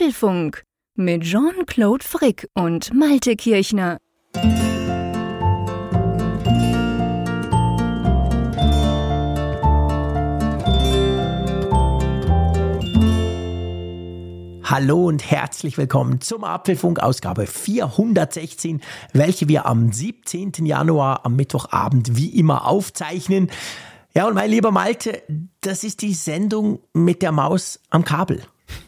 Apfelfunk mit Jean-Claude Frick und Malte Kirchner. Hallo und herzlich willkommen zum Apfelfunk Ausgabe 416, welche wir am 17. Januar am Mittwochabend wie immer aufzeichnen. Ja, und mein lieber Malte, das ist die Sendung mit der Maus am Kabel.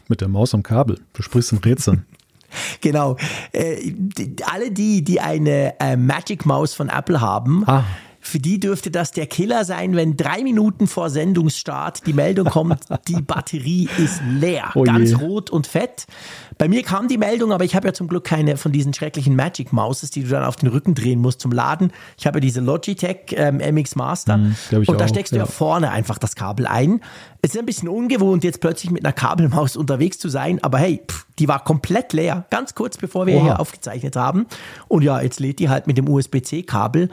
Mit der Maus am Kabel. Du sprichst in Rätseln. genau. Äh, die, alle die, die eine äh, Magic Maus von Apple haben, ah. Für die dürfte das der Killer sein, wenn drei Minuten vor Sendungsstart die Meldung kommt, die Batterie ist leer. Oh ganz rot und fett. Bei mir kam die Meldung, aber ich habe ja zum Glück keine von diesen schrecklichen Magic Mouses, die du dann auf den Rücken drehen musst zum Laden. Ich habe ja diese Logitech ähm, MX Master. Mm, und da auch, steckst du ja. ja vorne einfach das Kabel ein. Es ist ein bisschen ungewohnt, jetzt plötzlich mit einer Kabelmaus unterwegs zu sein, aber hey, pff, die war komplett leer, ganz kurz bevor wir Oha. hier aufgezeichnet haben. Und ja, jetzt lädt die halt mit dem USB-C-Kabel.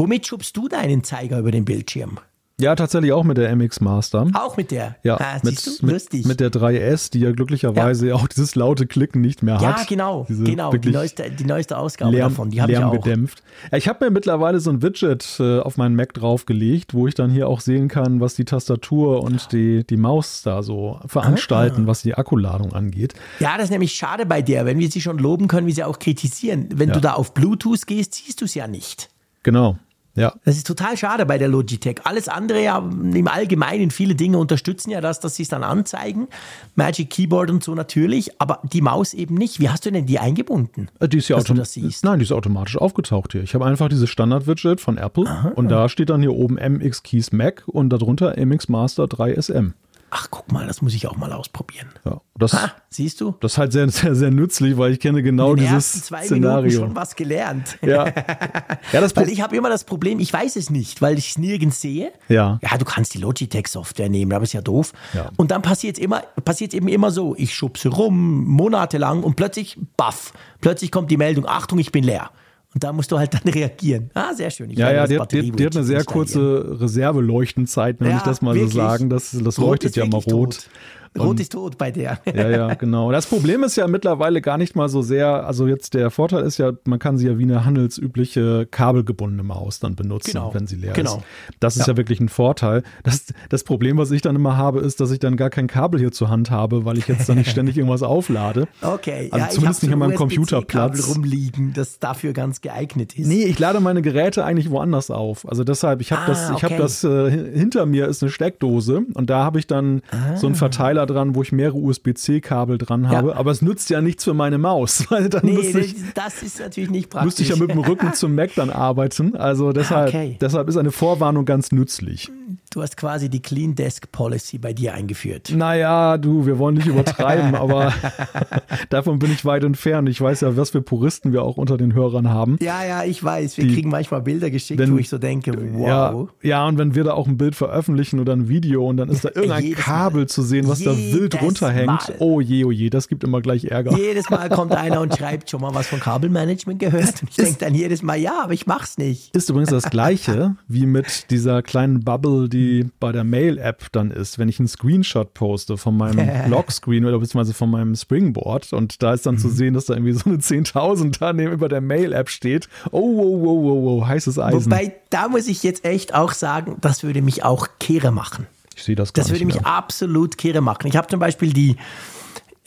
Womit schubst du deinen Zeiger über den Bildschirm? Ja, tatsächlich auch mit der MX Master. Auch mit der? Ja, ah, mit, mit, mit, der 3S, die ja glücklicherweise ja. auch dieses laute Klicken nicht mehr hat. Ja, genau, Diese genau, die neueste, die neueste Ausgabe Lärm, davon, die habe ich auch. gedämpft. Ich habe mir mittlerweile so ein Widget äh, auf meinen Mac draufgelegt, wo ich dann hier auch sehen kann, was die Tastatur und die, die Maus da so veranstalten, ah. was die Akkuladung angeht. Ja, das ist nämlich schade bei der, wenn wir sie schon loben können, wie sie auch kritisieren. Wenn ja. du da auf Bluetooth gehst, siehst du es ja nicht. Genau. Ja. Das ist total schade bei der Logitech. Alles andere ja im Allgemeinen, viele Dinge unterstützen ja das, dass sie es dann anzeigen. Magic Keyboard und so natürlich, aber die Maus eben nicht. Wie hast du denn die eingebunden? Äh, die ist ja automatisch. Nein, die ist automatisch aufgetaucht hier. Ich habe einfach dieses Standard-Widget von Apple Aha. und da steht dann hier oben MX Keys Mac und darunter MX Master 3 SM ach guck mal, das muss ich auch mal ausprobieren. Ja, das, ha, siehst du? Das ist halt sehr, sehr, sehr nützlich, weil ich kenne genau In den dieses ersten zwei Szenario. Minuten schon was gelernt. Ja, ja das weil ich habe immer das Problem, ich weiß es nicht, weil ich es nirgends sehe. Ja. Ja, du kannst die Logitech-Software nehmen, aber ist ja doof. Ja. Und dann passiert es immer, passiert eben immer so, ich schubse rum, monatelang und plötzlich, baff, plötzlich kommt die Meldung, Achtung, ich bin leer. Und da musst du halt dann reagieren. Ah, sehr schön. Ich ja, ja, die, die, die, hat eine sehr kurze Reserveleuchtenzeit, wenn ja, ich das mal wirklich? so sagen. Das, das leuchtet ja mal rot. Tot. Rot ist tot bei der. Ja, ja, genau. Das Problem ist ja mittlerweile gar nicht mal so sehr, also jetzt der Vorteil ist ja, man kann sie ja wie eine handelsübliche kabelgebundene Maus dann benutzen, genau. wenn sie leer genau. ist. Das ist ja. ja. wirklich ein Vorteil. Das, das Problem, was ich dann immer habe, ist, dass ich dann gar kein Kabel hier zur Hand habe, weil ich jetzt dann nicht ständig irgendwas auflade. Okay, also ja, zumindest nicht an meinem Computerplatz. rumliegen, das dafür ganz geeignet ist. Nee, ich lade meine Geräte eigentlich woanders auf. Also deshalb, ich habe ah, das, ich okay. habe das äh, hinter mir ist eine Steckdose und da habe ich dann ah. so einen Verteiler Controller dran, wo ich mehrere USB-C-Kabel dran habe, ja. aber es nützt ja nichts für meine Maus, weil dann nee, ich, das ist natürlich nicht praktisch. Müsste ich ja mit dem Rücken zum Mac dann arbeiten. Also deshalb, okay. deshalb ist eine Vorwarnung ganz nützlich. Du hast quasi die Clean Desk Policy bei dir eingeführt. Naja, du, wir wollen nicht übertreiben, aber davon bin ich weit entfernt. Ich weiß ja, was für Puristen wir auch unter den Hörern haben. Ja, ja, ich weiß. Wir die, kriegen manchmal Bilder geschickt, wenn, wo ich so denke, wow. Ja, ja, und wenn wir da auch ein Bild veröffentlichen oder ein Video und dann ist da irgendein Jedes Kabel Mal. zu sehen, was da wild runterhängt. Mal. Oh je, oh je, das gibt immer gleich Ärger. Jedes Mal kommt einer und schreibt schon mal was von Kabelmanagement gehört. Und ich denke dann jedes Mal, ja, aber ich mach's nicht. Ist übrigens das Gleiche wie mit dieser kleinen Bubble, die die bei der Mail-App dann ist, wenn ich einen Screenshot poste von meinem Lockscreen oder beziehungsweise von meinem Springboard und da ist dann mhm. zu sehen, dass da irgendwie so eine 10.000 da neben über der Mail-App steht. Oh, wow, wow, wow, wow, heißes Eisen. Wobei, da muss ich jetzt echt auch sagen, das würde mich auch kehre machen. Ich sehe das gar Das würde mich absolut kehre machen. Ich habe zum Beispiel die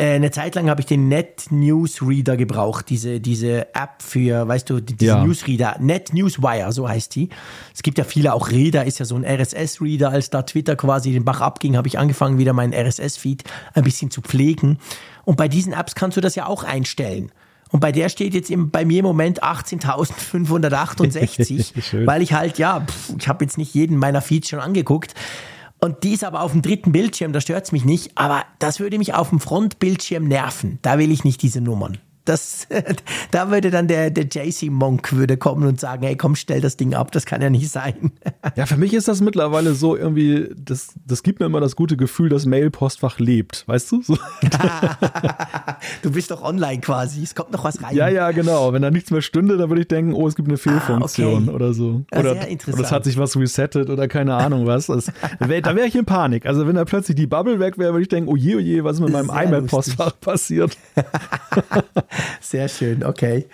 eine Zeit lang habe ich den Net Newsreader gebraucht, diese, diese App für, weißt du, diese ja. Newsreader, Net Newswire, so heißt die. Es gibt ja viele, auch Reader ist ja so ein RSS-Reader. Als da Twitter quasi den Bach abging, habe ich angefangen, wieder meinen RSS-Feed ein bisschen zu pflegen. Und bei diesen Apps kannst du das ja auch einstellen. Und bei der steht jetzt im, bei mir im Moment 18.568, weil ich halt, ja, pff, ich habe jetzt nicht jeden meiner Feeds schon angeguckt. Und die ist aber auf dem dritten Bildschirm, da stört es mich nicht. Aber das würde mich auf dem Frontbildschirm nerven. Da will ich nicht diese Nummern. Das, da würde dann der, der JC Monk würde kommen und sagen, hey komm, stell das Ding ab, das kann ja nicht sein. Ja, für mich ist das mittlerweile so irgendwie, das, das gibt mir immer das gute Gefühl, dass Mail-Postfach lebt, weißt du? So. du bist doch online quasi, es kommt noch was rein. Ja, ja, genau. Wenn da nichts mehr stünde, dann würde ich denken, oh, es gibt eine Fehlfunktion ah, okay. oder so. Ja, oder, oder es hat sich was resettet oder keine Ahnung was. Das, da wäre ich in Panik. Also wenn da plötzlich die Bubble weg wäre, würde ich denken, oh je, oh je, was ist mit meinem E-Mail-Postfach passiert? Sehr schön, okay.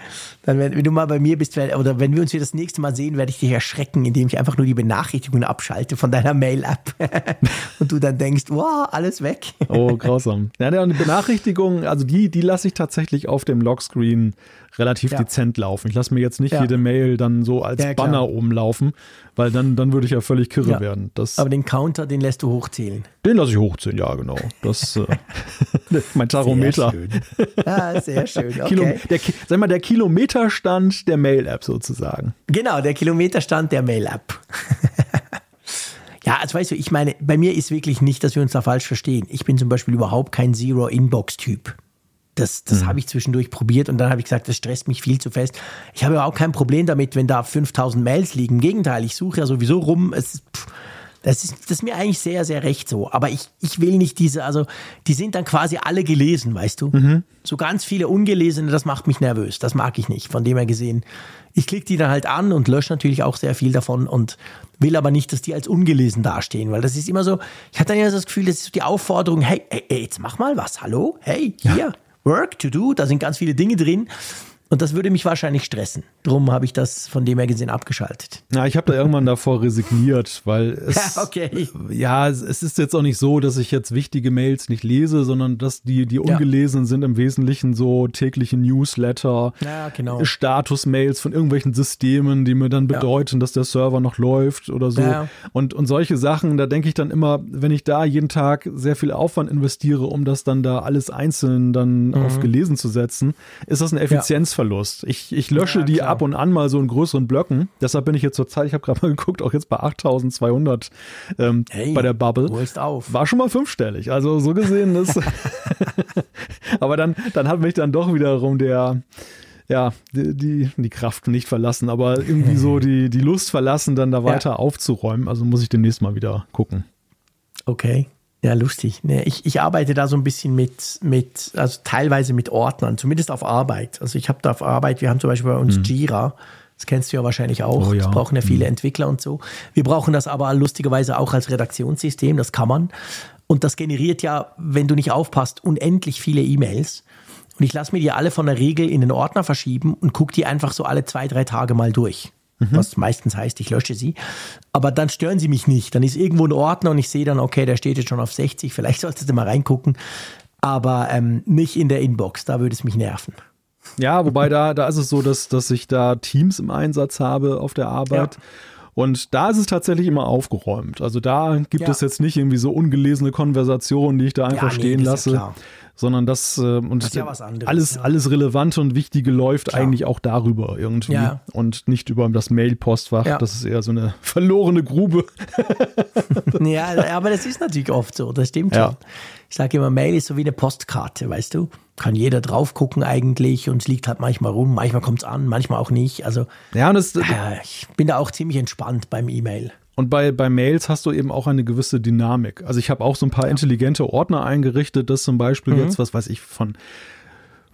Dann, wenn, wenn, du mal bei mir bist, oder wenn wir uns hier das nächste Mal sehen, werde ich dich erschrecken, indem ich einfach nur die Benachrichtigungen abschalte von deiner Mail-App. und du dann denkst, wow, alles weg. oh, grausam. Ja, die Benachrichtigungen, also die, die lasse ich tatsächlich auf dem Lockscreen relativ ja. dezent laufen. Ich lasse mir jetzt nicht ja. jede Mail dann so als ja, Banner oben laufen, weil dann, dann würde ich ja völlig kirre werden. Das, Aber den Counter, den lässt du hochzählen. Den lasse ich hochzählen, ja, genau. Das äh, mein Tarometer. Sehr schön. Ah, sehr schön. Okay. Kilo, der, sag mal, der Kilometerstand der Mail-App sozusagen. Genau, der Kilometerstand der Mail-App. Ja, also weißt du, ich meine, bei mir ist wirklich nicht, dass wir uns da falsch verstehen. Ich bin zum Beispiel überhaupt kein Zero-Inbox-Typ. Das, das mhm. habe ich zwischendurch probiert und dann habe ich gesagt, das stresst mich viel zu fest. Ich habe auch kein Problem damit, wenn da 5000 Mails liegen. Im Gegenteil, ich suche ja sowieso rum. Es, pff, das ist, das ist mir eigentlich sehr, sehr recht so. Aber ich, ich will nicht diese, also die sind dann quasi alle gelesen, weißt du? Mhm. So ganz viele ungelesene, das macht mich nervös. Das mag ich nicht. Von dem her gesehen, ich klicke die dann halt an und lösche natürlich auch sehr viel davon und will aber nicht, dass die als ungelesen dastehen, weil das ist immer so, ich hatte dann ja das Gefühl, das ist die Aufforderung, hey, hey, jetzt mach mal was, hallo, hey, hier, ja. Work to do, da sind ganz viele Dinge drin. Und das würde mich wahrscheinlich stressen. Drum habe ich das von dem her gesehen abgeschaltet. Ja, ich habe da irgendwann davor resigniert, weil es, okay. ja, es ist jetzt auch nicht so, dass ich jetzt wichtige Mails nicht lese, sondern dass die, die ungelesen ja. sind im Wesentlichen so tägliche Newsletter, ja, genau. Status-Mails von irgendwelchen Systemen, die mir dann bedeuten, ja. dass der Server noch läuft oder so. Und, und solche Sachen, da denke ich dann immer, wenn ich da jeden Tag sehr viel Aufwand investiere, um das dann da alles einzeln dann mhm. auf gelesen zu setzen, ist das eine Effizienz Verlust. Ich, ich lösche ja, die ab und an mal so in größeren Blöcken. Deshalb bin ich jetzt zur Zeit, ich habe gerade mal geguckt, auch jetzt bei 8200 ähm, hey, bei der Bubble. auf. War schon mal fünfstellig. Also so gesehen ist. aber dann, dann hat mich dann doch wiederum der ja, die, die, die, Kraft nicht verlassen, aber irgendwie so die, die Lust verlassen, dann da weiter ja. aufzuräumen. Also muss ich demnächst mal wieder gucken. Okay. Ja, lustig. Nee, ich, ich arbeite da so ein bisschen mit, mit, also teilweise mit Ordnern, zumindest auf Arbeit. Also ich habe da auf Arbeit, wir haben zum Beispiel bei uns mhm. Jira, das kennst du ja wahrscheinlich auch. Oh ja. Das brauchen ja viele mhm. Entwickler und so. Wir brauchen das aber lustigerweise auch als Redaktionssystem, das kann man. Und das generiert ja, wenn du nicht aufpasst, unendlich viele E-Mails. Und ich lasse mir die alle von der Regel in den Ordner verschieben und gucke die einfach so alle zwei, drei Tage mal durch mhm. was meistens heißt, ich lösche sie. Aber dann stören sie mich nicht. Dann ist irgendwo ein Ordner und ich sehe dann, okay, der steht jetzt schon auf 60, vielleicht solltest du mal reingucken. Aber ähm, nicht in der Inbox, da würde es mich nerven. Ja, wobei da, da ist es so, dass, dass ich da Teams im Einsatz habe auf der Arbeit. Ja. Und da ist es tatsächlich immer aufgeräumt. Also da gibt ja. es jetzt nicht irgendwie so ungelesene Konversationen, die ich da einfach ja, nee, stehen lasse. Ja sondern das äh, und das anderes, alles, alles Relevante und Wichtige läuft Klar. eigentlich auch darüber irgendwie und nicht über das Mail-Postfach. Das ist eher so eine verlorene Grube. ja, aber das ist natürlich oft so, das stimmt schon. Ich sage immer, Mail ist so wie eine Postkarte, weißt du? Kann jeder drauf gucken eigentlich und es liegt halt manchmal rum, manchmal kommt es an, manchmal auch nicht. Also ja, und das, ich bin da auch ziemlich entspannt beim E-Mail. Und bei, bei Mails hast du eben auch eine gewisse Dynamik. Also ich habe auch so ein paar intelligente Ordner eingerichtet, dass zum Beispiel mhm. jetzt, was weiß ich, von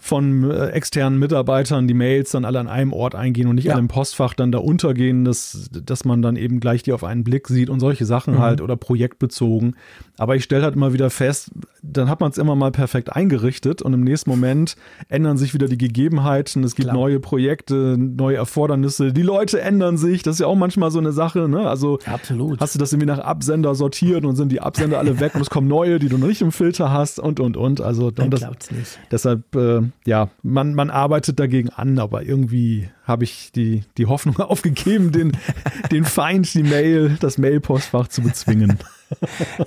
von äh, externen Mitarbeitern die Mails dann alle an einem Ort eingehen und nicht ja. alle im Postfach dann da untergehen, dass, dass man dann eben gleich die auf einen Blick sieht und solche Sachen mhm. halt oder projektbezogen. Aber ich stelle halt immer wieder fest, dann hat man es immer mal perfekt eingerichtet und im nächsten Moment ändern sich wieder die Gegebenheiten, es gibt Klar. neue Projekte, neue Erfordernisse, die Leute ändern sich, das ist ja auch manchmal so eine Sache, ne? Also Absolut. hast du das irgendwie nach Absender sortiert und sind die Absender alle weg und es kommen neue, die du noch nicht im Filter hast und und und. Also und das, nicht. deshalb äh, ja, man, man arbeitet dagegen an, aber irgendwie habe ich die, die Hoffnung aufgegeben, den, den Feind, die Mail, das Mail-Postfach zu bezwingen.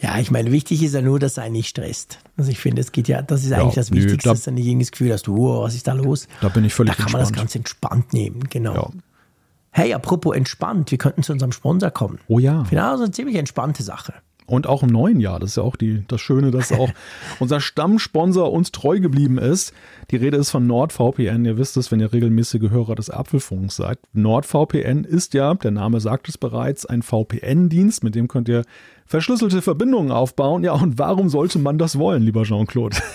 Ja, ich meine, wichtig ist ja nur, dass er nicht stresst. Also ich finde, es geht ja, das ist eigentlich ja, das Wichtigste, nö, da, dass du nicht irgendwie das Gefühl hast, oh, was ist da los? Da bin ich völlig Da kann man das ganz entspannt nehmen, genau. Ja. Hey, apropos entspannt, wir könnten zu unserem Sponsor kommen. Oh ja. Genau, so eine ziemlich entspannte Sache. Und auch im neuen Jahr. Das ist ja auch die, das Schöne, dass auch unser Stammsponsor uns treu geblieben ist. Die Rede ist von NordVPN. Ihr wisst es, wenn ihr regelmäßige Hörer des Apfelfunks seid. NordVPN ist ja, der Name sagt es bereits, ein VPN-Dienst, mit dem könnt ihr verschlüsselte Verbindungen aufbauen. Ja, und warum sollte man das wollen, lieber Jean-Claude?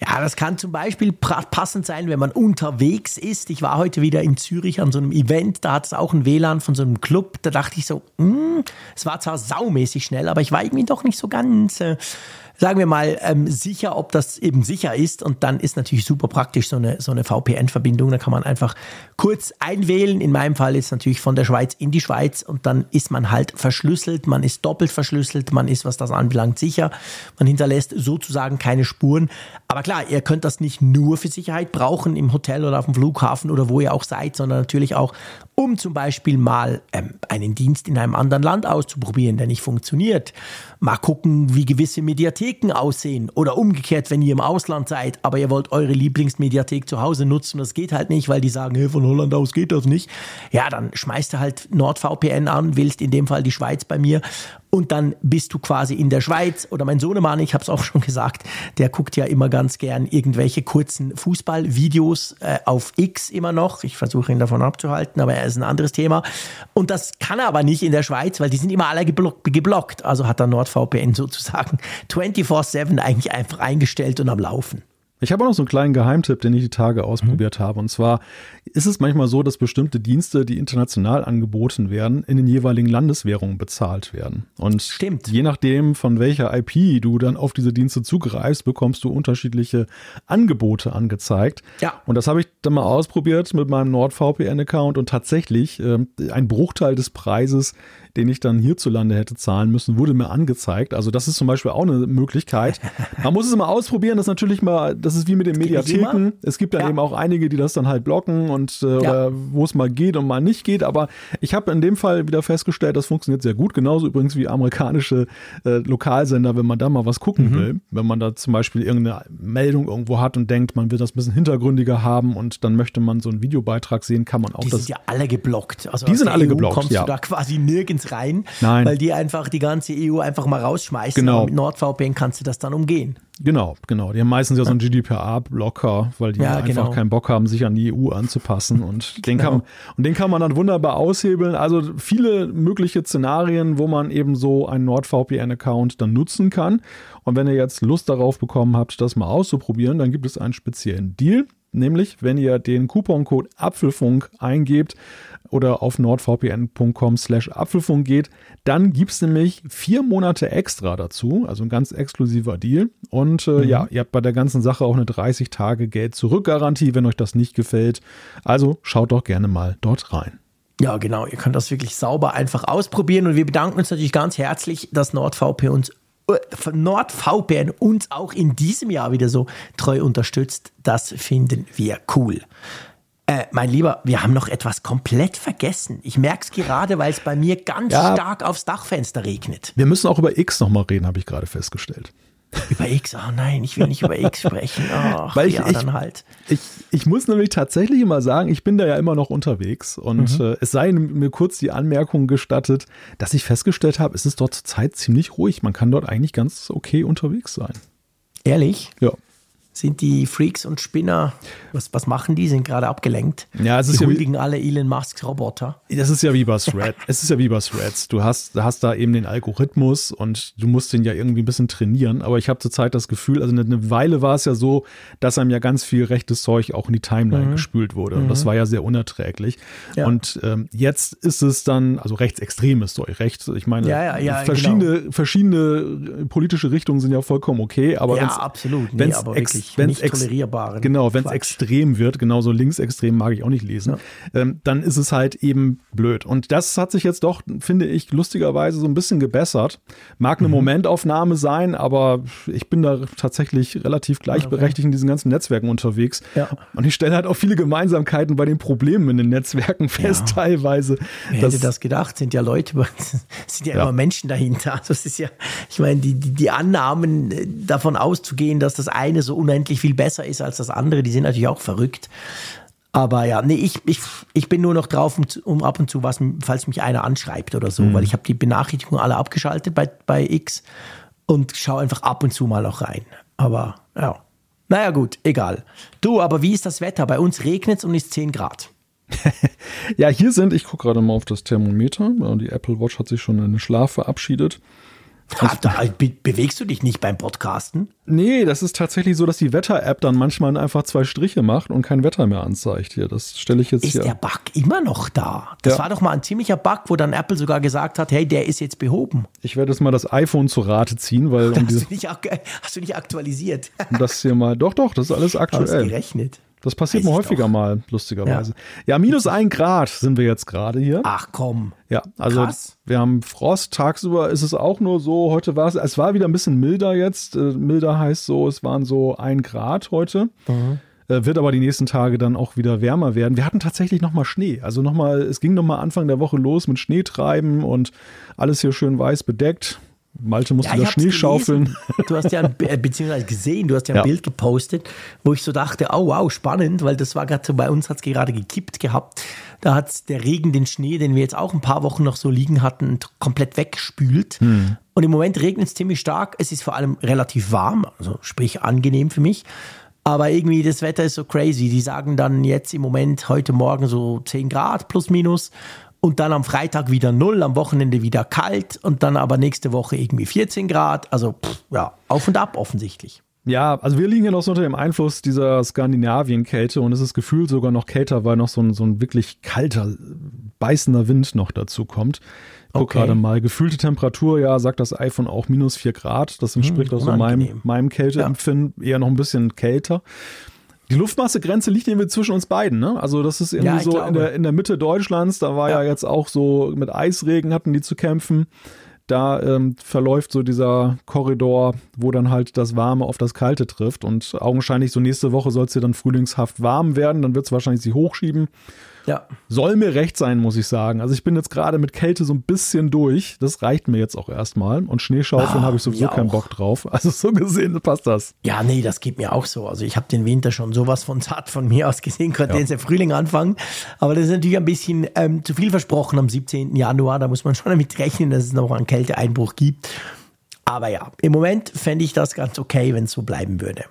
Ja, das kann zum Beispiel passend sein, wenn man unterwegs ist. Ich war heute wieder in Zürich an so einem Event, da hat es auch ein WLAN von so einem Club. Da dachte ich so, mh, hm, es war zwar saumäßig schnell, aber ich war irgendwie doch nicht so ganz. Äh, sagen wir mal, ähm, sicher, ob das eben sicher ist. Und dann ist natürlich super praktisch so eine, so eine VPN-Verbindung. Da kann man einfach kurz einwählen. In meinem Fall ist natürlich von der Schweiz in die Schweiz und dann ist man halt verschlüsselt. Man ist doppelt verschlüsselt. Man ist, was das anbelangt, sicher. Man hinterlässt sozusagen keine Spuren. Aber klar, ihr könnt das nicht nur für Sicherheit brauchen im Hotel oder auf dem Flughafen oder wo ihr auch seid, sondern natürlich auch, um zum Beispiel mal ähm, einen Dienst in einem anderen Land auszuprobieren, der nicht funktioniert. Mal gucken, wie gewisse Mediatheken Mediatheken aussehen oder umgekehrt, wenn ihr im Ausland seid, aber ihr wollt eure Lieblingsmediathek zu Hause nutzen, das geht halt nicht, weil die sagen, hey, von Holland aus geht das nicht. Ja, dann schmeißt du halt NordVPN an, willst in dem Fall die Schweiz bei mir und dann bist du quasi in der Schweiz. Oder mein Sohnemann, ich habe es auch schon gesagt, der guckt ja immer ganz gern irgendwelche kurzen Fußballvideos äh, auf X immer noch. Ich versuche ihn davon abzuhalten, aber er ist ein anderes Thema. Und das kann er aber nicht in der Schweiz, weil die sind immer alle geblockt. Also hat er NordVPN sozusagen 24-7 eigentlich einfach eingestellt und am Laufen. Ich habe auch noch so einen kleinen Geheimtipp, den ich die Tage ausprobiert mhm. habe. Und zwar ist es manchmal so, dass bestimmte Dienste, die international angeboten werden, in den jeweiligen Landeswährungen bezahlt werden. Und Stimmt. je nachdem, von welcher IP du dann auf diese Dienste zugreifst, bekommst du unterschiedliche Angebote angezeigt. Ja. Und das habe ich dann mal ausprobiert mit meinem NordVPN-Account und tatsächlich äh, ein Bruchteil des Preises den ich dann hierzulande hätte zahlen müssen, wurde mir angezeigt. Also das ist zum Beispiel auch eine Möglichkeit. Man muss es immer ausprobieren. Das ist natürlich mal, das ist wie mit den Mediatheken. Es gibt dann ja. eben auch einige, die das dann halt blocken und äh, ja. wo es mal geht und mal nicht geht. Aber ich habe in dem Fall wieder festgestellt, das funktioniert sehr gut. Genauso übrigens wie amerikanische äh, Lokalsender, wenn man da mal was gucken mhm. will. Wenn man da zum Beispiel irgendeine Meldung irgendwo hat und denkt, man will das ein bisschen hintergründiger haben und dann möchte man so einen Videobeitrag sehen, kann man auch die das. Die sind ja alle geblockt. Also die sind alle EU geblockt. Kommst ja. du da quasi nirgends rein, Nein. weil die einfach die ganze EU einfach mal rausschmeißen. Genau. mit NordVPN kannst du das dann umgehen. Genau, genau. Die haben meistens ja so einen GDPR-Blocker, weil die ja, einfach genau. keinen Bock haben, sich an die EU anzupassen. Und genau. den, kann, und den kann man dann wunderbar aushebeln. Also viele mögliche Szenarien, wo man eben so einen NordVPN-Account dann nutzen kann. Und wenn ihr jetzt Lust darauf bekommen habt, das mal auszuprobieren, dann gibt es einen speziellen Deal. Nämlich, wenn ihr den Couponcode Apfelfunk eingebt, oder auf nordvpn.com slash Apfelfunk geht, dann gibt es nämlich vier Monate extra dazu, also ein ganz exklusiver Deal. Und äh, mhm. ja, ihr habt bei der ganzen Sache auch eine 30 Tage Geld-Zurück-Garantie, wenn euch das nicht gefällt. Also schaut doch gerne mal dort rein. Ja, genau. Ihr könnt das wirklich sauber einfach ausprobieren. Und wir bedanken uns natürlich ganz herzlich, dass NordVPN uns äh, NordVPN uns auch in diesem Jahr wieder so treu unterstützt. Das finden wir cool. Äh, mein Lieber, wir haben noch etwas komplett vergessen. Ich merke es gerade, weil es bei mir ganz ja, stark aufs Dachfenster regnet. Wir müssen auch über X nochmal reden, habe ich gerade festgestellt. Über X? Oh nein, ich will nicht über X sprechen. Ach, Weil ich, ja, ich, dann halt. Ich, ich muss nämlich tatsächlich mal sagen, ich bin da ja immer noch unterwegs und mhm. äh, es sei mir kurz die Anmerkung gestattet, dass ich festgestellt habe, es ist dort zurzeit ziemlich ruhig. Man kann dort eigentlich ganz okay unterwegs sein. Ehrlich? Ja sind die Freaks und Spinner, was, was machen die? Sind gerade abgelenkt. Ja, es die ist ja wie, alle Elon Musks Roboter. Das ist ja wie bei Thread. es ist ja wie bei Threads. Du hast, hast da eben den Algorithmus und du musst den ja irgendwie ein bisschen trainieren. Aber ich habe zurzeit das Gefühl, also eine Weile war es ja so, dass einem ja ganz viel rechtes Zeug auch in die Timeline mhm. gespült wurde. Und mhm. das war ja sehr unerträglich. Ja. Und ähm, jetzt ist es dann, also rechtsextremes Zeug, rechts. Ich meine, ja, ja, verschiedene, genau. verschiedene politische Richtungen sind ja vollkommen okay. Aber ja, absolut. Nee, aber wirklich nicht, nicht tolerierbaren. Genau, wenn es extrem wird, genauso linksextrem mag ich auch nicht lesen, ja. ähm, dann ist es halt eben blöd. Und das hat sich jetzt doch, finde ich, lustigerweise so ein bisschen gebessert. Mag eine mhm. Momentaufnahme sein, aber ich bin da tatsächlich relativ gleichberechtigt okay. in diesen ganzen Netzwerken unterwegs. Ja. Und ich stelle halt auch viele Gemeinsamkeiten bei den Problemen in den Netzwerken fest, ja. teilweise. Wer hätte das gedacht? Sind ja Leute, sind ja, immer Menschen dahinter. Also es ist ja, ich meine, die, die, die Annahmen äh, davon auszugehen, dass das eine so unendlich viel besser ist als das andere, die sind natürlich auch verrückt. Aber ja, nee, ich, ich, ich bin nur noch drauf, um, um ab und zu was, falls mich einer anschreibt oder so, mhm. weil ich habe die Benachrichtigungen alle abgeschaltet bei, bei X und schaue einfach ab und zu mal noch rein. Aber ja, naja gut, egal. Du, aber wie ist das Wetter? Bei uns regnet es und ist 10 Grad. ja, hier sind, ich gucke gerade mal auf das Thermometer. Die Apple Watch hat sich schon in den Schlaf verabschiedet. Ach, da be bewegst du dich nicht beim Podcasten? Nee, das ist tatsächlich so, dass die Wetter-App dann manchmal einfach zwei Striche macht und kein Wetter mehr anzeigt hier. Das stelle ich jetzt ist hier. Ist der Bug immer noch da? Das ja. war doch mal ein ziemlicher Bug, wo dann Apple sogar gesagt hat, hey, der ist jetzt behoben. Ich werde jetzt mal das iPhone zu Rate ziehen, weil um hast, du nicht, hast du nicht aktualisiert? um das hier mal, doch, doch, das ist alles aktuell. gerechnet. Das passiert mir häufiger doch. mal, lustigerweise. Ja. ja, minus ein Grad sind wir jetzt gerade hier. Ach komm. Ja, also Krass. wir haben Frost. Tagsüber ist es auch nur so. Heute war es, es war wieder ein bisschen milder jetzt. Äh, milder heißt so, es waren so ein Grad heute. Mhm. Äh, wird aber die nächsten Tage dann auch wieder wärmer werden. Wir hatten tatsächlich nochmal Schnee. Also nochmal, es ging nochmal Anfang der Woche los mit Schneetreiben und alles hier schön weiß bedeckt. Malte musste ja, da Schnee schaufeln. Du hast ja, ein, äh, beziehungsweise gesehen, du hast ja ein ja. Bild gepostet, wo ich so dachte, oh wow, spannend, weil das war gerade so, bei uns hat es gerade gekippt gehabt. Da hat der Regen den Schnee, den wir jetzt auch ein paar Wochen noch so liegen hatten, komplett weggespült. Hm. Und im Moment regnet es ziemlich stark. Es ist vor allem relativ warm, also sprich angenehm für mich. Aber irgendwie das Wetter ist so crazy. Die sagen dann jetzt im Moment heute Morgen so 10 Grad plus minus und dann am Freitag wieder null, am Wochenende wieder kalt und dann aber nächste Woche irgendwie 14 Grad. Also pff, ja, auf und ab offensichtlich. Ja, also wir liegen ja noch so unter dem Einfluss dieser Skandinavien-Kälte und es ist gefühlt sogar noch kälter, weil noch so ein, so ein wirklich kalter, beißender Wind noch dazu kommt. Guck okay. gerade mal, gefühlte Temperatur, ja, sagt das iPhone auch minus 4 Grad. Das entspricht hm, auch so meinem, meinem Kälteempfinden, ja. eher noch ein bisschen kälter. Die Luftmassegrenze liegt irgendwie zwischen uns beiden, ne? Also das ist irgendwie ja, so in der, in der Mitte Deutschlands, da war ja. ja. jetzt auch so mit Eisregen hatten die zu kämpfen. Da ähm, verläuft so dieser Korridor, wo dann halt das Warme auf das Kalte trifft. Und augenscheinlich so nächste Woche soll es ja dann frühlingshaft warm werden. Dann wird es wahrscheinlich sich hochschieben. Ja. Soll mir recht sein, muss ich sagen. Also ich bin jetzt gerade mit Kälte so ein bisschen durch. Das reicht mir jetzt auch erstmal. Und Schneeschaufeln ah, habe ich sowieso keinen Bock drauf. Also so gesehen passt das. Ja, nee, das geht mir auch so. Also ich habe den Winter schon sowas von satt von mir aus gesehen, konnte ja. jetzt der Frühling anfangen. Aber das ist natürlich ein bisschen ähm, zu viel versprochen am 17. Januar. Da muss man schon damit rechnen, dass es noch einen Kälteeinbruch gibt. Aber ja, im Moment fände ich das ganz okay, wenn es so bleiben würde.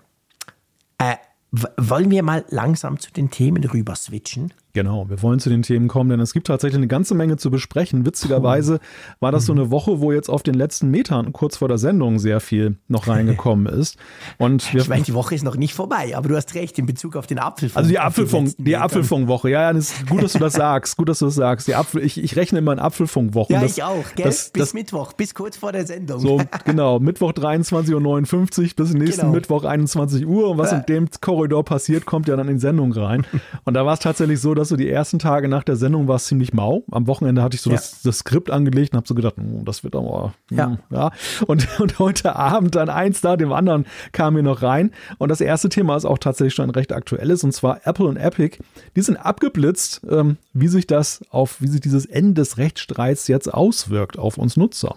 Äh, wollen wir mal langsam zu den Themen rüber switchen? Genau, wir wollen zu den Themen kommen, denn es gibt tatsächlich eine ganze Menge zu besprechen. Witzigerweise war das so eine Woche, wo jetzt auf den letzten Metern kurz vor der Sendung sehr viel noch reingekommen ist. Und ich meine, die Woche ist noch nicht vorbei, aber du hast recht in Bezug auf den Apfelfunk. Also die Apfelfunk, die Apfelfunkwoche. Ja, ja, gut, dass du das sagst. Gut, dass du das sagst. Die Apfel, ich, ich rechne immer in Apfelfunkwochen. Ja, das, ich auch. Gell? Das, bis das, Mittwoch, bis kurz vor der Sendung. So, genau. Mittwoch 23.59 Uhr bis nächsten genau. Mittwoch 21 Uhr. Und was in dem Korridor passiert, kommt ja dann in die Sendung rein. Und da war es tatsächlich so, dass du die ersten Tage nach der Sendung war es ziemlich mau. Am Wochenende hatte ich so ja. das, das, Skript angelegt und habe so gedacht, oh, das wird aber, hm, ja. ja. Und, und heute Abend dann eins da, dem anderen kam mir noch rein. Und das erste Thema ist auch tatsächlich schon ein recht aktuelles und zwar Apple und Epic. Die sind abgeblitzt, ähm, wie sich das auf, wie sich dieses Ende des Rechtsstreits jetzt auswirkt auf uns Nutzer.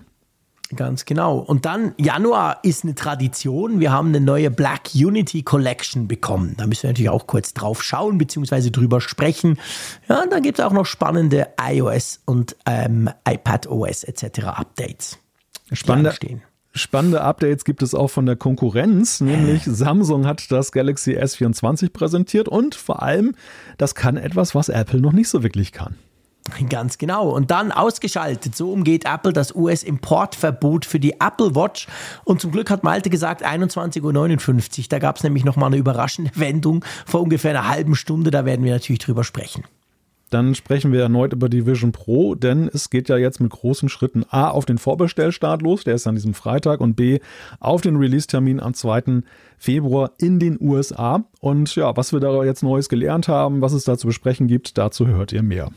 Ganz genau. Und dann Januar ist eine Tradition. Wir haben eine neue Black Unity Collection bekommen. Da müssen wir natürlich auch kurz drauf schauen bzw. drüber sprechen. Ja, und dann gibt es auch noch spannende iOS und ähm, iPad OS etc. Updates. Spannende, spannende Updates gibt es auch von der Konkurrenz, nämlich Samsung hat das Galaxy S24 präsentiert und vor allem, das kann etwas, was Apple noch nicht so wirklich kann. Ganz genau. Und dann ausgeschaltet. So umgeht Apple das US-Importverbot für die Apple Watch. Und zum Glück hat Malte gesagt 21.59 Uhr. Da gab es nämlich nochmal eine überraschende Wendung vor ungefähr einer halben Stunde. Da werden wir natürlich drüber sprechen. Dann sprechen wir erneut über die Vision Pro, denn es geht ja jetzt mit großen Schritten A auf den Vorbestellstart los, der ist an diesem Freitag, und B auf den Release-Termin am 2. Februar in den USA. Und ja, was wir da jetzt Neues gelernt haben, was es da zu besprechen gibt, dazu hört ihr mehr.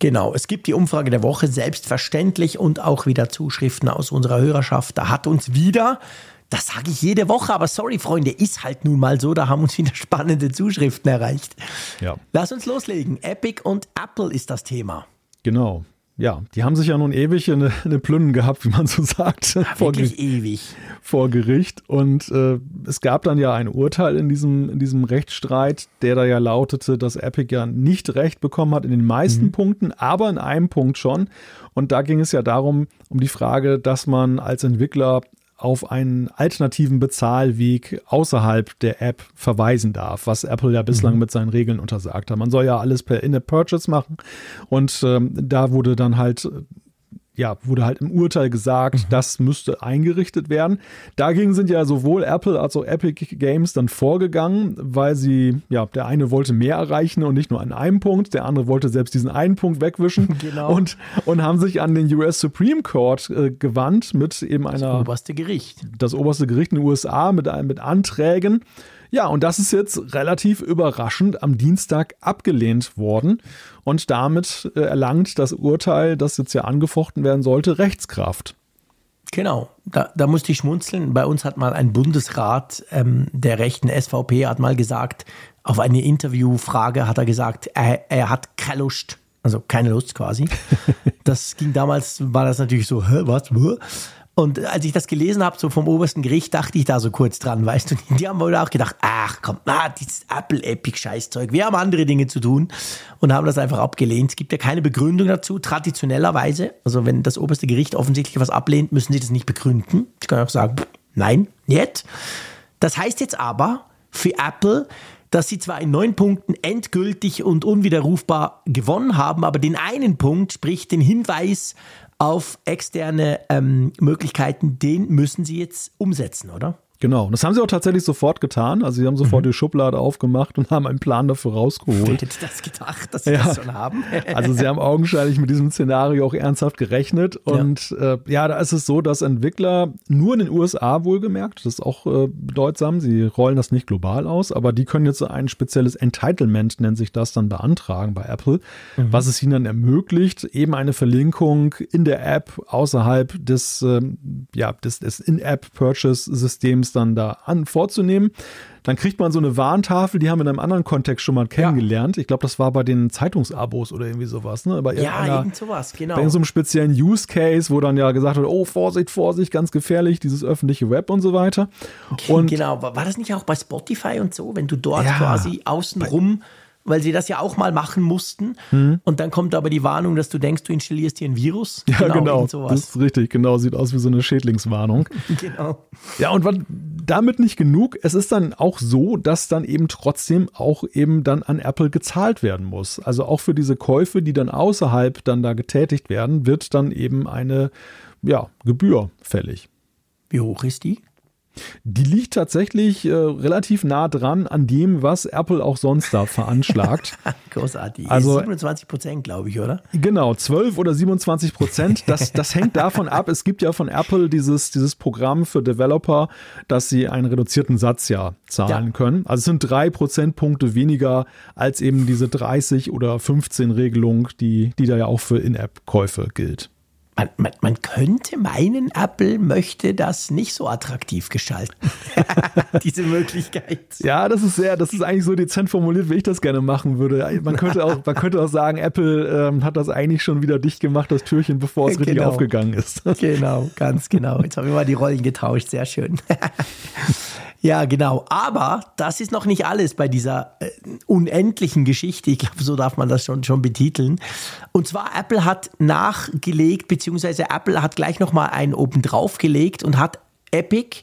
Genau, es gibt die Umfrage der Woche selbstverständlich und auch wieder Zuschriften aus unserer Hörerschaft. Da hat uns wieder, das sage ich jede Woche, aber sorry Freunde, ist halt nun mal so, da haben uns wieder spannende Zuschriften erreicht. Ja. Lass uns loslegen. Epic und Apple ist das Thema. Genau. Ja, die haben sich ja nun ewig eine, eine Plünnen gehabt, wie man so sagt. Ja, vor wirklich ewig. Vor Gericht. Und äh, es gab dann ja ein Urteil in diesem, in diesem Rechtsstreit, der da ja lautete, dass Epic ja nicht recht bekommen hat in den meisten mhm. Punkten, aber in einem Punkt schon. Und da ging es ja darum, um die Frage, dass man als Entwickler auf einen alternativen Bezahlweg außerhalb der App verweisen darf, was Apple ja bislang mhm. mit seinen Regeln untersagt hat. Man soll ja alles per In-App-Purchase machen und ähm, da wurde dann halt ja, wurde halt im Urteil gesagt, mhm. das müsste eingerichtet werden. Dagegen sind ja sowohl Apple als auch Epic Games dann vorgegangen, weil sie, ja, der eine wollte mehr erreichen und nicht nur an einem Punkt, der andere wollte selbst diesen einen Punkt wegwischen genau. und, und haben sich an den US Supreme Court äh, gewandt mit eben einer. Das oberste Gericht. Das oberste Gericht in den USA mit, mit Anträgen. Ja, und das ist jetzt relativ überraschend am Dienstag abgelehnt worden und damit äh, erlangt das Urteil, das jetzt ja angefochten werden sollte, Rechtskraft. Genau, da, da musste ich schmunzeln. Bei uns hat mal ein Bundesrat ähm, der rechten SVP hat mal gesagt, auf eine Interviewfrage hat er gesagt, er, er hat keine Lust, also keine Lust quasi. Das ging damals, war das natürlich so, hä, was? Und als ich das gelesen habe, so vom obersten Gericht, dachte ich da so kurz dran, weißt du, die haben wohl auch gedacht, ach komm, ah, dieses Apple-Epic-Scheißzeug, wir haben andere Dinge zu tun und haben das einfach abgelehnt. Es gibt ja keine Begründung dazu, traditionellerweise. Also wenn das oberste Gericht offensichtlich was ablehnt, müssen sie das nicht begründen. Ich kann auch sagen, nein, nicht. Das heißt jetzt aber für Apple, dass sie zwar in neun Punkten endgültig und unwiderrufbar gewonnen haben, aber den einen Punkt, sprich den Hinweis auf externe ähm, Möglichkeiten, den müssen Sie jetzt umsetzen, oder? Genau, und das haben sie auch tatsächlich sofort getan. Also sie haben sofort mhm. die Schublade aufgemacht und haben einen Plan dafür rausgeholt. Wer hätte das gedacht, dass sie ja. das schon haben? also sie haben augenscheinlich mit diesem Szenario auch ernsthaft gerechnet. Und ja. Äh, ja, da ist es so, dass Entwickler nur in den USA wohlgemerkt, das ist auch äh, bedeutsam, sie rollen das nicht global aus, aber die können jetzt ein spezielles Entitlement, nennt sich das, dann beantragen bei Apple, mhm. was es ihnen dann ermöglicht, eben eine Verlinkung in der App außerhalb des, äh, ja, des, des In-App-Purchase-Systems dann da an vorzunehmen. Dann kriegt man so eine Warntafel, die haben wir in einem anderen Kontext schon mal kennengelernt. Ja. Ich glaube, das war bei den Zeitungsabos oder irgendwie sowas. Ne? Bei ja, irgend sowas, genau. Bei so einem speziellen Use Case, wo dann ja gesagt wird, oh, Vorsicht, Vorsicht, ganz gefährlich, dieses öffentliche Web und so weiter. Und genau, war das nicht auch bei Spotify und so, wenn du dort ja, quasi außenrum weil sie das ja auch mal machen mussten. Mhm. Und dann kommt aber die Warnung, dass du denkst, du installierst hier ein Virus. Ja, genau. genau. Das ist richtig, genau. Sieht aus wie so eine Schädlingswarnung. genau. Ja, und damit nicht genug. Es ist dann auch so, dass dann eben trotzdem auch eben dann an Apple gezahlt werden muss. Also auch für diese Käufe, die dann außerhalb dann da getätigt werden, wird dann eben eine ja, Gebühr fällig. Wie hoch ist die? Die liegt tatsächlich äh, relativ nah dran an dem, was Apple auch sonst da veranschlagt. Großartig. Also 27 Prozent, glaube ich, oder? Genau, 12 oder 27 Prozent. Das, das hängt davon ab. Es gibt ja von Apple dieses, dieses Programm für Developer, dass sie einen reduzierten Satz ja zahlen ja. können. Also es sind drei Prozentpunkte weniger als eben diese 30 oder 15 Regelung, die, die da ja auch für In-App-Käufe gilt man, man, man, könnte meinen, Apple möchte das nicht so attraktiv gestalten. Diese Möglichkeit. Ja, das ist sehr, das ist eigentlich so dezent formuliert, wie ich das gerne machen würde. Man könnte auch, man könnte auch sagen, Apple ähm, hat das eigentlich schon wieder dicht gemacht, das Türchen, bevor es genau. richtig aufgegangen ist. genau, ganz genau. Jetzt haben wir mal die Rollen getauscht. Sehr schön. Ja, genau. Aber das ist noch nicht alles bei dieser äh, unendlichen Geschichte. Ich glaube, so darf man das schon, schon betiteln. Und zwar Apple hat nachgelegt, beziehungsweise Apple hat gleich nochmal einen oben drauf gelegt und hat Epic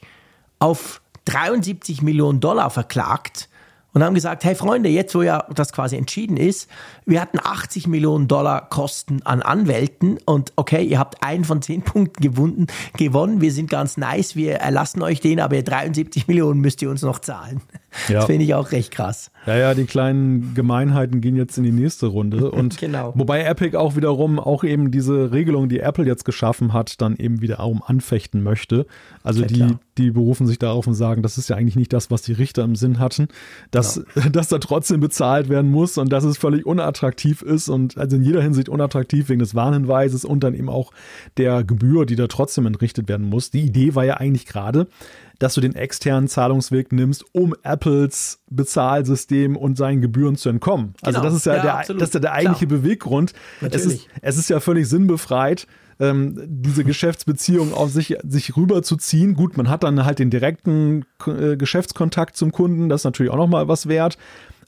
auf 73 Millionen Dollar verklagt und haben gesagt, hey Freunde, jetzt wo ja das quasi entschieden ist, wir hatten 80 Millionen Dollar Kosten an Anwälten und okay, ihr habt einen von zehn Punkten gewonnen, gewonnen, wir sind ganz nice, wir erlassen euch den, aber 73 Millionen müsst ihr uns noch zahlen. Ja. Das finde ich auch recht krass. Ja, ja, die kleinen Gemeinheiten gehen jetzt in die nächste Runde. Und genau. wobei Epic auch wiederum auch eben diese Regelung, die Apple jetzt geschaffen hat, dann eben wieder um anfechten möchte. Also die, die berufen sich darauf und sagen, das ist ja eigentlich nicht das, was die Richter im Sinn hatten, dass, genau. dass da trotzdem bezahlt werden muss und dass es völlig unattraktiv ist und also in jeder Hinsicht unattraktiv wegen des Warnhinweises und dann eben auch der Gebühr, die da trotzdem entrichtet werden muss. Die Idee war ja eigentlich gerade, dass du den externen Zahlungsweg nimmst, um Apples Bezahlsystem und seinen Gebühren zu entkommen. Also genau. das ist ja, ja der, das ist ja der eigentliche Klar. Beweggrund. Es ist, es ist ja völlig sinnbefreit, ähm, diese Geschäftsbeziehung auf sich, sich rüberzuziehen. Gut, man hat dann halt den direkten äh, Geschäftskontakt zum Kunden, das ist natürlich auch nochmal was wert.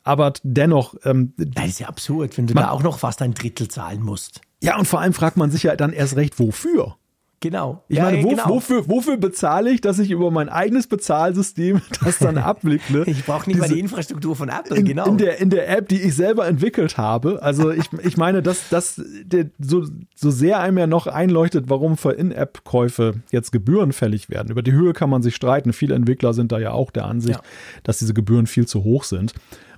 Aber dennoch. Ähm, das ist ja absurd, wenn du man, da auch noch fast ein Drittel zahlen musst. Ja, und vor allem fragt man sich ja dann erst recht, wofür? Genau. Ich ja, meine, wo, genau. wofür, wofür bezahle ich, dass ich über mein eigenes Bezahlsystem das dann abwickle? ich brauche nicht Diese, mal die Infrastruktur von Apple, in, genau. In der, in der App, die ich selber entwickelt habe. Also ich, ich meine, dass das so, so sehr einem ja noch einleuchtet, warum für In-App-Käufe jetzt Gebühren fällig werden. Über die Höhe kann man sich streiten. Viele Entwickler sind da ja auch der Ansicht, ja. dass diese Gebühren viel zu hoch sind.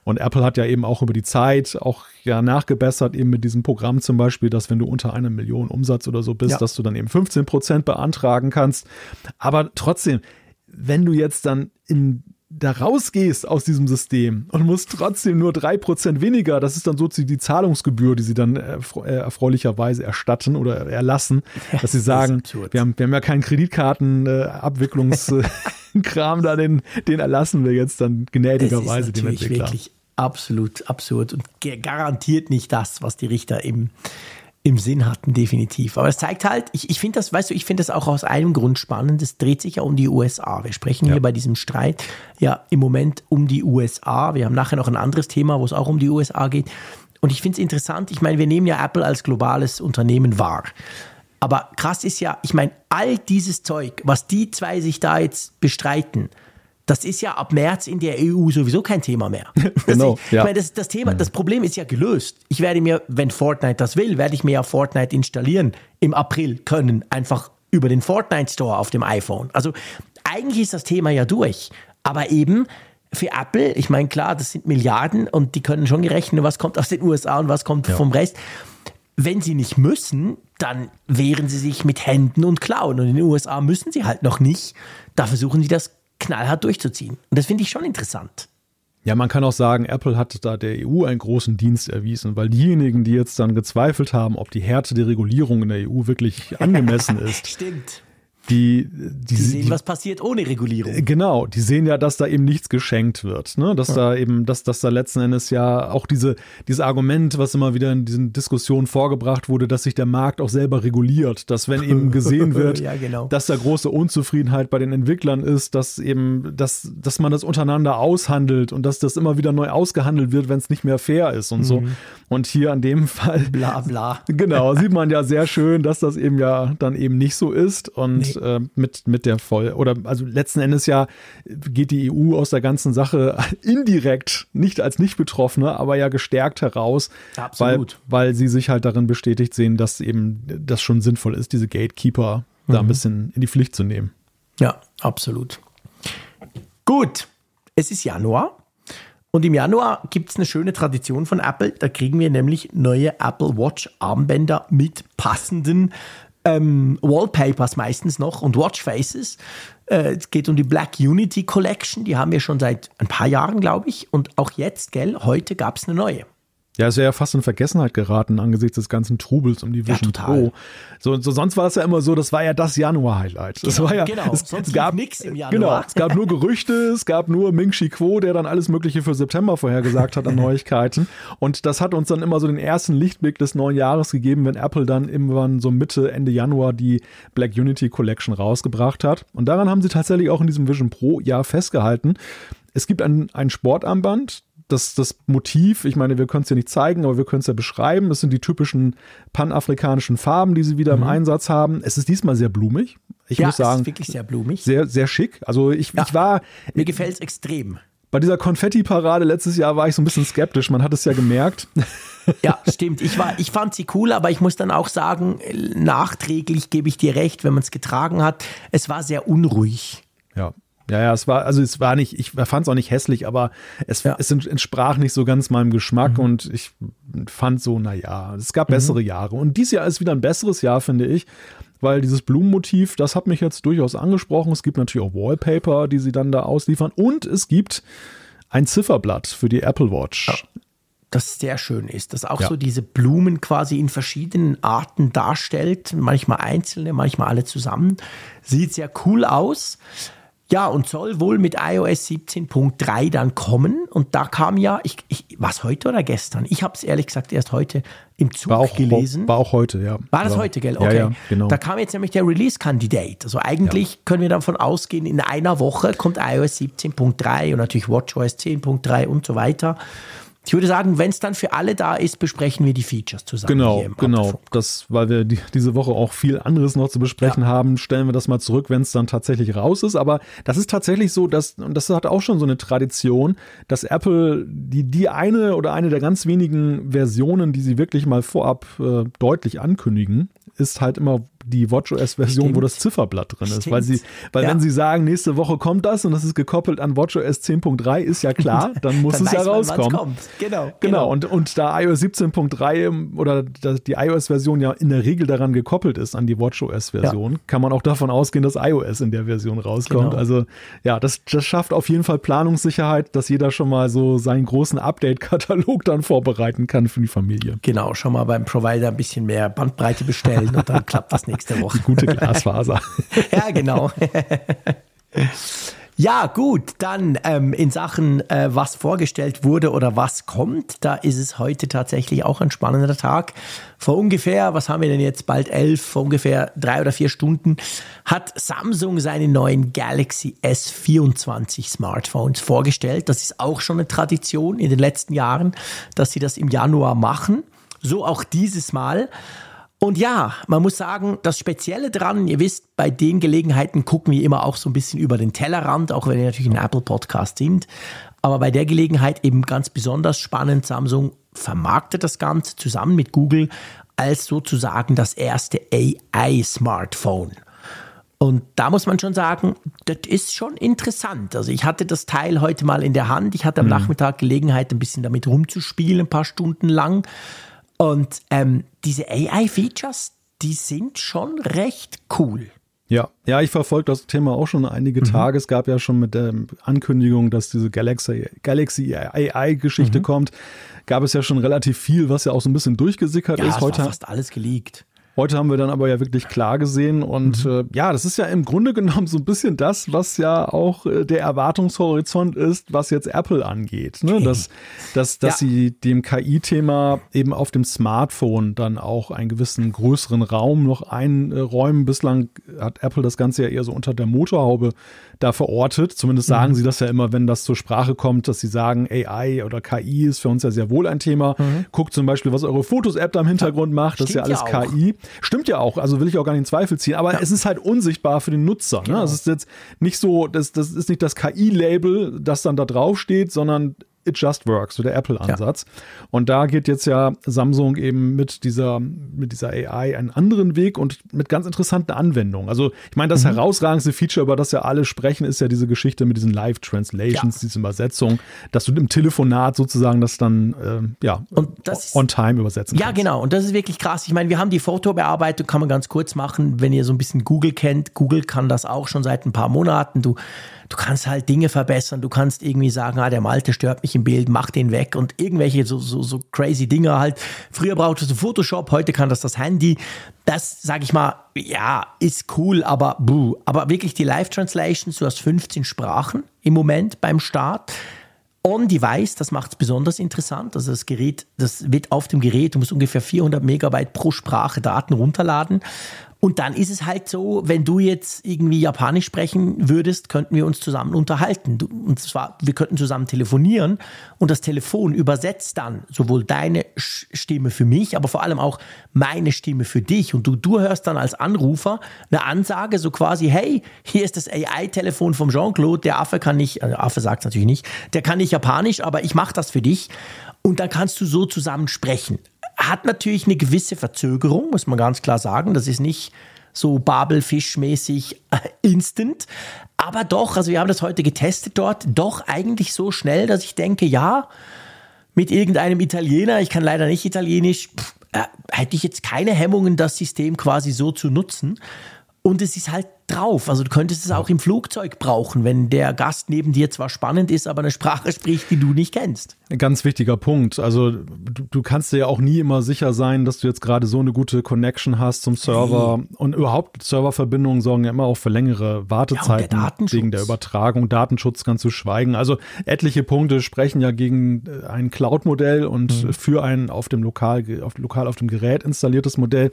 Und Apple hat ja eben auch über die Zeit auch ja nachgebessert, eben mit diesem Programm zum Beispiel, dass wenn du unter einer Million Umsatz oder so bist, ja. dass du dann eben 15 Prozent beantragen kannst. Aber trotzdem, wenn du jetzt dann in da rausgehst aus diesem System und musst trotzdem nur 3% weniger, das ist dann so die Zahlungsgebühr, die sie dann äh, erfreulicherweise erstatten oder erlassen, dass sie sagen, das wir, haben, wir haben ja keinen Kreditkartenabwicklungskram äh, da, den, den erlassen wir jetzt dann gnädigerweise dem Entwickler. wirklich absolut absurd und garantiert nicht das, was die Richter im im Sinn hatten, definitiv. Aber es zeigt halt, ich, ich finde das, weißt du, ich finde das auch aus einem Grund spannend. Es dreht sich ja um die USA. Wir sprechen ja. hier bei diesem Streit ja im Moment um die USA. Wir haben nachher noch ein anderes Thema, wo es auch um die USA geht. Und ich finde es interessant. Ich meine, wir nehmen ja Apple als globales Unternehmen wahr. Aber krass ist ja, ich meine, all dieses Zeug, was die zwei sich da jetzt bestreiten, das ist ja ab März in der EU sowieso kein Thema mehr. genau. Ich, ja. meine, das, das Thema, das Problem ist ja gelöst. Ich werde mir, wenn Fortnite das will, werde ich mir ja Fortnite installieren im April können, einfach über den Fortnite Store auf dem iPhone. Also eigentlich ist das Thema ja durch. Aber eben für Apple, ich meine, klar, das sind Milliarden und die können schon gerechnet, was kommt aus den USA und was kommt ja. vom Rest. Wenn sie nicht müssen, dann wehren sie sich mit Händen und Klauen. Und in den USA müssen sie halt noch nicht. Da versuchen sie das knallhart durchzuziehen. Und das finde ich schon interessant. Ja, man kann auch sagen, Apple hat da der EU einen großen Dienst erwiesen, weil diejenigen, die jetzt dann gezweifelt haben, ob die Härte der Regulierung in der EU wirklich angemessen ist, Stimmt die, die, die sehen, die, was passiert ohne Regulierung. Genau, die sehen ja, dass da eben nichts geschenkt wird. Ne? Dass ja. da eben, dass, dass da letzten Endes ja auch diese, dieses Argument, was immer wieder in diesen Diskussionen vorgebracht wurde, dass sich der Markt auch selber reguliert, dass wenn eben gesehen wird, ja, genau. dass da große Unzufriedenheit bei den Entwicklern ist, dass eben, dass, dass man das untereinander aushandelt und dass das immer wieder neu ausgehandelt wird, wenn es nicht mehr fair ist und mhm. so. Und hier an dem Fall. Bla bla. Genau, sieht man ja sehr schön, dass das eben ja dann eben nicht so ist. Und nee äh, mit, mit der Voll, oder also letzten Endes ja geht die EU aus der ganzen Sache indirekt, nicht als Nicht-Betroffene, aber ja gestärkt heraus, Absolut. Weil, weil sie sich halt darin bestätigt sehen, dass eben das schon sinnvoll ist, diese Gatekeeper mhm. da ein mhm. bisschen in die Pflicht zu nehmen. Ja, absolut. Gut, es ist Januar. Und im Januar gibt es eine schöne Tradition von Apple. Da kriegen wir nämlich neue Apple Watch Armbänder mit passenden ähm, Wallpapers meistens noch und Watchfaces. Äh, es geht um die Black Unity Collection, die haben wir schon seit ein paar Jahren, glaube ich. Und auch jetzt, gell, heute gab es eine neue. Ja, ist ja fast in Vergessenheit geraten angesichts des ganzen Trubels um die Vision ja, Pro. So, so, sonst war es ja immer so, das war ja das Januar-Highlight. Das genau, war ja, genau. Es, sonst es gab nichts im Januar. Genau, es gab nur Gerüchte, es gab nur Ming Chi Kuo, der dann alles Mögliche für September vorhergesagt hat an Neuigkeiten. Und das hat uns dann immer so den ersten Lichtblick des neuen Jahres gegeben, wenn Apple dann irgendwann so Mitte, Ende Januar die Black Unity Collection rausgebracht hat. Und daran haben sie tatsächlich auch in diesem Vision Pro Jahr festgehalten. Es gibt ein, ein Sportarmband, das, das Motiv, ich meine, wir können es ja nicht zeigen, aber wir können es ja beschreiben. Das sind die typischen panafrikanischen Farben, die sie wieder mhm. im Einsatz haben. Es ist diesmal sehr blumig. Ich ja, muss sagen, es ist wirklich sehr blumig. Sehr, sehr schick. Also ich, ja, ich war. Mir gefällt es extrem. Bei dieser Konfetti-Parade letztes Jahr war ich so ein bisschen skeptisch. Man hat es ja gemerkt. Ja, stimmt. Ich, war, ich fand sie cool, aber ich muss dann auch sagen, nachträglich gebe ich dir recht, wenn man es getragen hat, es war sehr unruhig. Ja, ja, ja, es war, also es war nicht, ich fand es auch nicht hässlich, aber es, ja. es entsprach nicht so ganz meinem Geschmack mhm. und ich fand so, naja, es gab mhm. bessere mhm. Jahre. Und dieses Jahr ist wieder ein besseres Jahr, finde ich, weil dieses Blumenmotiv, das hat mich jetzt durchaus angesprochen. Es gibt natürlich auch Wallpaper, die sie dann da ausliefern und es gibt ein Zifferblatt für die Apple Watch. Ja das sehr schön ist, das auch ja. so diese Blumen quasi in verschiedenen Arten darstellt, manchmal einzelne, manchmal alle zusammen. Sieht sehr cool aus. Ja, und soll wohl mit iOS 17.3 dann kommen. Und da kam ja, ich, ich was heute oder gestern? Ich habe es ehrlich gesagt erst heute im Zug war auch, gelesen. War auch heute, ja. War das war, heute, gell? Okay. Ja, ja, genau. Da kam jetzt nämlich der Release-Kandidat. Also eigentlich ja. können wir davon ausgehen, in einer Woche kommt iOS 17.3 und natürlich WatchOS 10.3 und so weiter. Ich würde sagen, wenn es dann für alle da ist, besprechen wir die Features zusammen. Genau, genau. Das, weil wir die, diese Woche auch viel anderes noch zu besprechen ja. haben, stellen wir das mal zurück, wenn es dann tatsächlich raus ist. Aber das ist tatsächlich so, dass, und das hat auch schon so eine Tradition, dass Apple die, die eine oder eine der ganz wenigen Versionen, die sie wirklich mal vorab äh, deutlich ankündigen, ist halt immer die WatchOS-Version, wo das Zifferblatt drin ist. Stimmt. Weil, sie, weil ja. wenn sie sagen, nächste Woche kommt das und das ist gekoppelt an WatchOS 10.3, ist ja klar, dann muss dann es ja rauskommen. Genau, genau. Genau. Und, und da iOS 17.3 oder die iOS-Version ja in der Regel daran gekoppelt ist, an die WatchOS-Version, ja. kann man auch davon ausgehen, dass iOS in der Version rauskommt. Genau. Also ja, das, das schafft auf jeden Fall Planungssicherheit, dass jeder schon mal so seinen großen Update-Katalog dann vorbereiten kann für die Familie. Genau, schon mal beim Provider ein bisschen mehr Bandbreite bestellen und dann klappt das nächste Woche. Die gute Glasfaser. ja, genau. Ja, gut, dann ähm, in Sachen, äh, was vorgestellt wurde oder was kommt, da ist es heute tatsächlich auch ein spannender Tag. Vor ungefähr, was haben wir denn jetzt, bald elf, vor ungefähr drei oder vier Stunden hat Samsung seine neuen Galaxy S24 Smartphones vorgestellt. Das ist auch schon eine Tradition in den letzten Jahren, dass sie das im Januar machen. So auch dieses Mal. Und ja, man muss sagen, das Spezielle dran, ihr wisst, bei den Gelegenheiten gucken wir immer auch so ein bisschen über den Tellerrand, auch wenn wir natürlich ein Apple Podcast sind. Aber bei der Gelegenheit eben ganz besonders spannend, Samsung vermarktet das Ganze zusammen mit Google als sozusagen das erste AI-Smartphone. Und da muss man schon sagen, das ist schon interessant. Also ich hatte das Teil heute mal in der Hand. Ich hatte am mhm. Nachmittag Gelegenheit, ein bisschen damit rumzuspielen, ein paar Stunden lang. Und ähm, diese AI-Features, die sind schon recht cool. Ja, ja, ich verfolge das Thema auch schon einige mhm. Tage. Es gab ja schon mit der Ankündigung, dass diese Galaxy, Galaxy AI-Geschichte mhm. kommt, gab es ja schon relativ viel, was ja auch so ein bisschen durchgesickert ja, ist. Heute war fast alles geleakt. Heute haben wir dann aber ja wirklich klar gesehen und mhm. äh, ja, das ist ja im Grunde genommen so ein bisschen das, was ja auch äh, der Erwartungshorizont ist, was jetzt Apple angeht. Ne? Dass, dass, dass ja. sie dem KI-Thema eben auf dem Smartphone dann auch einen gewissen größeren Raum noch einräumen. Bislang hat Apple das Ganze ja eher so unter der Motorhaube da verortet. Zumindest sagen mhm. sie das ja immer, wenn das zur Sprache kommt, dass sie sagen, AI oder KI ist für uns ja sehr wohl ein Thema. Mhm. Guckt zum Beispiel, was eure Fotos-App da im Hintergrund macht. Das ist ja alles ja KI. Stimmt ja auch, also will ich auch gar nicht in Zweifel ziehen, aber ja. es ist halt unsichtbar für den Nutzer. Ne? Genau. Das ist jetzt nicht so, das, das ist nicht das KI-Label, das dann da drauf steht, sondern It Just Works, so der Apple-Ansatz. Ja. Und da geht jetzt ja Samsung eben mit dieser, mit dieser AI einen anderen Weg und mit ganz interessanten Anwendungen. Also ich meine, das mhm. herausragendste Feature, über das ja alle sprechen, ist ja diese Geschichte mit diesen Live-Translations, ja. diese Übersetzung, dass du im Telefonat sozusagen das dann äh, ja, das, on time übersetzen ja, kannst. Ja, genau. Und das ist wirklich krass. Ich meine, wir haben die Fotobearbeitung, kann man ganz kurz machen, wenn ihr so ein bisschen Google kennt. Google kann das auch schon seit ein paar Monaten. Du du kannst halt Dinge verbessern, du kannst irgendwie sagen, ah, der Malte stört mich im Bild, mach den weg und irgendwelche so, so, so crazy Dinge halt. Früher brauchtest du Photoshop, heute kann das das Handy. Das, sag ich mal, ja, ist cool, aber buh. Aber wirklich die Live-Translations, du hast 15 Sprachen im Moment beim Start. On-Device, das macht es besonders interessant. Also das Gerät, das wird auf dem Gerät, du musst ungefähr 400 Megabyte pro Sprache Daten runterladen. Und dann ist es halt so, wenn du jetzt irgendwie Japanisch sprechen würdest, könnten wir uns zusammen unterhalten. Und zwar, wir könnten zusammen telefonieren und das Telefon übersetzt dann sowohl deine Stimme für mich, aber vor allem auch meine Stimme für dich. Und du, du hörst dann als Anrufer eine Ansage, so quasi, hey, hier ist das AI-Telefon vom Jean-Claude, der Affe kann nicht, also Affe sagt es natürlich nicht, der kann nicht Japanisch, aber ich mache das für dich. Und dann kannst du so zusammen sprechen hat natürlich eine gewisse Verzögerung, muss man ganz klar sagen. Das ist nicht so Babelfisch-mäßig äh, instant. Aber doch, also wir haben das heute getestet dort, doch eigentlich so schnell, dass ich denke, ja, mit irgendeinem Italiener, ich kann leider nicht Italienisch, pff, äh, hätte ich jetzt keine Hemmungen, das System quasi so zu nutzen. Und es ist halt drauf. Also du könntest es auch im Flugzeug brauchen, wenn der Gast neben dir zwar spannend ist, aber eine Sprache spricht, die du nicht kennst. Ein ganz wichtiger Punkt. Also du, du kannst dir ja auch nie immer sicher sein, dass du jetzt gerade so eine gute Connection hast zum Server. Hey. Und überhaupt Serververbindungen sorgen ja immer auch für längere Wartezeiten ja, der wegen der Übertragung. Datenschutz ganz zu schweigen. Also etliche Punkte sprechen ja gegen äh, ein Cloud-Modell und mhm. für ein auf dem lokal, auf, lokal auf dem Gerät installiertes Modell.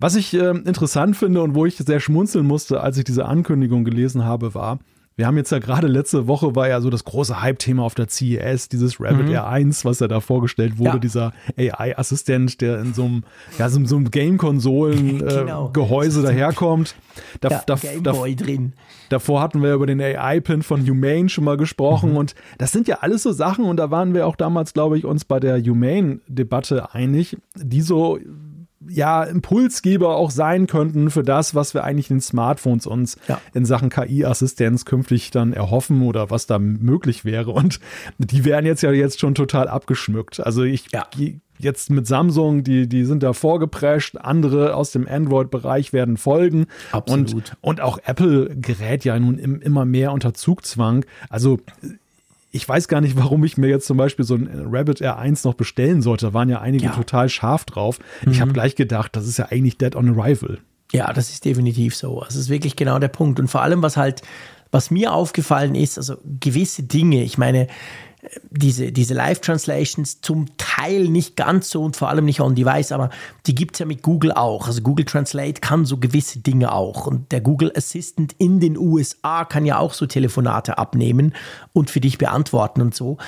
Was ich äh, interessant finde und wo ich sehr schmunzeln musste, als ich diese Ankündigung gelesen habe, war, wir haben jetzt ja gerade letzte Woche war ja so das große Hype-Thema auf der CES, dieses Rabbit mhm. R1, was ja da vorgestellt wurde, ja. dieser AI-Assistent, der in so einem, ja, so, so einem Game-Konsolen-Gehäuse äh, genau. daherkommt. Da, ja, da, da, drin. Davor hatten wir über den AI-Pin von Humane schon mal gesprochen mhm. und das sind ja alles so Sachen und da waren wir auch damals, glaube ich, uns bei der Humane-Debatte einig, die so ja, Impulsgeber auch sein könnten für das, was wir eigentlich in den Smartphones uns ja. in Sachen KI-Assistenz künftig dann erhoffen oder was da möglich wäre. Und die werden jetzt ja jetzt schon total abgeschmückt. Also ich ja. jetzt mit Samsung, die, die sind da vorgeprescht, andere aus dem Android-Bereich werden folgen. Absolut. Und, und auch Apple gerät ja nun immer mehr unter Zugzwang. Also ich weiß gar nicht, warum ich mir jetzt zum Beispiel so ein Rabbit R1 noch bestellen sollte. Da waren ja einige ja. total scharf drauf. Mhm. Ich habe gleich gedacht, das ist ja eigentlich Dead on Arrival. Ja, das ist definitiv so. Das ist wirklich genau der Punkt. Und vor allem, was halt, was mir aufgefallen ist, also gewisse Dinge, ich meine, diese, diese Live-Translations zum Teil nicht ganz so und vor allem nicht on-device, aber die gibt es ja mit Google auch. Also Google Translate kann so gewisse Dinge auch. Und der Google Assistant in den USA kann ja auch so Telefonate abnehmen und für dich beantworten und so.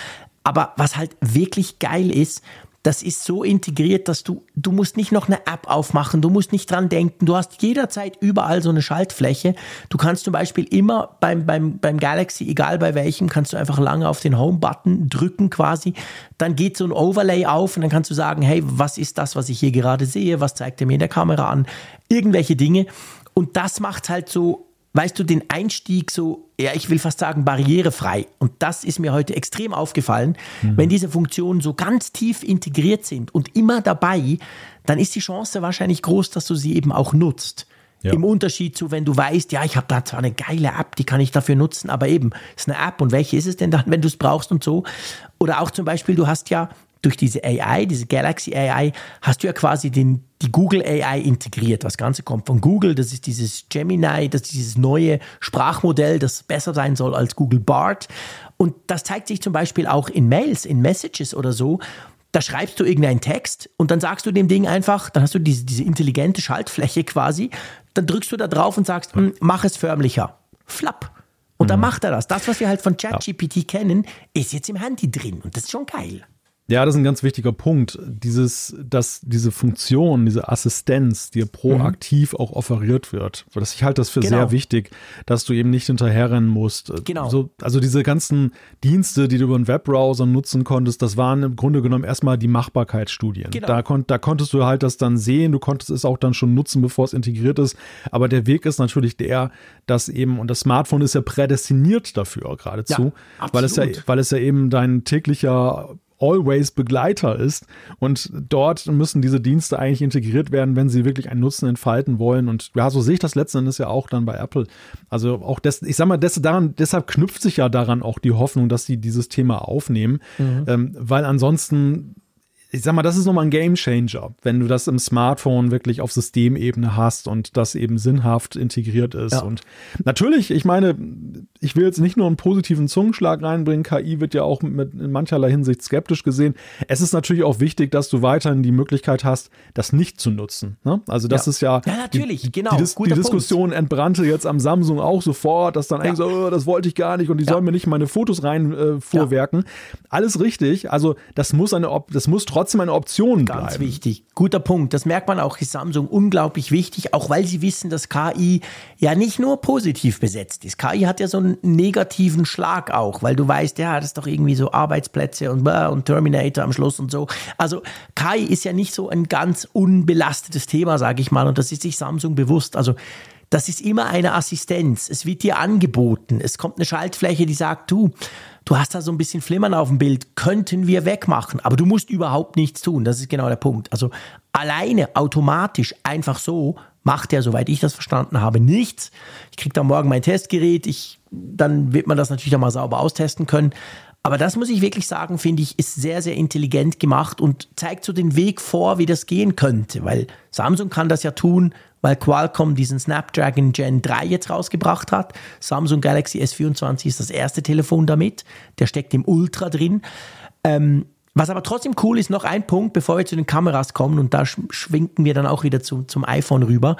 Aber was halt wirklich geil ist, das ist so integriert, dass du, du musst nicht noch eine App aufmachen, du musst nicht dran denken, du hast jederzeit überall so eine Schaltfläche. Du kannst zum Beispiel immer beim, beim, beim Galaxy, egal bei welchem, kannst du einfach lange auf den Home-Button drücken quasi. Dann geht so ein Overlay auf und dann kannst du sagen, hey, was ist das, was ich hier gerade sehe? Was zeigt er mir in der Kamera an? Irgendwelche Dinge. Und das macht halt so weißt du, den Einstieg so, ja, ich will fast sagen, barrierefrei. Und das ist mir heute extrem aufgefallen. Mhm. Wenn diese Funktionen so ganz tief integriert sind und immer dabei, dann ist die Chance wahrscheinlich groß, dass du sie eben auch nutzt. Ja. Im Unterschied zu, wenn du weißt, ja, ich habe da zwar eine geile App, die kann ich dafür nutzen, aber eben, es ist eine App und welche ist es denn dann, wenn du es brauchst und so. Oder auch zum Beispiel, du hast ja durch diese AI, diese Galaxy AI, hast du ja quasi den, die Google AI integriert. Das Ganze kommt von Google. Das ist dieses Gemini, das ist dieses neue Sprachmodell, das besser sein soll als Google Bart. Und das zeigt sich zum Beispiel auch in Mails, in Messages oder so. Da schreibst du irgendeinen Text und dann sagst du dem Ding einfach, dann hast du diese, diese intelligente Schaltfläche quasi, dann drückst du da drauf und sagst, hm, mach es förmlicher. Flapp. Und dann mhm. macht er das. Das, was wir halt von ChatGPT ja. kennen, ist jetzt im Handy drin. Und das ist schon geil. Ja, das ist ein ganz wichtiger Punkt. Dieses, dass diese Funktion, diese Assistenz dir proaktiv mhm. auch offeriert wird. Das, ich halte das für genau. sehr wichtig, dass du eben nicht hinterherrennen musst. Genau. So, also diese ganzen Dienste, die du über einen Webbrowser nutzen konntest, das waren im Grunde genommen erstmal die Machbarkeitsstudien. Genau. Da, kon da konntest du halt das dann sehen, du konntest es auch dann schon nutzen, bevor es integriert ist. Aber der Weg ist natürlich der, dass eben, und das Smartphone ist ja prädestiniert dafür geradezu, ja, weil, es ja, weil es ja eben dein täglicher always Begleiter ist. Und dort müssen diese Dienste eigentlich integriert werden, wenn sie wirklich einen Nutzen entfalten wollen. Und ja, so sehe ich das letzten Endes ja auch dann bei Apple. Also auch das, ich sag mal, das, daran, deshalb knüpft sich ja daran auch die Hoffnung, dass sie dieses Thema aufnehmen, mhm. ähm, weil ansonsten ich sag mal, das ist nochmal ein Game Changer, wenn du das im Smartphone wirklich auf Systemebene hast und das eben sinnhaft integriert ist. Ja. Und natürlich, ich meine, ich will jetzt nicht nur einen positiven Zungenschlag reinbringen. KI wird ja auch mit, in mancherlei Hinsicht skeptisch gesehen. Es ist natürlich auch wichtig, dass du weiterhin die Möglichkeit hast, das nicht zu nutzen. Ne? Also das ja. ist ja, ja natürlich, die, genau. Die, die Diskussion Punkt. entbrannte jetzt am Samsung auch sofort, dass dann ja. eigentlich so, oh, das wollte ich gar nicht und die sollen mir nicht meine Fotos rein äh, vorwerken. Alles richtig. Also das muss eine, das muss trotzdem trotzdem eine Option bleiben. Ganz wichtig. Guter Punkt. Das merkt man auch, ist Samsung unglaublich wichtig, auch weil sie wissen, dass KI ja nicht nur positiv besetzt ist. KI hat ja so einen negativen Schlag auch, weil du weißt, ja, das ist doch irgendwie so Arbeitsplätze und, und Terminator am Schluss und so. Also KI ist ja nicht so ein ganz unbelastetes Thema, sage ich mal, und das ist sich Samsung bewusst. Also das ist immer eine Assistenz. Es wird dir angeboten. Es kommt eine Schaltfläche, die sagt, du, du hast da so ein bisschen Flimmern auf dem Bild, könnten wir wegmachen. Aber du musst überhaupt nichts tun. Das ist genau der Punkt. Also alleine, automatisch, einfach so, macht er, soweit ich das verstanden habe, nichts. Ich kriege da morgen mein Testgerät, ich, dann wird man das natürlich dann mal sauber austesten können. Aber das muss ich wirklich sagen, finde ich, ist sehr, sehr intelligent gemacht und zeigt so den Weg vor, wie das gehen könnte. Weil Samsung kann das ja tun, weil Qualcomm diesen Snapdragon Gen 3 jetzt rausgebracht hat. Samsung Galaxy S24 ist das erste Telefon damit. Der steckt im Ultra drin. Ähm, was aber trotzdem cool ist, noch ein Punkt, bevor wir zu den Kameras kommen, und da schwenken wir dann auch wieder zu, zum iPhone rüber.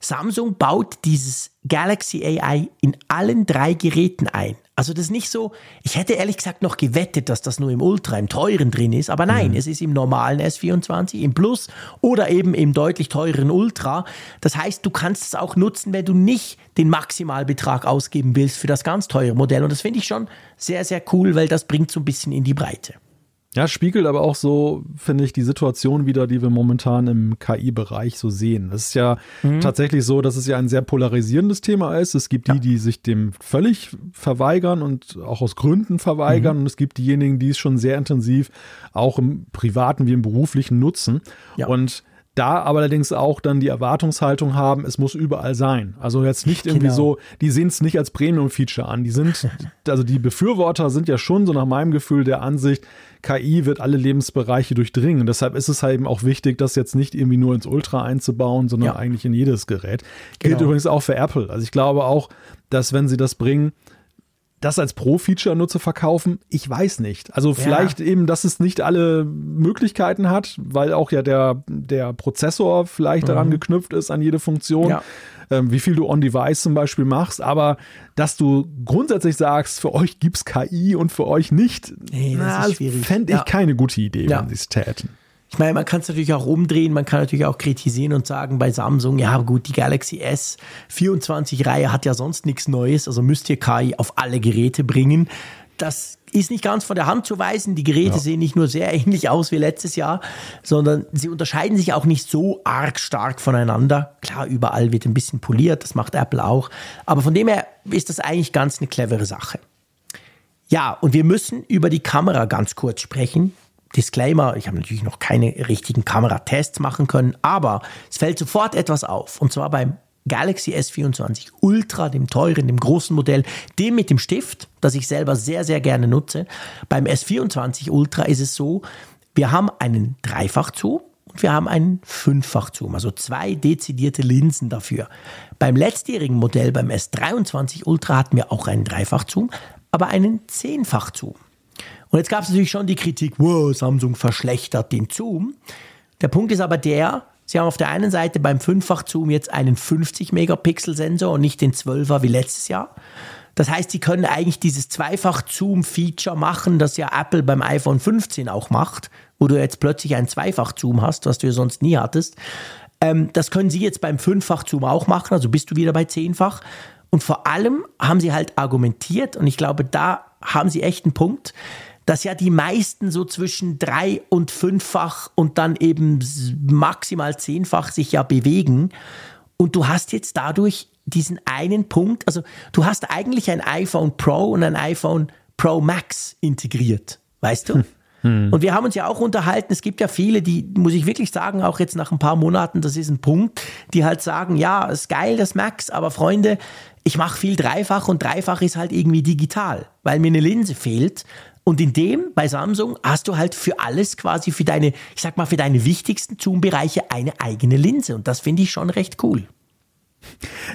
Samsung baut dieses Galaxy AI in allen drei Geräten ein. Also das ist nicht so, ich hätte ehrlich gesagt noch gewettet, dass das nur im Ultra, im teuren drin ist, aber nein, mhm. es ist im normalen S24, im Plus oder eben im deutlich teureren Ultra. Das heißt, du kannst es auch nutzen, wenn du nicht den Maximalbetrag ausgeben willst für das ganz teure Modell. Und das finde ich schon sehr, sehr cool, weil das bringt so ein bisschen in die Breite. Ja, spiegelt aber auch so, finde ich, die Situation wieder, die wir momentan im KI-Bereich so sehen. Es ist ja mhm. tatsächlich so, dass es ja ein sehr polarisierendes Thema ist. Es gibt ja. die, die sich dem völlig verweigern und auch aus Gründen verweigern. Mhm. Und es gibt diejenigen, die es schon sehr intensiv auch im privaten wie im beruflichen nutzen. Ja. Und da aber allerdings auch dann die Erwartungshaltung haben, es muss überall sein. Also jetzt nicht irgendwie genau. so, die sehen es nicht als Premium-Feature an. Die sind, also die Befürworter sind ja schon so nach meinem Gefühl der Ansicht, KI wird alle Lebensbereiche durchdringen. deshalb ist es halt eben auch wichtig, das jetzt nicht irgendwie nur ins Ultra einzubauen, sondern ja. eigentlich in jedes Gerät. Gilt genau. übrigens auch für Apple. Also ich glaube auch, dass wenn sie das bringen, das als Pro-Feature nur zu verkaufen, ich weiß nicht. Also vielleicht ja. eben, dass es nicht alle Möglichkeiten hat, weil auch ja der, der Prozessor vielleicht mhm. daran geknüpft ist an jede Funktion. Ja. Ähm, wie viel du on-device zum Beispiel machst, aber dass du grundsätzlich sagst, für euch gibt es KI und für euch nicht, nee, das fände ich ja. keine gute Idee, wenn sie es täten. Ich meine, man kann es natürlich auch umdrehen, man kann natürlich auch kritisieren und sagen bei Samsung, ja gut, die Galaxy S 24 Reihe hat ja sonst nichts Neues, also müsst ihr KI auf alle Geräte bringen. Das ist nicht ganz von der Hand zu weisen. Die Geräte ja. sehen nicht nur sehr ähnlich aus wie letztes Jahr, sondern sie unterscheiden sich auch nicht so arg stark voneinander. Klar, überall wird ein bisschen poliert, das macht Apple auch. Aber von dem her ist das eigentlich ganz eine clevere Sache. Ja, und wir müssen über die Kamera ganz kurz sprechen. Disclaimer, ich habe natürlich noch keine richtigen Kameratests machen können, aber es fällt sofort etwas auf. Und zwar beim Galaxy S24 Ultra, dem teuren, dem großen Modell, dem mit dem Stift, das ich selber sehr, sehr gerne nutze. Beim S24 Ultra ist es so, wir haben einen Dreifachzoom und wir haben einen Fünffachzoom, also zwei dezidierte Linsen dafür. Beim letztjährigen Modell, beim S23 Ultra, hatten wir auch einen Dreifachzoom, aber einen Zehnfachzoom. Und jetzt gab es natürlich schon die Kritik, wow, Samsung verschlechtert den Zoom. Der Punkt ist aber der, Sie haben auf der einen Seite beim Fünffach-Zoom jetzt einen 50-Megapixel-Sensor und nicht den 12er wie letztes Jahr. Das heißt, Sie können eigentlich dieses Zweifach-Zoom-Feature machen, das ja Apple beim iPhone 15 auch macht, wo du jetzt plötzlich einen Zweifach-Zoom hast, was du ja sonst nie hattest. Ähm, das können Sie jetzt beim Fünffach-Zoom auch machen, also bist du wieder bei Zehnfach. Und vor allem haben Sie halt argumentiert, und ich glaube, da haben Sie echt einen Punkt, dass ja die meisten so zwischen drei und fünffach und dann eben maximal zehnfach sich ja bewegen. Und du hast jetzt dadurch diesen einen Punkt, also du hast eigentlich ein iPhone Pro und ein iPhone Pro Max integriert, weißt du? Hm. hm. Und wir haben uns ja auch unterhalten, es gibt ja viele, die, muss ich wirklich sagen, auch jetzt nach ein paar Monaten, das ist ein Punkt, die halt sagen, ja, ist geil, das Max, aber Freunde, ich mache viel dreifach und dreifach ist halt irgendwie digital, weil mir eine Linse fehlt. Und in dem, bei Samsung, hast du halt für alles quasi für deine, ich sag mal, für deine wichtigsten Zoom-Bereiche eine eigene Linse. Und das finde ich schon recht cool.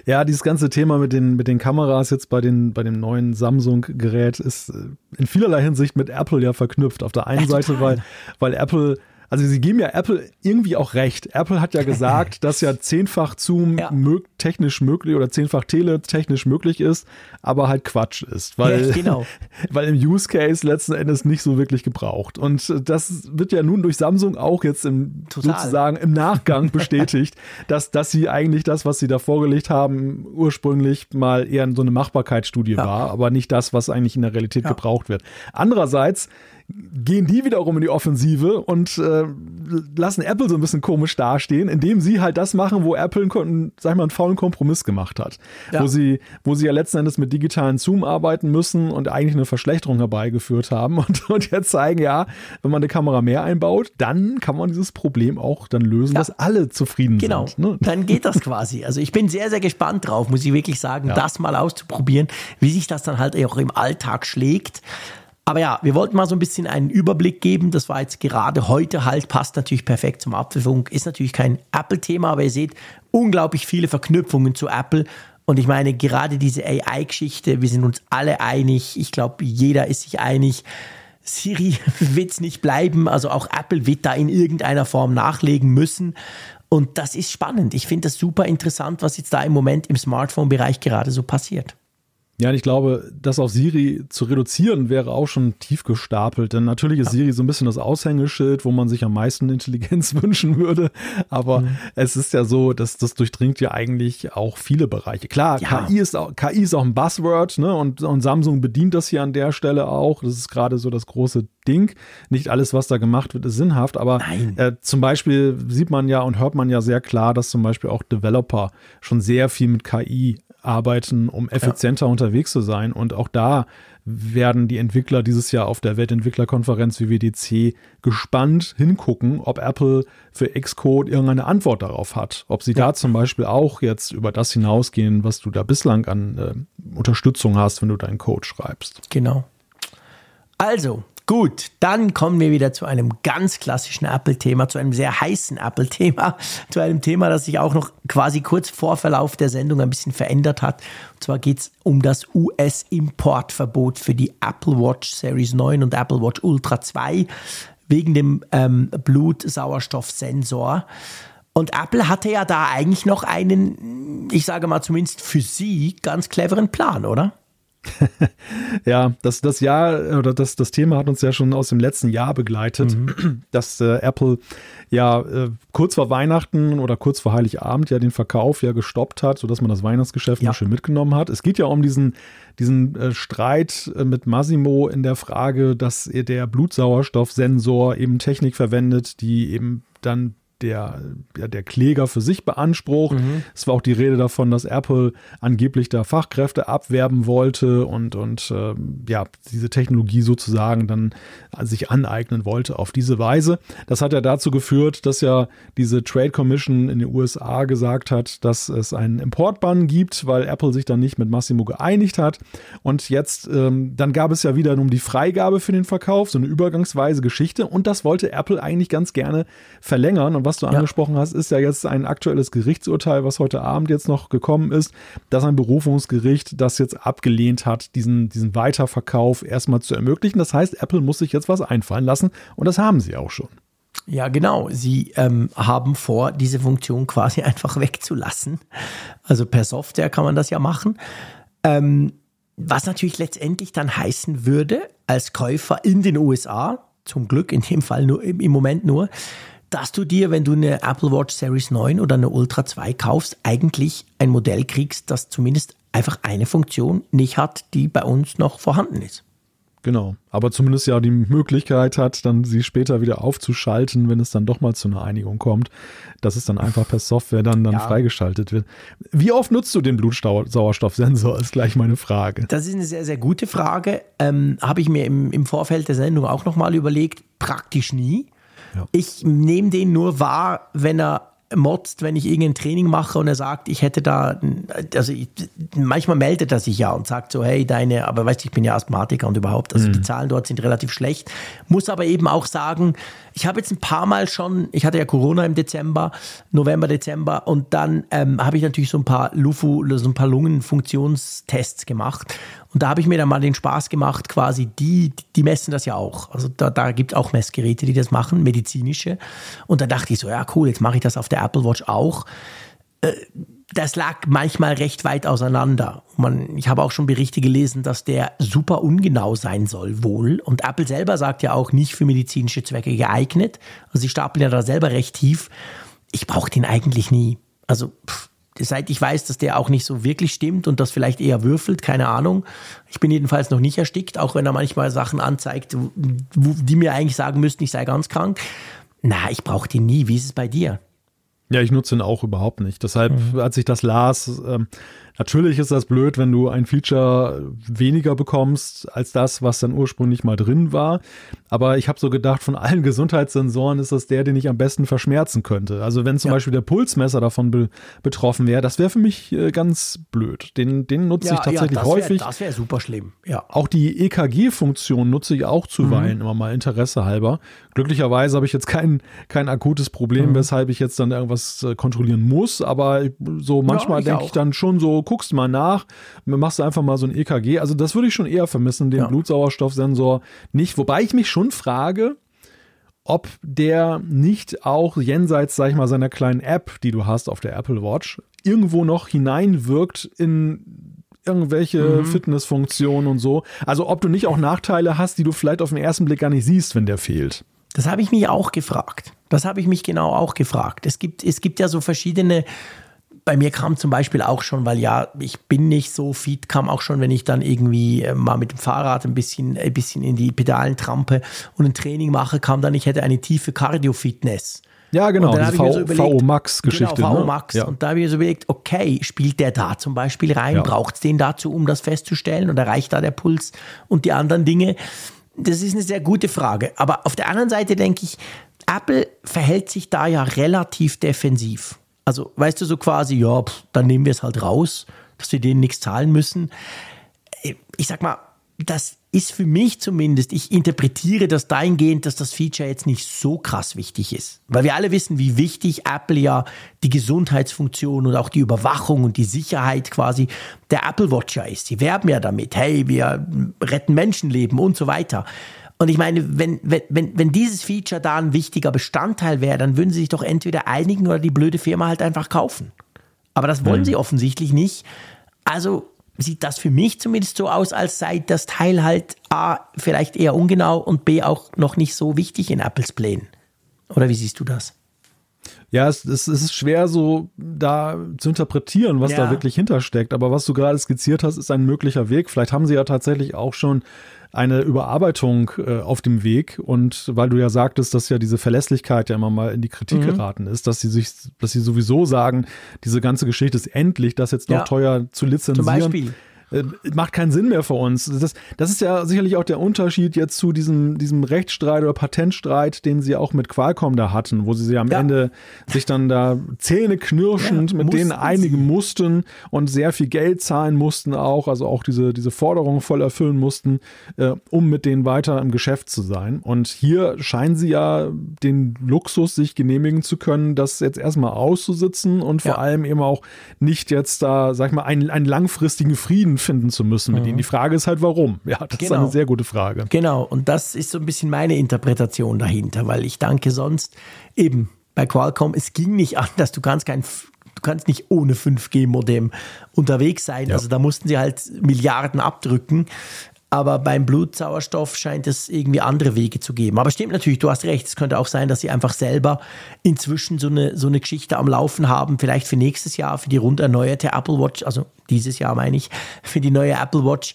Ja, dieses ganze Thema mit den, mit den Kameras jetzt bei, den, bei dem neuen Samsung-Gerät ist äh, in vielerlei Hinsicht mit Apple ja verknüpft. Auf der einen ja, Seite, weil, weil Apple also sie geben ja Apple irgendwie auch recht. Apple hat ja gesagt, dass ja zehnfach Zoom ja. Mö technisch möglich oder zehnfach Tele technisch möglich ist, aber halt Quatsch ist, weil, ja, genau. weil im Use Case letzten Endes nicht so wirklich gebraucht. Und das wird ja nun durch Samsung auch jetzt im, sozusagen im Nachgang bestätigt, dass, dass sie eigentlich das, was sie da vorgelegt haben, ursprünglich mal eher so eine Machbarkeitsstudie ja. war, aber nicht das, was eigentlich in der Realität gebraucht wird. Andererseits gehen die wiederum in die Offensive und äh, lassen Apple so ein bisschen komisch dastehen, indem sie halt das machen, wo Apple einen, sag ich mal, einen faulen Kompromiss gemacht hat. Ja. Wo, sie, wo sie ja letzten Endes mit digitalen Zoom arbeiten müssen und eigentlich eine Verschlechterung herbeigeführt haben und, und jetzt zeigen, ja, wenn man eine Kamera mehr einbaut, dann kann man dieses Problem auch dann lösen, ja. dass alle zufrieden genau. sind. Genau, ne? dann geht das quasi. Also ich bin sehr, sehr gespannt drauf, muss ich wirklich sagen, ja. das mal auszuprobieren, wie sich das dann halt auch im Alltag schlägt. Aber ja, wir wollten mal so ein bisschen einen Überblick geben. Das war jetzt gerade heute halt, passt natürlich perfekt zum Apfelfunk. Ist natürlich kein Apple-Thema, aber ihr seht unglaublich viele Verknüpfungen zu Apple. Und ich meine, gerade diese AI-Geschichte, wir sind uns alle einig. Ich glaube, jeder ist sich einig. Siri wird es nicht bleiben. Also auch Apple wird da in irgendeiner Form nachlegen müssen. Und das ist spannend. Ich finde das super interessant, was jetzt da im Moment im Smartphone-Bereich gerade so passiert. Ja, und ich glaube, das auf Siri zu reduzieren wäre auch schon tief gestapelt. Denn natürlich ist Siri so ein bisschen das Aushängeschild, wo man sich am meisten Intelligenz wünschen würde. Aber mhm. es ist ja so, dass das durchdringt ja eigentlich auch viele Bereiche. Klar, ja. KI, ist auch, KI ist auch ein Buzzword, ne? Und, und Samsung bedient das hier an der Stelle auch. Das ist gerade so das große Ding. Nicht alles, was da gemacht wird, ist sinnhaft. Aber äh, zum Beispiel sieht man ja und hört man ja sehr klar, dass zum Beispiel auch Developer schon sehr viel mit KI arbeiten, um effizienter ja. unterwegs zu sein. Und auch da werden die Entwickler dieses Jahr auf der Weltentwicklerkonferenz WWDC gespannt hingucken, ob Apple für Xcode irgendeine Antwort darauf hat. Ob sie ja. da zum Beispiel auch jetzt über das hinausgehen, was du da bislang an äh, Unterstützung hast, wenn du deinen Code schreibst. Genau. Also, Gut, dann kommen wir wieder zu einem ganz klassischen Apple-Thema, zu einem sehr heißen Apple-Thema, zu einem Thema, das sich auch noch quasi kurz vor Verlauf der Sendung ein bisschen verändert hat. Und zwar geht es um das US-Importverbot für die Apple Watch Series 9 und Apple Watch Ultra 2 wegen dem ähm, Blutsauerstoffsensor. Und Apple hatte ja da eigentlich noch einen, ich sage mal zumindest für sie, ganz cleveren Plan, oder? ja, das, das Jahr oder das, das Thema hat uns ja schon aus dem letzten Jahr begleitet, mhm. dass äh, Apple ja äh, kurz vor Weihnachten oder kurz vor Heiligabend ja den Verkauf ja gestoppt hat, sodass man das Weihnachtsgeschäft ja. noch schön mitgenommen hat. Es geht ja um diesen, diesen äh, Streit äh, mit Massimo in der Frage, dass der Blutsauerstoffsensor eben Technik verwendet, die eben dann der, ja, der Kläger für sich beansprucht. Mhm. Es war auch die Rede davon, dass Apple angeblich da Fachkräfte abwerben wollte und, und äh, ja, diese Technologie sozusagen dann sich aneignen wollte auf diese Weise. Das hat ja dazu geführt, dass ja diese Trade Commission in den USA gesagt hat, dass es einen Importbann gibt, weil Apple sich dann nicht mit Massimo geeinigt hat. Und jetzt, ähm, dann gab es ja wieder um die Freigabe für den Verkauf, so eine übergangsweise Geschichte. Und das wollte Apple eigentlich ganz gerne verlängern. Und was du ja. angesprochen hast, ist ja jetzt ein aktuelles Gerichtsurteil, was heute Abend jetzt noch gekommen ist, dass ein Berufungsgericht das jetzt abgelehnt hat, diesen, diesen Weiterverkauf erstmal zu ermöglichen. Das heißt, Apple muss sich jetzt was einfallen lassen und das haben sie auch schon. Ja, genau. Sie ähm, haben vor, diese Funktion quasi einfach wegzulassen. Also per Software kann man das ja machen. Ähm, was natürlich letztendlich dann heißen würde, als Käufer in den USA, zum Glück in dem Fall nur im Moment nur, dass du dir, wenn du eine Apple Watch Series 9 oder eine Ultra 2 kaufst, eigentlich ein Modell kriegst, das zumindest einfach eine Funktion nicht hat, die bei uns noch vorhanden ist. Genau, aber zumindest ja die Möglichkeit hat, dann sie später wieder aufzuschalten, wenn es dann doch mal zu einer Einigung kommt, dass es dann einfach per Software dann, dann ja. freigeschaltet wird. Wie oft nutzt du den Blutsauerstoffsensor, ist gleich meine Frage. Das ist eine sehr, sehr gute Frage. Ähm, Habe ich mir im, im Vorfeld der Sendung auch nochmal überlegt. Praktisch nie. Ja. Ich nehme den nur wahr, wenn er motzt, wenn ich irgendein Training mache und er sagt, ich hätte da, also ich, manchmal meldet er sich ja und sagt so, hey, deine, aber weißt du, ich bin ja Asthmatiker und überhaupt, also mhm. die Zahlen dort sind relativ schlecht. Muss aber eben auch sagen, ich habe jetzt ein paar Mal schon, ich hatte ja Corona im Dezember, November, Dezember und dann ähm, habe ich natürlich so ein paar Lufu, so ein paar Lungenfunktionstests gemacht und da habe ich mir dann mal den Spaß gemacht, quasi die, die messen das ja auch. Also da, da gibt es auch Messgeräte, die das machen, medizinische. Und da dachte ich so, ja cool, jetzt mache ich das auf der Apple Watch auch. Äh, das lag manchmal recht weit auseinander. Man, ich habe auch schon Berichte gelesen, dass der super ungenau sein soll, wohl. Und Apple selber sagt ja auch nicht für medizinische Zwecke geeignet. Also sie stapeln ja da selber recht tief. Ich brauche den eigentlich nie. Also pff, seit ich weiß, dass der auch nicht so wirklich stimmt und das vielleicht eher würfelt, keine Ahnung. Ich bin jedenfalls noch nicht erstickt, auch wenn er manchmal Sachen anzeigt, die mir eigentlich sagen müssten, ich sei ganz krank. Na, ich brauche den nie. Wie ist es bei dir? Ja, ich nutze ihn auch überhaupt nicht. Deshalb, mhm. als ich das las, ähm, Natürlich ist das blöd, wenn du ein Feature weniger bekommst als das, was dann ursprünglich mal drin war. Aber ich habe so gedacht, von allen Gesundheitssensoren ist das der, den ich am besten verschmerzen könnte. Also wenn zum ja. Beispiel der Pulsmesser davon be betroffen wäre, das wäre für mich äh, ganz blöd. Den, den nutze ja, ich tatsächlich ja, das wär, häufig. Das wäre super schlimm. Ja. Auch die EKG-Funktion nutze ich auch zuweilen, mhm. immer mal Interesse halber. Glücklicherweise habe ich jetzt kein, kein akutes Problem, mhm. weshalb ich jetzt dann irgendwas äh, kontrollieren muss. Aber so manchmal denke ich dann schon so, guckst mal nach, machst du einfach mal so ein EKG. Also das würde ich schon eher vermissen, den ja. Blutsauerstoffsensor nicht. Wobei ich mich schon frage, ob der nicht auch jenseits, sag ich mal, seiner kleinen App, die du hast auf der Apple Watch, irgendwo noch hineinwirkt in irgendwelche mhm. Fitnessfunktionen und so. Also ob du nicht auch Nachteile hast, die du vielleicht auf den ersten Blick gar nicht siehst, wenn der fehlt. Das habe ich mich auch gefragt. Das habe ich mich genau auch gefragt. Es gibt, es gibt ja so verschiedene bei mir kam zum Beispiel auch schon, weil ja, ich bin nicht so fit, kam auch schon, wenn ich dann irgendwie äh, mal mit dem Fahrrad ein bisschen, ein bisschen in die Pedalen trampe und ein Training mache, kam dann, ich hätte eine tiefe Cardio-Fitness. Ja, genau, und dann diese so überlegt, Max-Geschichte. Genau, VO Max. Ne? Ja. Und da habe ich so überlegt, okay, spielt der da zum Beispiel rein? Ja. Braucht es den dazu, um das festzustellen? Oder reicht da der Puls und die anderen Dinge? Das ist eine sehr gute Frage. Aber auf der anderen Seite denke ich, Apple verhält sich da ja relativ defensiv. Also, weißt du, so quasi, ja, pff, dann nehmen wir es halt raus, dass wir denen nichts zahlen müssen. Äh, ich sag mal, das ist für mich zumindest, ich interpretiere das dahingehend, dass das Feature jetzt nicht so krass wichtig ist. Weil wir alle wissen, wie wichtig Apple ja die Gesundheitsfunktion und auch die Überwachung und die Sicherheit quasi der Apple Watcher ist. Sie werben ja damit, hey, wir retten Menschenleben und so weiter. Und ich meine, wenn, wenn, wenn dieses Feature da ein wichtiger Bestandteil wäre, dann würden sie sich doch entweder einigen oder die blöde Firma halt einfach kaufen. Aber das wollen mhm. sie offensichtlich nicht. Also sieht das für mich zumindest so aus, als sei das Teil halt A, vielleicht eher ungenau und B, auch noch nicht so wichtig in Apples Plänen. Oder wie siehst du das? Ja, es, es, ist schwer so da zu interpretieren, was ja. da wirklich hintersteckt. Aber was du gerade skizziert hast, ist ein möglicher Weg. Vielleicht haben sie ja tatsächlich auch schon eine Überarbeitung äh, auf dem Weg. Und weil du ja sagtest, dass ja diese Verlässlichkeit ja immer mal in die Kritik mhm. geraten ist, dass sie sich, dass sie sowieso sagen, diese ganze Geschichte ist endlich, das jetzt noch ja. teuer zu lizenzieren. Zum Beispiel. Äh, macht keinen Sinn mehr für uns. Das, das ist ja sicherlich auch der Unterschied jetzt zu diesem, diesem Rechtsstreit oder Patentstreit, den sie auch mit Qualcomm da hatten, wo sie sich am ja. Ende sich dann da zähneknirschend ja, mit denen einigen sie. mussten und sehr viel Geld zahlen mussten auch, also auch diese, diese Forderungen voll erfüllen mussten, äh, um mit denen weiter im Geschäft zu sein. Und hier scheinen sie ja den Luxus sich genehmigen zu können, das jetzt erstmal auszusitzen und vor ja. allem eben auch nicht jetzt da, sag ich mal, einen, einen langfristigen Frieden finden zu müssen mit mhm. ihnen. Die Frage ist halt, warum? Ja, das genau. ist eine genau. sehr gute Frage. Genau, und das ist so ein bisschen meine Interpretation dahinter, weil ich danke sonst eben bei Qualcomm, es ging nicht anders. Du kannst kein du kannst nicht ohne 5G-Modem unterwegs sein. Ja. Also da mussten sie halt Milliarden abdrücken. Aber beim Blutsauerstoff scheint es irgendwie andere Wege zu geben. Aber stimmt natürlich, du hast recht. Es könnte auch sein, dass sie einfach selber inzwischen so eine, so eine Geschichte am Laufen haben. Vielleicht für nächstes Jahr, für die rund erneuerte Apple Watch, also dieses Jahr meine ich, für die neue Apple Watch,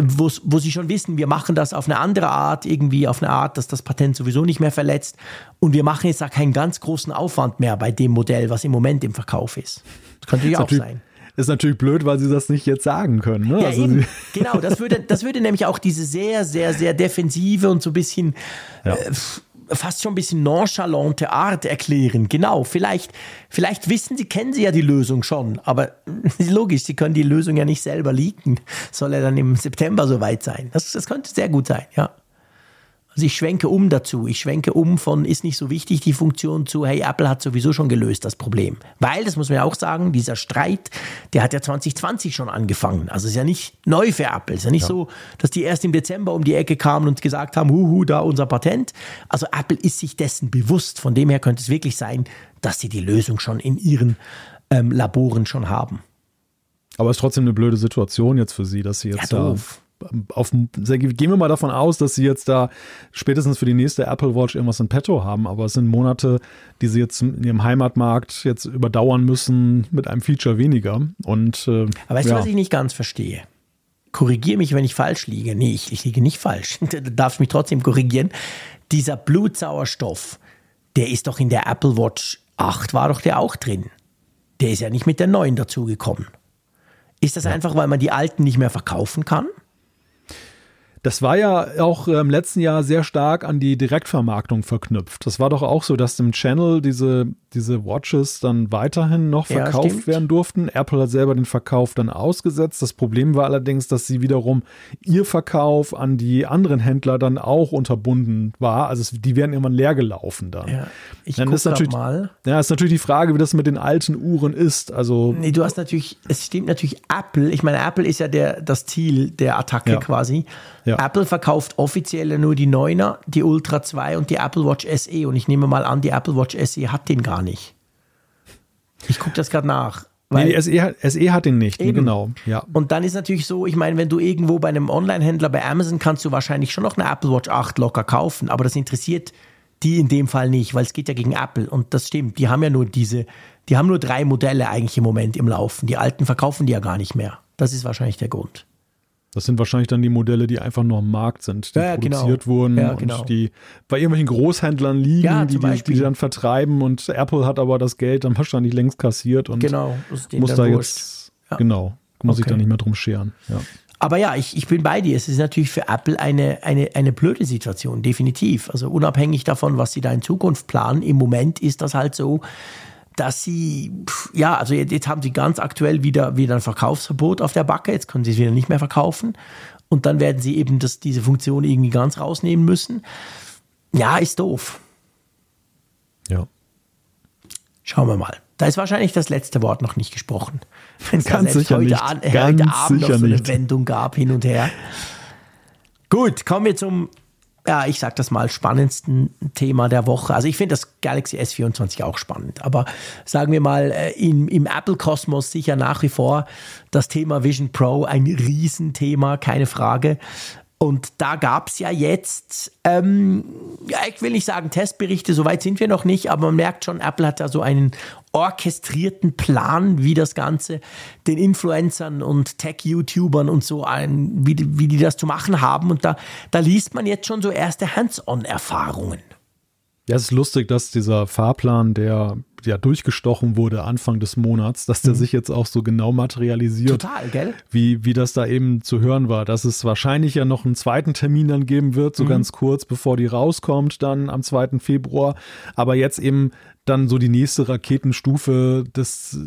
wo, wo sie schon wissen, wir machen das auf eine andere Art, irgendwie auf eine Art, dass das Patent sowieso nicht mehr verletzt. Und wir machen jetzt da keinen ganz großen Aufwand mehr bei dem Modell, was im Moment im Verkauf ist. Das könnte ja auch sein. Ist natürlich blöd, weil sie das nicht jetzt sagen können. Ne? Ja, also eben. Genau, das würde, das würde nämlich auch diese sehr, sehr, sehr defensive und so ein bisschen ja. äh, fast schon ein bisschen nonchalante Art erklären. Genau, vielleicht, vielleicht wissen sie, kennen sie ja die Lösung schon, aber logisch, sie können die Lösung ja nicht selber leaken. Soll er dann im September soweit sein? Das, das könnte sehr gut sein, ja. Also ich schwenke um dazu. Ich schwenke um von ist nicht so wichtig die Funktion zu, hey, Apple hat sowieso schon gelöst das Problem. Weil, das muss man ja auch sagen, dieser Streit, der hat ja 2020 schon angefangen. Also ist ja nicht neu für Apple. Es ist ja nicht ja. so, dass die erst im Dezember um die Ecke kamen und gesagt haben, huhu, da unser Patent. Also Apple ist sich dessen bewusst. Von dem her könnte es wirklich sein, dass sie die Lösung schon in ihren ähm, Laboren schon haben. Aber es ist trotzdem eine blöde Situation jetzt für Sie, dass Sie jetzt ja, doof auf, gehen wir mal davon aus, dass sie jetzt da spätestens für die nächste Apple Watch irgendwas in petto haben, aber es sind Monate, die sie jetzt in ihrem Heimatmarkt jetzt überdauern müssen mit einem Feature weniger. Und, äh, aber weißt ja. du, was ich nicht ganz verstehe? Korrigiere mich, wenn ich falsch liege. Nee, ich, ich liege nicht falsch. Du darfst mich trotzdem korrigieren. Dieser Blutsauerstoff, der ist doch in der Apple Watch 8, war doch der auch drin. Der ist ja nicht mit der neuen dazugekommen. Ist das ja. einfach, weil man die alten nicht mehr verkaufen kann? Das war ja auch im letzten Jahr sehr stark an die Direktvermarktung verknüpft. Das war doch auch so, dass im Channel diese, diese Watches dann weiterhin noch verkauft ja, werden durften. Apple hat selber den Verkauf dann ausgesetzt. Das Problem war allerdings, dass sie wiederum ihr Verkauf an die anderen Händler dann auch unterbunden war. Also die werden irgendwann leer gelaufen dann. Ja, ich dann ist natürlich, mal. Ja, ist natürlich die Frage, wie das mit den alten Uhren ist. Also nee, du hast natürlich, es stimmt natürlich Apple. Ich meine, Apple ist ja der, das Ziel der Attacke ja. quasi. Ja. Apple verkauft offiziell nur die 9er, die Ultra 2 und die Apple Watch SE. Und ich nehme mal an, die Apple Watch SE hat den gar nicht. Ich gucke das gerade nach. Weil nee, SE hat, SE hat den nicht, eben. genau. Ja. Und dann ist natürlich so, ich meine, wenn du irgendwo bei einem Online-Händler bei Amazon kannst du wahrscheinlich schon noch eine Apple Watch 8 locker kaufen, aber das interessiert die in dem Fall nicht, weil es geht ja gegen Apple und das stimmt, die haben ja nur diese, die haben nur drei Modelle eigentlich im Moment im Laufen. Die alten verkaufen die ja gar nicht mehr. Das ist wahrscheinlich der Grund. Das sind wahrscheinlich dann die Modelle, die einfach nur am Markt sind, die ja, genau. produziert genau. wurden ja, genau. und die bei irgendwelchen Großhändlern liegen, ja, die, die, die dann vertreiben und Apple hat aber das Geld dann wahrscheinlich längst kassiert und genau, muss da jetzt, genau, muss okay. sich da nicht mehr drum scheren. Aber ja, ich, ich bin bei dir. Es ist natürlich für Apple eine, eine, eine blöde Situation, definitiv. Also unabhängig davon, was sie da in Zukunft planen, im Moment ist das halt so, dass sie, ja, also jetzt haben sie ganz aktuell wieder, wieder ein Verkaufsverbot auf der Backe, jetzt können sie es wieder nicht mehr verkaufen und dann werden sie eben das, diese Funktion irgendwie ganz rausnehmen müssen. Ja, ist doof. Ja. Schauen wir mal. Da ist wahrscheinlich das letzte Wort noch nicht gesprochen. Wenn es ganz sicher heute, nicht. An, heute Abend noch so eine nicht. Wendung gab hin und her. Gut, kommen wir zum ja, ich sag das mal, spannendsten Thema der Woche. Also ich finde das Galaxy S24 auch spannend, aber sagen wir mal, äh, im, im Apple-Kosmos sicher nach wie vor das Thema Vision Pro ein Riesenthema, keine Frage. Und da gab es ja jetzt, ähm, ja, ich will nicht sagen Testberichte, soweit sind wir noch nicht, aber man merkt schon, Apple hat da so einen orchestrierten Plan, wie das Ganze den Influencern und Tech-YouTubern und so ein, wie, wie die das zu machen haben. Und da, da liest man jetzt schon so erste Hands-on-Erfahrungen. Ja, es ist lustig, dass dieser Fahrplan, der ja durchgestochen wurde Anfang des Monats, dass der mhm. sich jetzt auch so genau materialisiert. Total, gell? Wie, wie das da eben zu hören war, dass es wahrscheinlich ja noch einen zweiten Termin dann geben wird, so mhm. ganz kurz, bevor die rauskommt, dann am 2. Februar. Aber jetzt eben dann so die nächste Raketenstufe des,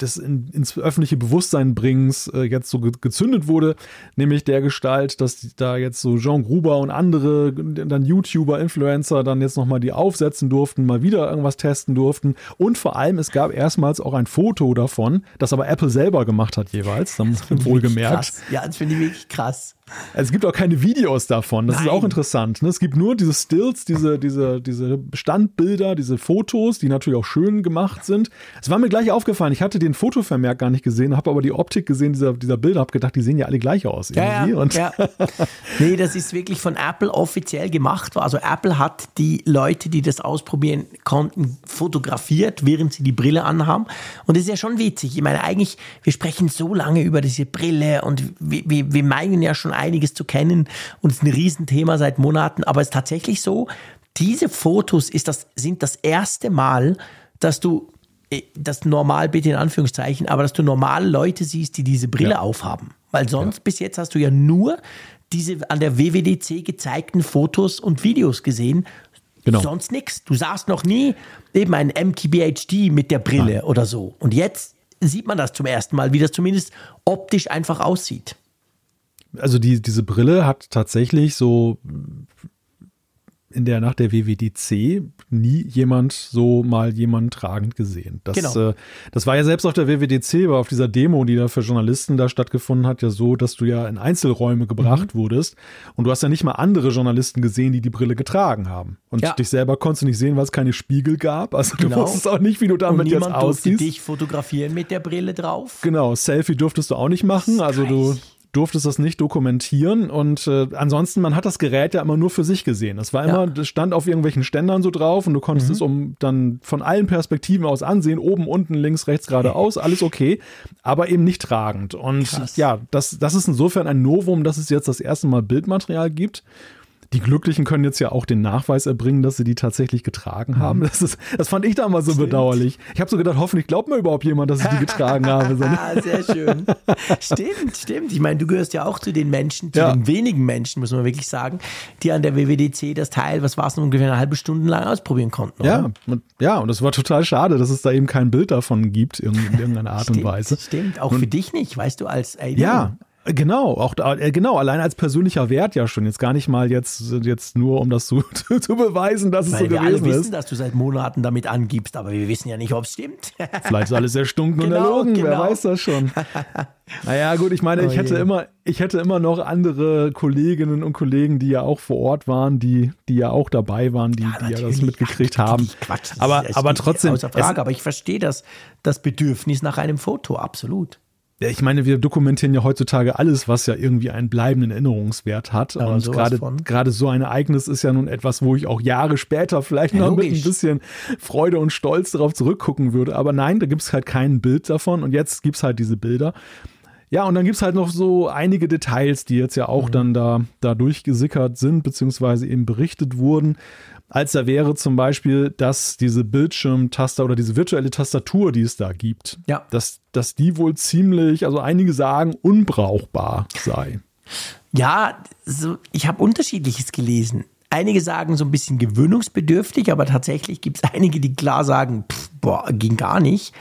des in, ins öffentliche Bewusstsein bringens äh, jetzt so ge gezündet wurde, nämlich der Gestalt, dass da jetzt so Jean Gruber und andere dann YouTuber, Influencer dann jetzt nochmal die aufsetzen durften, mal wieder irgendwas testen durften und vor allem es gab erstmals auch ein Foto davon, das aber Apple selber gemacht hat jeweils, dann wohlgemerkt. Ja, das finde ich wirklich krass. Es gibt auch keine Videos davon. Das Nein. ist auch interessant. Ne? Es gibt nur diese Stills, diese, diese, diese Standbilder, diese Fotos, die natürlich auch schön gemacht sind. Es war mir gleich aufgefallen, ich hatte den Fotovermerk gar nicht gesehen, habe aber die Optik gesehen dieser, dieser Bilder, habe gedacht, die sehen ja alle gleich aus. Ja, ja, ja. nee, das ist wirklich von Apple offiziell gemacht. Also Apple hat die Leute, die das ausprobieren konnten, fotografiert, während sie die Brille anhaben. Und das ist ja schon witzig. Ich meine, eigentlich, wir sprechen so lange über diese Brille und wir, wir, wir meinen ja schon einiges zu kennen und es ist ein Riesenthema seit Monaten, aber es ist tatsächlich so, diese Fotos ist das, sind das erste Mal, dass du äh, das normal bitte in Anführungszeichen, aber dass du normale Leute siehst, die diese Brille ja. aufhaben. Weil sonst ja. bis jetzt hast du ja nur diese an der WWDC gezeigten Fotos und Videos gesehen. Genau. Sonst nichts. Du sahst noch nie eben ein MKBHD mit der Brille Nein. oder so. Und jetzt sieht man das zum ersten Mal, wie das zumindest optisch einfach aussieht also die, diese Brille hat tatsächlich so in der Nacht der WWDC nie jemand so mal jemand tragend gesehen. Das, genau. äh, das war ja selbst auf der WWDC, war auf dieser Demo, die da für Journalisten da stattgefunden hat, ja so, dass du ja in Einzelräume gebracht mhm. wurdest und du hast ja nicht mal andere Journalisten gesehen, die die Brille getragen haben. Und ja. dich selber konntest du nicht sehen, weil es keine Spiegel gab. Also du genau. wusstest auch nicht, wie du damit und jetzt aussiehst. durfte dich fotografieren mit der Brille drauf. Genau, Selfie durftest du auch nicht machen. Also du durftest das nicht dokumentieren und äh, ansonsten, man hat das Gerät ja immer nur für sich gesehen. Es war immer, ja. das stand auf irgendwelchen Ständern so drauf und du konntest mhm. es um dann von allen Perspektiven aus ansehen, oben, unten, links, rechts, geradeaus, alles okay, aber eben nicht tragend. Und Krass. ja, das, das ist insofern ein Novum, dass es jetzt das erste Mal Bildmaterial gibt die Glücklichen können jetzt ja auch den Nachweis erbringen, dass sie die tatsächlich getragen haben. Mhm. Das, ist, das fand ich damals so stimmt. bedauerlich. Ich habe so gedacht, hoffentlich glaubt mir überhaupt jemand, dass ich die getragen habe. Sehr schön. stimmt, stimmt. Ich meine, du gehörst ja auch zu den Menschen, zu ja. den wenigen Menschen, muss man wirklich sagen, die an der WWDC das Teil, was war es, ungefähr eine halbe Stunde lang ausprobieren konnten. Oder? Ja, und, ja, und es war total schade, dass es da eben kein Bild davon gibt, in irgendeiner Art stimmt, und Weise. Stimmt, auch und, für dich nicht, weißt du, als Erinnerung. Ja, Genau, auch äh, genau, allein als persönlicher Wert ja schon. Jetzt gar nicht mal jetzt, jetzt nur, um das zu, zu beweisen, dass Weil es so wir gewesen alle wissen, ist. dass du seit Monaten damit angibst, aber wir wissen ja nicht, ob es stimmt. Vielleicht ist alles erstunken genau, und erlogen, genau. wer weiß das schon. Naja, gut, ich meine, oh ich hätte je. immer, ich hätte immer noch andere Kolleginnen und Kollegen, die ja auch vor Ort waren, die, die ja auch dabei waren, die ja, die ja das mitgekriegt Ach, haben. Quatsch, aber, aber trotzdem. Außer Frage, aber ich verstehe das, das Bedürfnis nach einem Foto, absolut. Ja, ich meine, wir dokumentieren ja heutzutage alles, was ja irgendwie einen bleibenden Erinnerungswert hat. Ja, und gerade, gerade so ein Ereignis ist ja nun etwas, wo ich auch Jahre später vielleicht ja, noch logisch. mit ein bisschen Freude und Stolz darauf zurückgucken würde. Aber nein, da gibt es halt kein Bild davon und jetzt gibt es halt diese Bilder. Ja, und dann gibt es halt noch so einige Details, die jetzt ja auch mhm. dann da, da durchgesickert sind, beziehungsweise eben berichtet wurden als da wäre zum Beispiel, dass diese Bildschirmtaster oder diese virtuelle Tastatur, die es da gibt, ja. dass, dass die wohl ziemlich, also einige sagen, unbrauchbar sei. Ja, so, ich habe unterschiedliches gelesen. Einige sagen so ein bisschen gewöhnungsbedürftig, aber tatsächlich gibt es einige, die klar sagen, pff, boah, ging gar nicht.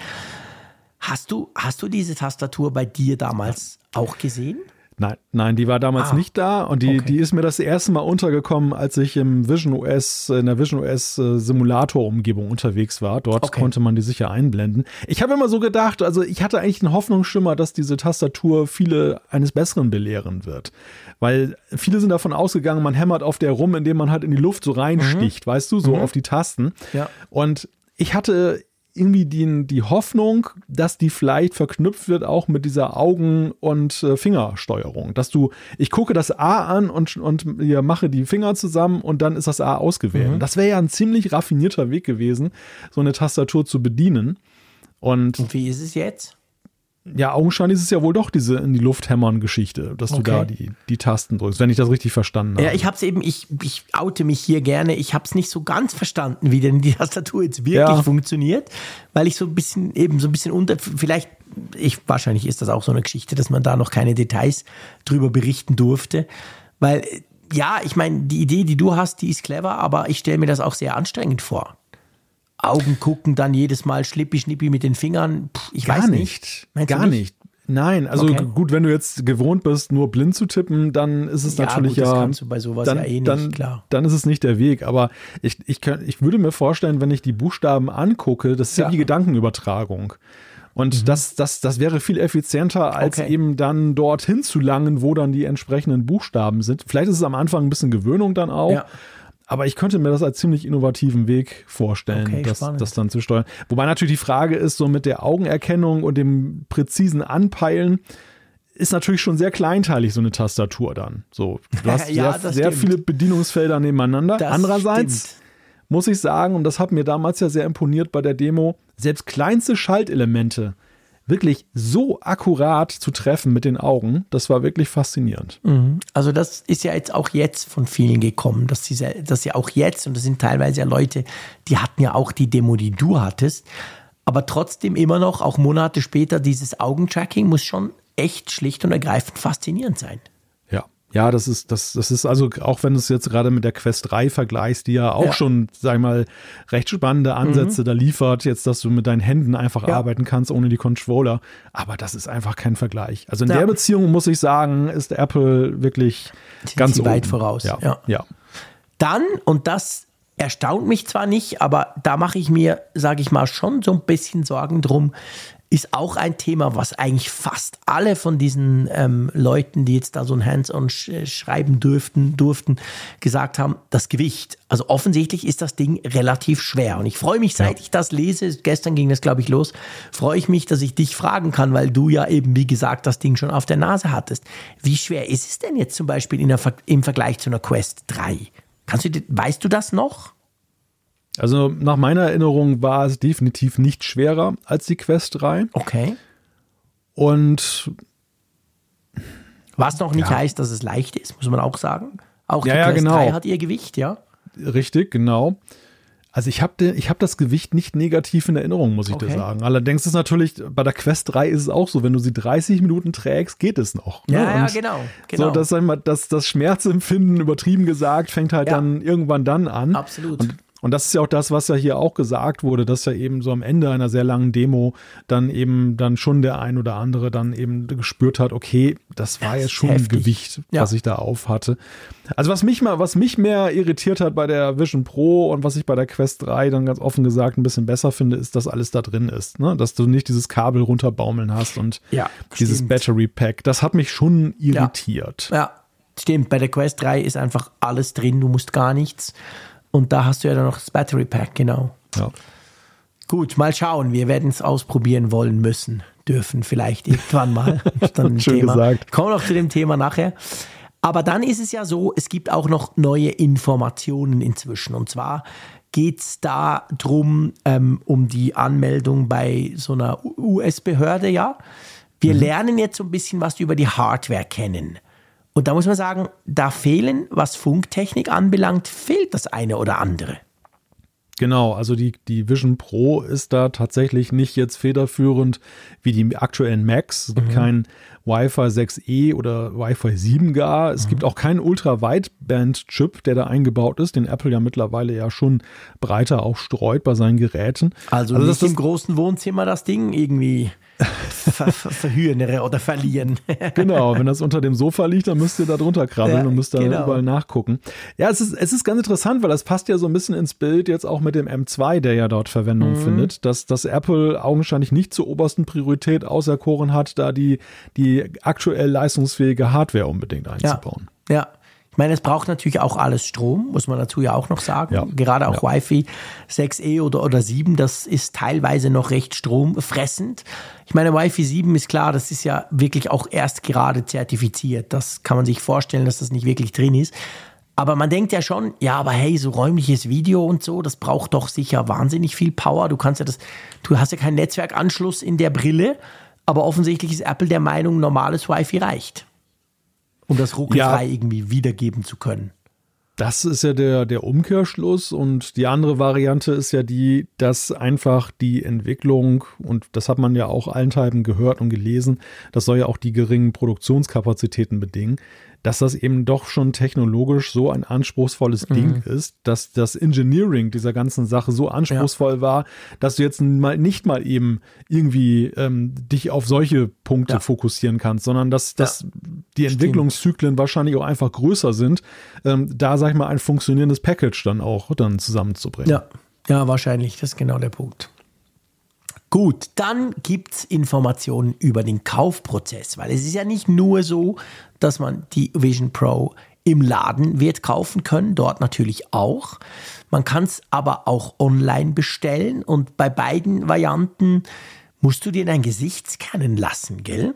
Hast du, hast du diese Tastatur bei dir damals auch gesehen? Nein, nein, die war damals ah, nicht da und die, okay. die ist mir das erste Mal untergekommen, als ich im Vision OS, in der Vision OS äh, Simulator-Umgebung unterwegs war. Dort okay. konnte man die sicher einblenden. Ich habe immer so gedacht, also ich hatte eigentlich einen Hoffnungsschimmer, dass diese Tastatur viele eines Besseren belehren wird. Weil viele sind davon ausgegangen, man hämmert auf der rum, indem man halt in die Luft so reinsticht, mhm. weißt du, so mhm. auf die Tasten. Ja. Und ich hatte irgendwie die, die Hoffnung, dass die vielleicht verknüpft wird auch mit dieser Augen- und äh, Fingersteuerung. Dass du, ich gucke das A an und, und ja, mache die Finger zusammen und dann ist das A ausgewählt. Mhm. Das wäre ja ein ziemlich raffinierter Weg gewesen, so eine Tastatur zu bedienen. Und, und wie ist es jetzt? Ja, augenscheinlich ist es ja wohl doch diese in die Luft hämmern Geschichte, dass okay. du da die, die Tasten drückst, wenn ich das richtig verstanden habe. Ja, ich habe es eben, ich, ich oute mich hier gerne, ich habe es nicht so ganz verstanden, wie denn die Tastatur jetzt wirklich ja. funktioniert, weil ich so ein bisschen eben so ein bisschen unter, vielleicht, ich, wahrscheinlich ist das auch so eine Geschichte, dass man da noch keine Details drüber berichten durfte, weil ja, ich meine, die Idee, die du hast, die ist clever, aber ich stelle mir das auch sehr anstrengend vor. Augen gucken, dann jedes Mal schlippi schnippi mit den Fingern. Puh, ich Gar weiß nicht. nicht. Gar nicht? Nein, also okay. gut, wenn du jetzt gewohnt bist, nur blind zu tippen, dann ist es ja, natürlich gut, ja. Das kannst du bei sowas dann, ja eh nicht, dann, klar. Dann ist es nicht der Weg. Aber ich, ich, kann, ich würde mir vorstellen, wenn ich die Buchstaben angucke, das ist ja, ja die Gedankenübertragung. Und mhm. das, das, das wäre viel effizienter, als okay. eben dann dorthin zu langen, wo dann die entsprechenden Buchstaben sind. Vielleicht ist es am Anfang ein bisschen Gewöhnung dann auch. Ja. Aber ich könnte mir das als ziemlich innovativen Weg vorstellen, okay, das, das dann zu steuern. Wobei natürlich die Frage ist, so mit der Augenerkennung und dem präzisen Anpeilen, ist natürlich schon sehr kleinteilig, so eine Tastatur dann. So, du hast ja, sehr, sehr viele Bedienungsfelder nebeneinander. Das Andererseits stimmt. muss ich sagen, und das hat mir damals ja sehr imponiert bei der Demo, selbst kleinste Schaltelemente wirklich so akkurat zu treffen mit den Augen, das war wirklich faszinierend. Mhm. Also das ist ja jetzt auch jetzt von vielen gekommen, dass sie, dass sie auch jetzt, und das sind teilweise ja Leute, die hatten ja auch die Demo, die du hattest, aber trotzdem immer noch, auch Monate später, dieses Augentracking muss schon echt schlicht und ergreifend faszinierend sein. Ja, das ist, das, das ist also, auch wenn du es jetzt gerade mit der Quest 3 vergleichst, die ja auch ja. schon, sag ich mal, recht spannende Ansätze mhm. da liefert, jetzt, dass du mit deinen Händen einfach ja. arbeiten kannst, ohne die Controller. Aber das ist einfach kein Vergleich. Also in ja. der Beziehung muss ich sagen, ist Apple wirklich Sind ganz weit voraus. Ja. ja. Dann, und das erstaunt mich zwar nicht, aber da mache ich mir, sage ich mal, schon so ein bisschen Sorgen drum, ist auch ein Thema, was eigentlich fast alle von diesen ähm, Leuten, die jetzt da so ein Hands-on sch äh, schreiben dürften, durften, gesagt haben, das Gewicht. Also offensichtlich ist das Ding relativ schwer. Und ich freue mich, seit ja. ich das lese, gestern ging das, glaube ich, los, freue ich mich, dass ich dich fragen kann, weil du ja eben, wie gesagt, das Ding schon auf der Nase hattest. Wie schwer ist es denn jetzt zum Beispiel der, im Vergleich zu einer Quest 3? Kannst du, weißt du das noch? Also nach meiner Erinnerung war es definitiv nicht schwerer als die Quest 3. Okay. Und was noch nicht ja. heißt, dass es leicht ist, muss man auch sagen. Auch die ja, Quest genau. 3 hat ihr Gewicht, ja. Richtig, genau. Also ich habe hab das Gewicht nicht negativ in Erinnerung, muss ich okay. dir sagen. Allerdings ist natürlich, bei der Quest 3 ist es auch so, wenn du sie 30 Minuten trägst, geht es noch. Ne? Ja, ja, genau. genau. So, das, das, das Schmerzempfinden, übertrieben gesagt, fängt halt ja. dann irgendwann dann an. Absolut. Und und das ist ja auch das, was ja hier auch gesagt wurde, dass ja eben so am Ende einer sehr langen Demo dann eben dann schon der ein oder andere dann eben gespürt hat, okay, das war das jetzt schon ein Gewicht, ja. was ich da auf hatte. Also was mich mal, was mich mehr irritiert hat bei der Vision Pro und was ich bei der Quest 3 dann ganz offen gesagt ein bisschen besser finde, ist, dass alles da drin ist, ne? Dass du nicht dieses Kabel runterbaumeln hast und ja, dieses stimmt. Battery Pack. Das hat mich schon irritiert. Ja. ja, stimmt. Bei der Quest 3 ist einfach alles drin, du musst gar nichts. Und da hast du ja dann noch das Battery Pack, genau. Ja. Gut, mal schauen. Wir werden es ausprobieren wollen müssen, dürfen vielleicht irgendwann mal. Schön Thema. gesagt. Kommen wir noch zu dem Thema nachher. Aber dann ist es ja so, es gibt auch noch neue Informationen inzwischen. Und zwar geht es da drum, ähm, um die Anmeldung bei so einer US-Behörde, ja. Wir mhm. lernen jetzt so ein bisschen was über die Hardware kennen. Und da muss man sagen, da fehlen, was Funktechnik anbelangt, fehlt das eine oder andere. Genau, also die, die Vision Pro ist da tatsächlich nicht jetzt federführend wie die aktuellen Macs. Es gibt mhm. kein Wi-Fi 6E oder Wi-Fi 7 gar. Es mhm. gibt auch keinen Ultra-Wideband-Chip, der da eingebaut ist, den Apple ja mittlerweile ja schon breiter auch streut bei seinen Geräten. Also, also nicht das, im großen Wohnzimmer das Ding irgendwie ver verhühnere oder verlieren. genau, wenn das unter dem Sofa liegt, dann müsst ihr da drunter krabbeln ja, und müsst da genau. überall nachgucken. Ja, es ist, es ist ganz interessant, weil das passt ja so ein bisschen ins Bild jetzt auch mit dem M2, der ja dort Verwendung mhm. findet, dass, dass Apple augenscheinlich nicht zur obersten Priorität auserkoren hat, da die, die aktuell leistungsfähige Hardware unbedingt einzubauen. Ja, ja. Ich meine, es braucht natürlich auch alles Strom, muss man dazu ja auch noch sagen. Ja. Gerade auch ja. Wi-Fi 6E oder, oder 7, das ist teilweise noch recht stromfressend. Ich meine, Wi-Fi 7 ist klar, das ist ja wirklich auch erst gerade zertifiziert. Das kann man sich vorstellen, dass das nicht wirklich drin ist. Aber man denkt ja schon, ja, aber hey, so räumliches Video und so, das braucht doch sicher wahnsinnig viel Power. Du kannst ja das, du hast ja keinen Netzwerkanschluss in der Brille, aber offensichtlich ist Apple der Meinung, normales Wi-Fi reicht um das ruckelfrei ja. irgendwie wiedergeben zu können. Das ist ja der, der Umkehrschluss und die andere Variante ist ja die, dass einfach die Entwicklung, und das hat man ja auch allenthalben gehört und gelesen, das soll ja auch die geringen Produktionskapazitäten bedingen, dass das eben doch schon technologisch so ein anspruchsvolles mhm. Ding ist, dass das Engineering dieser ganzen Sache so anspruchsvoll ja. war, dass du jetzt mal nicht mal eben irgendwie ähm, dich auf solche Punkte ja. fokussieren kannst, sondern dass, dass ja. die Entwicklungszyklen wahrscheinlich auch einfach größer sind, ähm, da sag ich mal ein funktionierendes Package dann auch dann zusammenzubringen. Ja, ja, wahrscheinlich, das ist genau der Punkt. Gut, dann gibt es Informationen über den Kaufprozess, weil es ist ja nicht nur so, dass man die Vision Pro im Laden wird kaufen können, dort natürlich auch. Man kann es aber auch online bestellen und bei beiden Varianten musst du dir dein Gesicht scannen lassen, gell?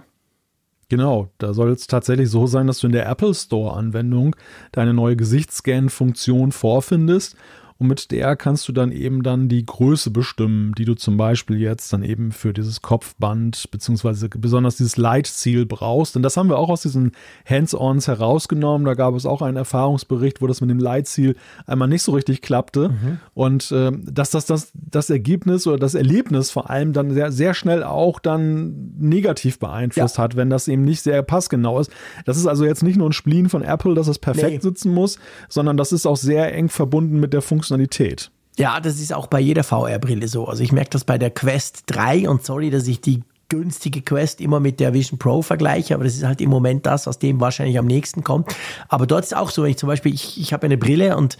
Genau, da soll es tatsächlich so sein, dass du in der Apple Store-Anwendung deine neue Gesichtsscan-Funktion vorfindest und mit der kannst du dann eben dann die Größe bestimmen, die du zum Beispiel jetzt dann eben für dieses Kopfband beziehungsweise besonders dieses Leitziel brauchst. Und das haben wir auch aus diesen Hands-ons herausgenommen. Da gab es auch einen Erfahrungsbericht, wo das mit dem Leitziel einmal nicht so richtig klappte mhm. und äh, dass das, das das Ergebnis oder das Erlebnis vor allem dann sehr, sehr schnell auch dann negativ beeinflusst ja. hat, wenn das eben nicht sehr passgenau ist. Das ist also jetzt nicht nur ein Spleen von Apple, dass es perfekt nee. sitzen muss, sondern das ist auch sehr eng verbunden mit der Funktion Funktionalität. Ja, das ist auch bei jeder VR-Brille so. Also ich merke das bei der Quest 3 und sorry, dass ich die günstige Quest immer mit der Vision Pro vergleiche, aber das ist halt im Moment das, was dem wahrscheinlich am nächsten kommt. Aber dort ist auch so, wenn ich zum Beispiel, ich, ich habe eine Brille und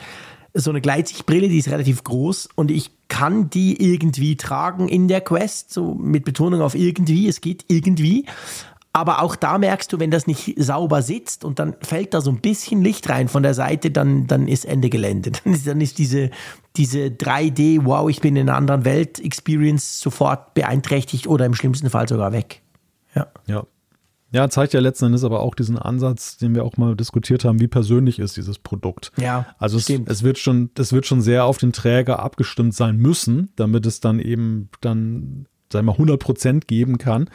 so eine Gleitsichtbrille, die ist relativ groß und ich kann die irgendwie tragen in der Quest, so mit Betonung auf irgendwie, es geht irgendwie. Aber auch da merkst du, wenn das nicht sauber sitzt und dann fällt da so ein bisschen Licht rein von der Seite, dann, dann ist Ende Gelände. Dann ist, dann ist diese, diese 3D, wow, ich bin in einer anderen Welt, Experience sofort beeinträchtigt oder im schlimmsten Fall sogar weg. Ja. Ja. Ja, zeigt ja letzten Endes aber auch diesen Ansatz, den wir auch mal diskutiert haben, wie persönlich ist dieses Produkt. Ja. Also es, es, wird schon, es wird schon sehr auf den Träger abgestimmt sein müssen, damit es dann eben dann, sagen wir mal, 100 Prozent geben kann.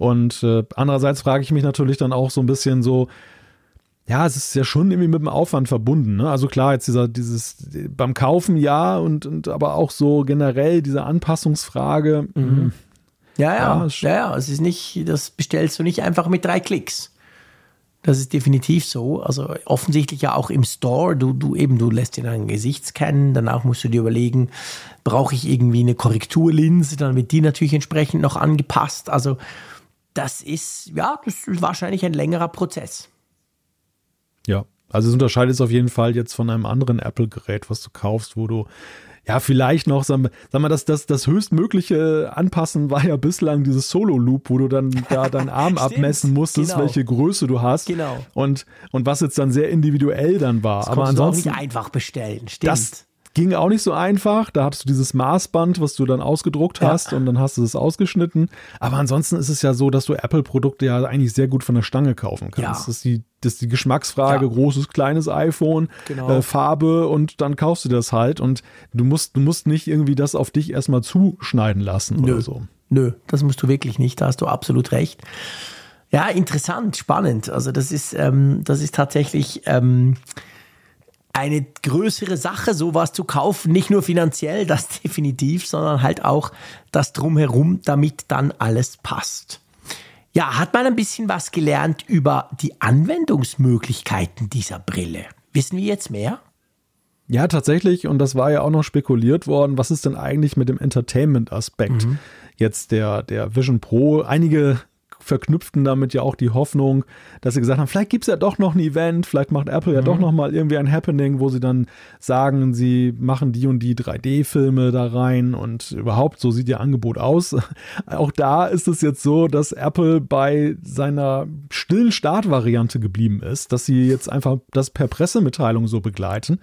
Und äh, andererseits frage ich mich natürlich dann auch so ein bisschen so, ja, es ist ja schon irgendwie mit dem Aufwand verbunden. Ne? Also klar, jetzt dieser, dieses beim Kaufen ja und, und aber auch so generell diese Anpassungsfrage. Mhm. Hm. Ja, ja, ja, ja, es ist nicht, das bestellst du nicht einfach mit drei Klicks. Das ist definitiv so. Also offensichtlich ja auch im Store. Du, du eben, du lässt dir dein Gesicht scannen. Danach musst du dir überlegen, brauche ich irgendwie eine Korrekturlinse, dann wird die natürlich entsprechend noch angepasst. Also das ist, ja, das ist wahrscheinlich ein längerer Prozess. Ja, also es unterscheidet es auf jeden Fall jetzt von einem anderen Apple-Gerät, was du kaufst, wo du ja, vielleicht noch, sagen wir, sag mal, das, das, das höchstmögliche Anpassen war ja bislang dieses Solo-Loop, wo du dann da deinen Arm abmessen musstest, genau. welche Größe du hast. Genau. Und, und was jetzt dann sehr individuell dann war. Das Aber ansonsten. Du auch nicht einfach bestellen, stimmt. Das, ging auch nicht so einfach. Da hattest du dieses Maßband, was du dann ausgedruckt hast ja. und dann hast du es ausgeschnitten. Aber ansonsten ist es ja so, dass du Apple-Produkte ja eigentlich sehr gut von der Stange kaufen kannst. Ja. Das, ist die, das ist die Geschmacksfrage, ja. großes, kleines iPhone, genau. äh, Farbe und dann kaufst du das halt. Und du musst, du musst nicht irgendwie das auf dich erstmal zuschneiden lassen Nö. oder so. Nö, das musst du wirklich nicht. Da hast du absolut recht. Ja, interessant, spannend. Also das ist, ähm, das ist tatsächlich ähm, eine größere Sache, sowas zu kaufen, nicht nur finanziell, das definitiv, sondern halt auch das drumherum, damit dann alles passt. Ja, hat man ein bisschen was gelernt über die Anwendungsmöglichkeiten dieser Brille? Wissen wir jetzt mehr? Ja, tatsächlich, und das war ja auch noch spekuliert worden, was ist denn eigentlich mit dem Entertainment-Aspekt mhm. jetzt der, der Vision Pro? Einige verknüpften damit ja auch die Hoffnung, dass sie gesagt haben, vielleicht gibt es ja doch noch ein Event, vielleicht macht Apple ja mhm. doch noch mal irgendwie ein Happening, wo sie dann sagen, sie machen die und die 3D-Filme da rein und überhaupt, so sieht ihr Angebot aus. Auch da ist es jetzt so, dass Apple bei seiner stillen Startvariante geblieben ist, dass sie jetzt einfach das per Pressemitteilung so begleiten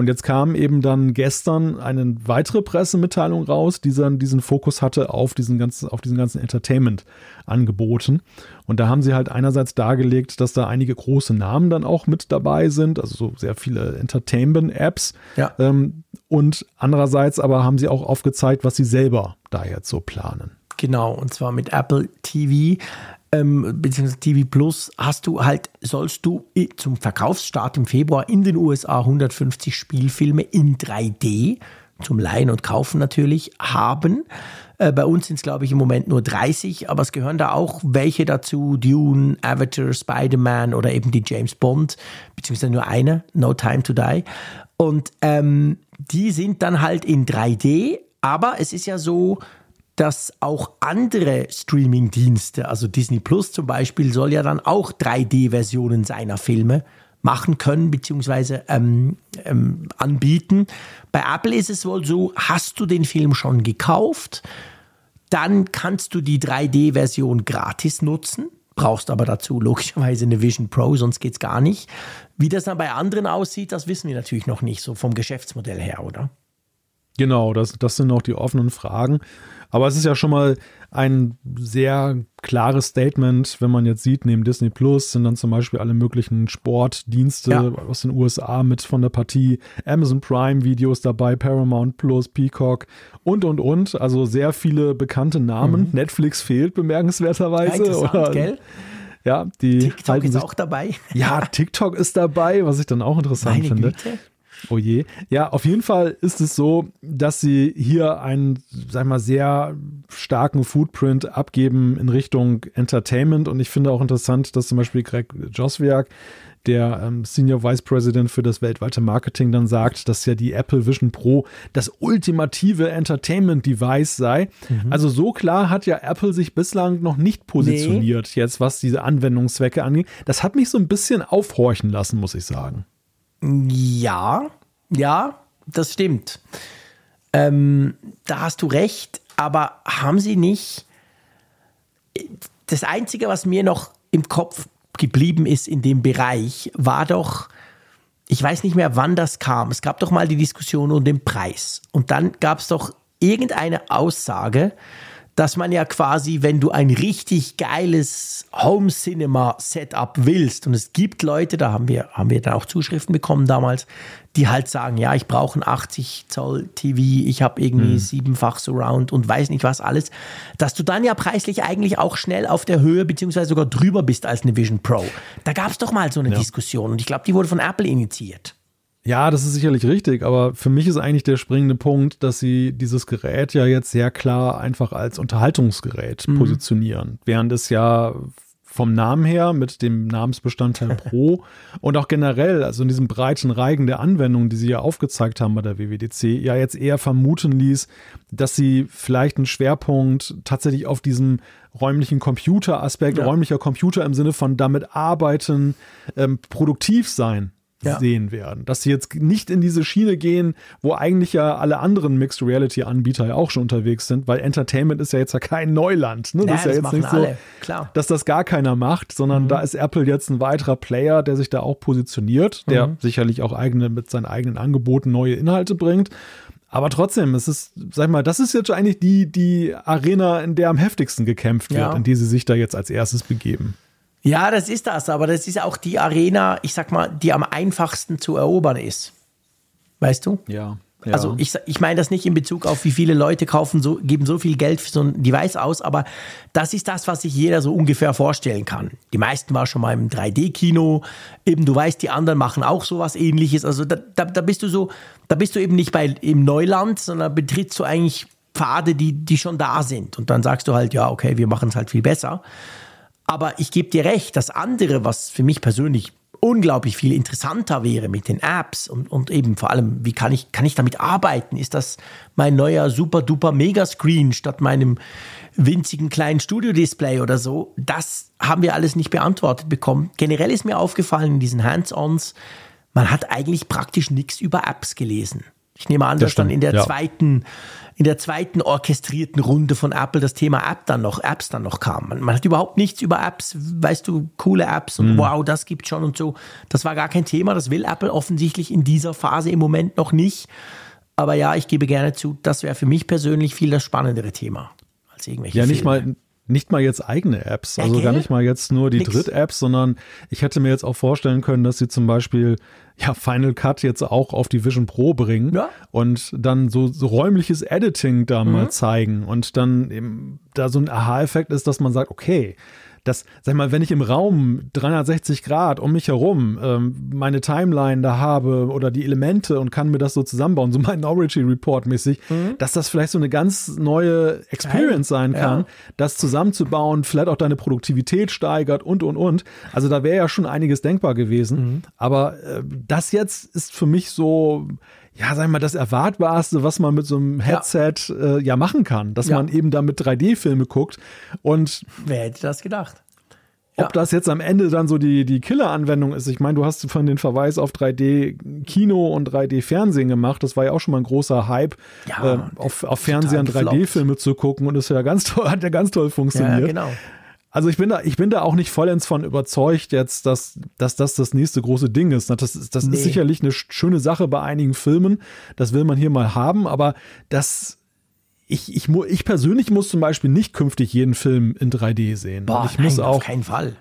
und jetzt kam eben dann gestern eine weitere Pressemitteilung raus, die dann diesen Fokus hatte auf diesen ganzen, auf diesen ganzen Entertainment-Angeboten. Und da haben sie halt einerseits dargelegt, dass da einige große Namen dann auch mit dabei sind, also so sehr viele Entertainment-Apps. Ja. Ähm, und andererseits aber haben sie auch aufgezeigt, was sie selber da jetzt so planen. Genau, und zwar mit Apple TV ähm, beziehungsweise TV Plus hast du halt, sollst du zum Verkaufsstart im Februar in den USA 150 Spielfilme in 3D zum Leihen und Kaufen natürlich haben. Äh, bei uns sind es, glaube ich, im Moment nur 30, aber es gehören da auch welche dazu, Dune, Avatar, Spider-Man oder eben die James Bond, beziehungsweise nur eine, No Time to Die. Und ähm, die sind dann halt in 3D, aber es ist ja so, dass auch andere Streaming-Dienste, also Disney Plus zum Beispiel, soll ja dann auch 3D-Versionen seiner Filme machen können bzw. Ähm, ähm, anbieten. Bei Apple ist es wohl so, hast du den Film schon gekauft, dann kannst du die 3D-Version gratis nutzen, brauchst aber dazu logischerweise eine Vision Pro, sonst geht es gar nicht. Wie das dann bei anderen aussieht, das wissen wir natürlich noch nicht, so vom Geschäftsmodell her, oder? Genau, das, das sind noch die offenen Fragen. Aber es ist ja schon mal ein sehr klares Statement, wenn man jetzt sieht, neben Disney Plus sind dann zum Beispiel alle möglichen Sportdienste ja. aus den USA mit von der Partie, Amazon Prime Videos dabei, Paramount Plus, Peacock und und und. Also sehr viele bekannte Namen. Mhm. Netflix fehlt bemerkenswerterweise. Ja, oder, gell? Ja, die TikTok ist auch dabei. Ja, TikTok ist dabei, was ich dann auch interessant Meine finde. Güte. Oh je. Ja, auf jeden Fall ist es so, dass sie hier einen, sag mal, sehr starken Footprint abgeben in Richtung Entertainment. Und ich finde auch interessant, dass zum Beispiel Greg Joswiak, der ähm, Senior Vice President für das weltweite Marketing, dann sagt, dass ja die Apple Vision Pro das ultimative Entertainment-Device sei. Mhm. Also so klar hat ja Apple sich bislang noch nicht positioniert, nee. jetzt was diese Anwendungszwecke angeht. Das hat mich so ein bisschen aufhorchen lassen, muss ich sagen. Ja, Ja, das stimmt. Ähm, da hast du recht, aber haben sie nicht. Das Einzige, was mir noch im Kopf geblieben ist in dem Bereich, war doch, ich weiß nicht mehr, wann das kam. Es gab doch mal die Diskussion um den Preis. Und dann gab es doch irgendeine Aussage, dass man ja quasi, wenn du ein richtig geiles Home Cinema Setup willst, und es gibt Leute, da haben wir, haben wir dann auch Zuschriften bekommen damals, die halt sagen, ja, ich brauche ein 80 Zoll TV, ich habe irgendwie hm. siebenfach Surround und weiß nicht was alles, dass du dann ja preislich eigentlich auch schnell auf der Höhe beziehungsweise sogar drüber bist als eine Vision Pro. Da gab es doch mal so eine ja. Diskussion und ich glaube, die wurde von Apple initiiert. Ja, das ist sicherlich richtig, aber für mich ist eigentlich der springende Punkt, dass sie dieses Gerät ja jetzt sehr klar einfach als Unterhaltungsgerät mhm. positionieren, während es ja vom Namen her mit dem Namensbestandteil Pro und auch generell, also in diesem breiten Reigen der Anwendungen, die sie ja aufgezeigt haben bei der WWDC, ja jetzt eher vermuten ließ, dass sie vielleicht einen Schwerpunkt tatsächlich auf diesem räumlichen Computeraspekt, ja. räumlicher Computer im Sinne von damit arbeiten, ähm, produktiv sein ja. sehen werden. Dass sie jetzt nicht in diese Schiene gehen, wo eigentlich ja alle anderen Mixed Reality Anbieter ja auch schon unterwegs sind, weil Entertainment ist ja jetzt ja kein Neuland. Ne? Ja, das ist ja jetzt nicht so, Klar. dass das gar keiner macht, sondern mhm. da ist Apple jetzt ein weiterer Player, der sich da auch positioniert, der mhm. sicherlich auch eigene mit seinen eigenen Angeboten neue Inhalte bringt. Aber trotzdem, es ist, sag mal, das ist jetzt eigentlich die, die Arena, in der am heftigsten gekämpft wird, ja. in die sie sich da jetzt als erstes begeben. Ja, das ist das, aber das ist auch die Arena, ich sag mal, die am einfachsten zu erobern ist. Weißt du? Ja. Ja. Also ich, ich meine das nicht in Bezug auf, wie viele Leute kaufen so, geben so viel Geld für so ein Device aus, aber das ist das, was sich jeder so ungefähr vorstellen kann. Die meisten waren schon mal im 3D-Kino, eben du weißt, die anderen machen auch sowas ähnliches. Also da, da, da bist du so, da bist du eben nicht bei im Neuland, sondern betrittst du eigentlich Pfade, die, die schon da sind. Und dann sagst du halt, ja, okay, wir machen es halt viel besser. Aber ich gebe dir recht, das andere, was für mich persönlich unglaublich viel interessanter wäre mit den Apps und, und eben vor allem, wie kann ich, kann ich damit arbeiten? Ist das mein neuer super duper Megascreen statt meinem winzigen kleinen Studio-Display oder so? Das haben wir alles nicht beantwortet bekommen. Generell ist mir aufgefallen in diesen Hands-Ons, man hat eigentlich praktisch nichts über Apps gelesen. Ich nehme an, das dass dann in der ja. zweiten in der zweiten orchestrierten Runde von Apple das Thema App dann noch, Apps dann noch kam. Man, man hat überhaupt nichts über Apps, weißt du, coole Apps und mhm. wow, das gibt schon und so. Das war gar kein Thema. Das will Apple offensichtlich in dieser Phase im Moment noch nicht. Aber ja, ich gebe gerne zu, das wäre für mich persönlich viel das spannendere Thema als irgendwelche. Ja, nicht Filme. mal nicht mal jetzt eigene Apps, also okay. gar nicht mal jetzt nur die Dritt-Apps, sondern ich hätte mir jetzt auch vorstellen können, dass sie zum Beispiel ja Final Cut jetzt auch auf die Vision Pro bringen ja. und dann so, so räumliches Editing da mhm. mal zeigen und dann eben da so ein Aha-Effekt ist, dass man sagt, okay, dass, sag mal, wenn ich im Raum 360 Grad um mich herum ähm, meine Timeline da habe oder die Elemente und kann mir das so zusammenbauen, so mein Origin Report mäßig, mhm. dass das vielleicht so eine ganz neue Experience sein kann, ja. das zusammenzubauen, vielleicht auch deine Produktivität steigert und und und. Also da wäre ja schon einiges denkbar gewesen. Mhm. Aber äh, das jetzt ist für mich so, ja, sag mal, das Erwartbarste, was man mit so einem Headset ja, äh, ja machen kann, dass ja. man eben da mit 3D-Filme guckt. Und wer hätte das gedacht? Ob ja. das jetzt am Ende dann so die, die Killer-Anwendung ist, ich meine, du hast von den Verweis auf 3D-Kino und 3D-Fernsehen gemacht. Das war ja auch schon mal ein großer Hype, äh, auf, auf Fernsehern 3D-Filme zu gucken und das ja ganz toll, hat ja ganz toll funktioniert. Ja, genau. Also ich bin da, ich bin da auch nicht vollends von überzeugt jetzt, dass, dass das das nächste große Ding ist. Das, ist, das nee. ist sicherlich eine schöne Sache bei einigen Filmen. Das will man hier mal haben, aber das, ich, ich, ich persönlich muss zum Beispiel nicht künftig jeden Film in 3D sehen. Boah, ich muss nein, auch, auf keinen Fall.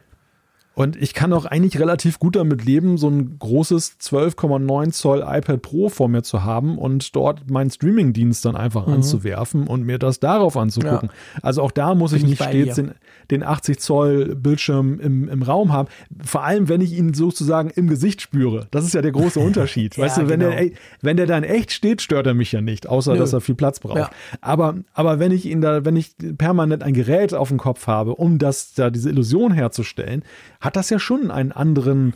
Und ich kann auch eigentlich relativ gut damit leben, so ein großes 12,9 Zoll iPad Pro vor mir zu haben und dort meinen Streaming-Dienst dann einfach mhm. anzuwerfen und mir das darauf anzugucken. Ja. Also auch da muss Bin ich nicht stets den, den, 80 Zoll Bildschirm im, im Raum haben. Vor allem, wenn ich ihn sozusagen im Gesicht spüre. Das ist ja der große Unterschied. ja, weißt du, wenn, genau. der, wenn der dann echt steht, stört er mich ja nicht, außer Nö. dass er viel Platz braucht. Ja. Aber, aber wenn ich ihn da, wenn ich permanent ein Gerät auf dem Kopf habe, um das, da diese Illusion herzustellen, hat das ja schon einen anderen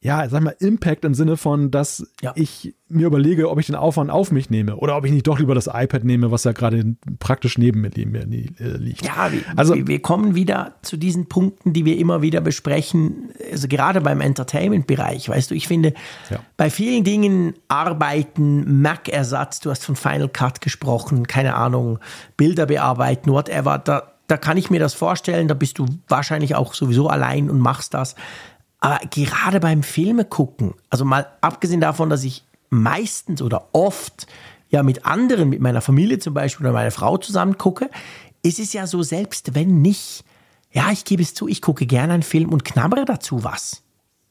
ja, sag mal, Impact im Sinne von, dass ja. ich mir überlege, ob ich den Aufwand auf mich nehme oder ob ich nicht doch lieber das iPad nehme, was ja gerade praktisch neben mir äh, liegt. Ja, wir, also, wir kommen wieder zu diesen Punkten, die wir immer wieder besprechen, also gerade beim Entertainment-Bereich, weißt du, ich finde, ja. bei vielen Dingen arbeiten, Mac-Ersatz, du hast von Final Cut gesprochen, keine Ahnung, Bilder bearbeiten, whatever, da, da kann ich mir das vorstellen, da bist du wahrscheinlich auch sowieso allein und machst das. Aber gerade beim Filme gucken, also mal abgesehen davon, dass ich meistens oder oft ja mit anderen, mit meiner Familie zum Beispiel oder meiner Frau zusammen gucke, ist es ja so, selbst wenn nicht, ja, ich gebe es zu, ich gucke gerne einen Film und knabbere dazu was.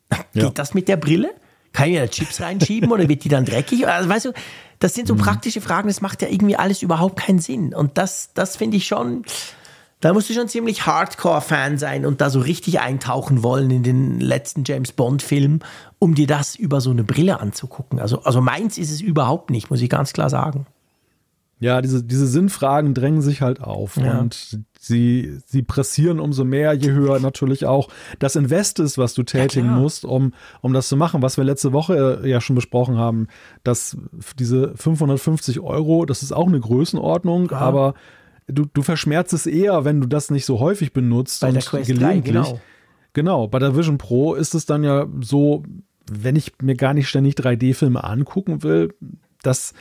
Ja. Geht das mit der Brille? Kann ich mir da Chips reinschieben oder wird die dann dreckig? Also, weißt du, das sind so mhm. praktische Fragen, das macht ja irgendwie alles überhaupt keinen Sinn. Und das, das finde ich schon, da musst du schon ziemlich Hardcore-Fan sein und da so richtig eintauchen wollen in den letzten James Bond-Film, um dir das über so eine Brille anzugucken. Also, also meins ist es überhaupt nicht, muss ich ganz klar sagen. Ja, diese, diese Sinnfragen drängen sich halt auf ja. und sie, sie pressieren umso mehr, je höher natürlich auch das Invest ist, was du tätigen ja, musst, um, um das zu machen. Was wir letzte Woche ja schon besprochen haben, dass diese 550 Euro, das ist auch eine Größenordnung, ja. aber du, du verschmerzt es eher, wenn du das nicht so häufig benutzt. Bei der Quest 3, genau. Genau, bei der Vision Pro ist es dann ja so, wenn ich mir gar nicht ständig 3D-Filme angucken will, dass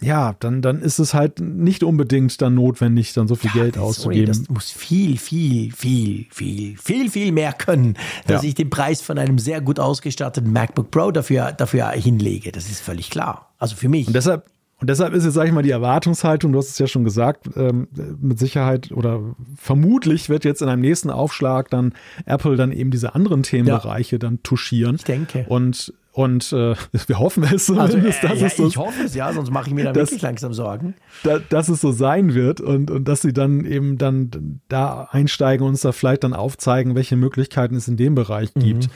ja, dann, dann ist es halt nicht unbedingt dann notwendig, dann so viel ja, Geld auszugeben. Sorry, das muss viel, viel, viel, viel, viel, viel mehr können, dass ja. ich den Preis von einem sehr gut ausgestatteten MacBook Pro dafür, dafür hinlege. Das ist völlig klar. Also für mich. Und deshalb, und deshalb ist jetzt, sag ich mal, die Erwartungshaltung, du hast es ja schon gesagt, ähm, mit Sicherheit oder vermutlich wird jetzt in einem nächsten Aufschlag dann Apple dann eben diese anderen Themenbereiche ja. dann touchieren. Ich denke. Und und äh, wir hoffen es zumindest, also, äh, dass ja, es so. Ich hoffe es, ja, sonst mache ich mir da wirklich langsam Sorgen. Da, dass es so sein wird und, und dass sie dann eben dann da einsteigen und uns da vielleicht dann aufzeigen, welche Möglichkeiten es in dem Bereich gibt. Mhm.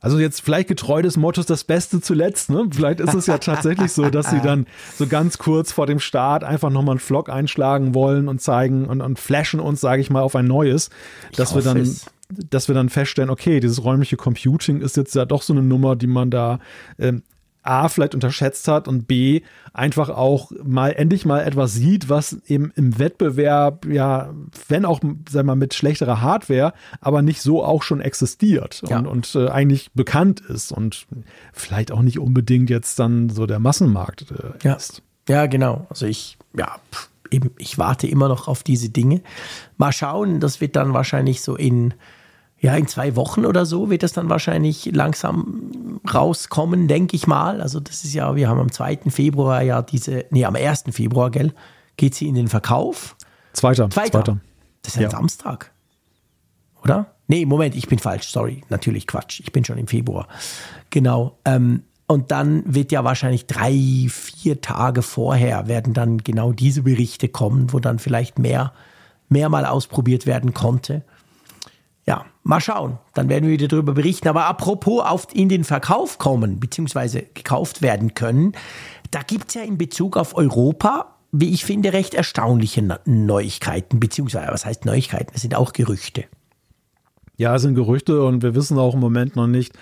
Also jetzt vielleicht getreu des Mottos das Beste zuletzt, ne? Vielleicht ist es ja tatsächlich so, dass sie dann so ganz kurz vor dem Start einfach nochmal einen Vlog einschlagen wollen und zeigen und, und flashen uns, sage ich mal, auf ein neues, dass wir dann, es. dass wir dann feststellen, okay, dieses räumliche Computing ist jetzt ja doch so eine Nummer, die man da ähm, A vielleicht unterschätzt hat und B einfach auch mal endlich mal etwas sieht, was eben im Wettbewerb, ja, wenn auch, sag mal, mit schlechterer Hardware, aber nicht so auch schon existiert ja. und, und äh, eigentlich bekannt ist und vielleicht auch nicht unbedingt jetzt dann so der Massenmarkt äh, ja. ist. Ja, genau. Also ich, ja, eben, ich warte immer noch auf diese Dinge. Mal schauen, das wird dann wahrscheinlich so in ja, in zwei Wochen oder so wird das dann wahrscheinlich langsam rauskommen, denke ich mal. Also das ist ja, wir haben am 2. Februar ja diese, nee, am 1. Februar, gell, geht sie in den Verkauf. Zweiter. Zweiter. Zweiter. Das ist ein ja. Samstag. Oder? Nee, Moment, ich bin falsch, sorry. Natürlich Quatsch. Ich bin schon im Februar. Genau. Ähm, und dann wird ja wahrscheinlich drei, vier Tage vorher werden dann genau diese Berichte kommen, wo dann vielleicht mehr, mehr mal ausprobiert werden konnte. Ja, mal schauen. Dann werden wir wieder darüber berichten. Aber apropos auf in den Verkauf kommen, beziehungsweise gekauft werden können, da gibt es ja in Bezug auf Europa, wie ich finde, recht erstaunliche Neuigkeiten, beziehungsweise was heißt Neuigkeiten? Es sind auch Gerüchte. Ja, es sind Gerüchte und wir wissen auch im Moment noch nicht,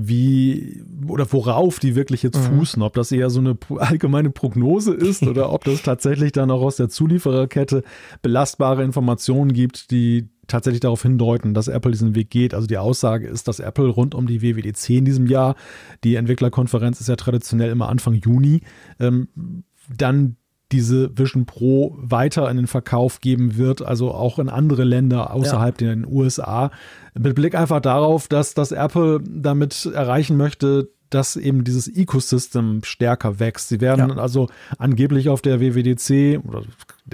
wie oder worauf die wirklich jetzt mhm. fußen, ob das eher so eine allgemeine Prognose ist oder ob das tatsächlich dann auch aus der Zuliefererkette belastbare Informationen gibt, die tatsächlich darauf hindeuten, dass Apple diesen Weg geht. Also die Aussage ist, dass Apple rund um die WWDC in diesem Jahr, die Entwicklerkonferenz ist ja traditionell immer Anfang Juni, ähm, dann diese Vision Pro weiter in den Verkauf geben wird, also auch in andere Länder außerhalb ja. der USA. Mit Blick einfach darauf, dass das Apple damit erreichen möchte, dass eben dieses Ecosystem stärker wächst. Sie werden ja. also angeblich auf der WWDC, oder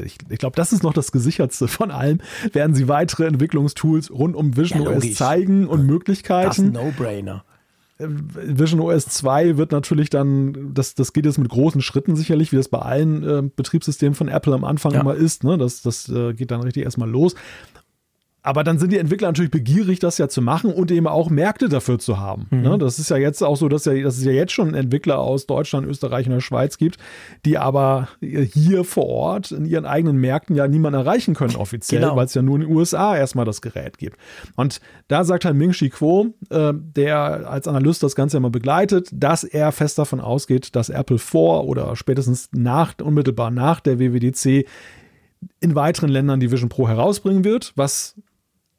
ich, ich glaube, das ist noch das gesichertste von allem, werden sie weitere Entwicklungstools rund um Vision ja, OS zeigen und Möglichkeiten. Das ist ein No-Brainer. Äh, Vision OS 2 wird natürlich dann, das, das geht jetzt mit großen Schritten sicherlich, wie das bei allen äh, Betriebssystemen von Apple am Anfang ja. immer ist. Ne? Das, das äh, geht dann richtig erstmal los. Aber dann sind die Entwickler natürlich begierig, das ja zu machen und eben auch Märkte dafür zu haben. Mhm. Ne? Das ist ja jetzt auch so, dass, ja, dass es ja jetzt schon Entwickler aus Deutschland, Österreich und der Schweiz gibt, die aber hier vor Ort in ihren eigenen Märkten ja niemanden erreichen können offiziell, genau. weil es ja nur in den USA erstmal das Gerät gibt. Und da sagt halt Ming Chi Kuo, äh, der als Analyst das Ganze ja mal begleitet, dass er fest davon ausgeht, dass Apple vor oder spätestens nach, unmittelbar nach der WWDC in weiteren Ländern die Vision Pro herausbringen wird, was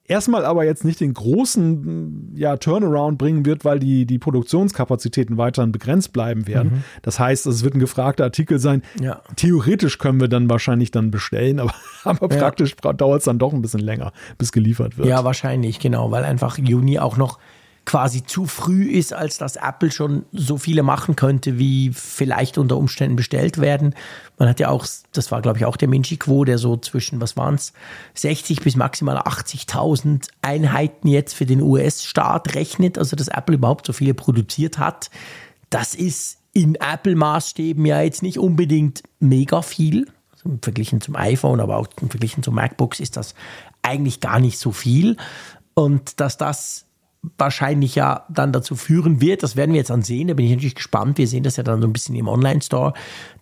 erstmal aber jetzt nicht den großen ja, Turnaround bringen wird, weil die, die Produktionskapazitäten weiterhin begrenzt bleiben werden. Mhm. Das heißt, es wird ein gefragter Artikel sein. Ja. Theoretisch können wir dann wahrscheinlich dann bestellen, aber, aber ja. praktisch dauert es dann doch ein bisschen länger, bis geliefert wird. Ja, wahrscheinlich, genau, weil einfach Juni auch noch quasi zu früh ist, als dass Apple schon so viele machen könnte, wie vielleicht unter Umständen bestellt werden. Man hat ja auch, das war glaube ich auch der Minchi Quo, der so zwischen, was waren es, 60 bis maximal 80.000 Einheiten jetzt für den US-Staat rechnet, also dass Apple überhaupt so viele produziert hat. Das ist in Apple-Maßstäben ja jetzt nicht unbedingt mega viel. Also Verglichen zum iPhone, aber auch im Verglichen zum MacBooks ist das eigentlich gar nicht so viel. Und dass das wahrscheinlich ja dann dazu führen wird, das werden wir jetzt dann sehen, da bin ich natürlich gespannt, wir sehen das ja dann so ein bisschen im Online-Store,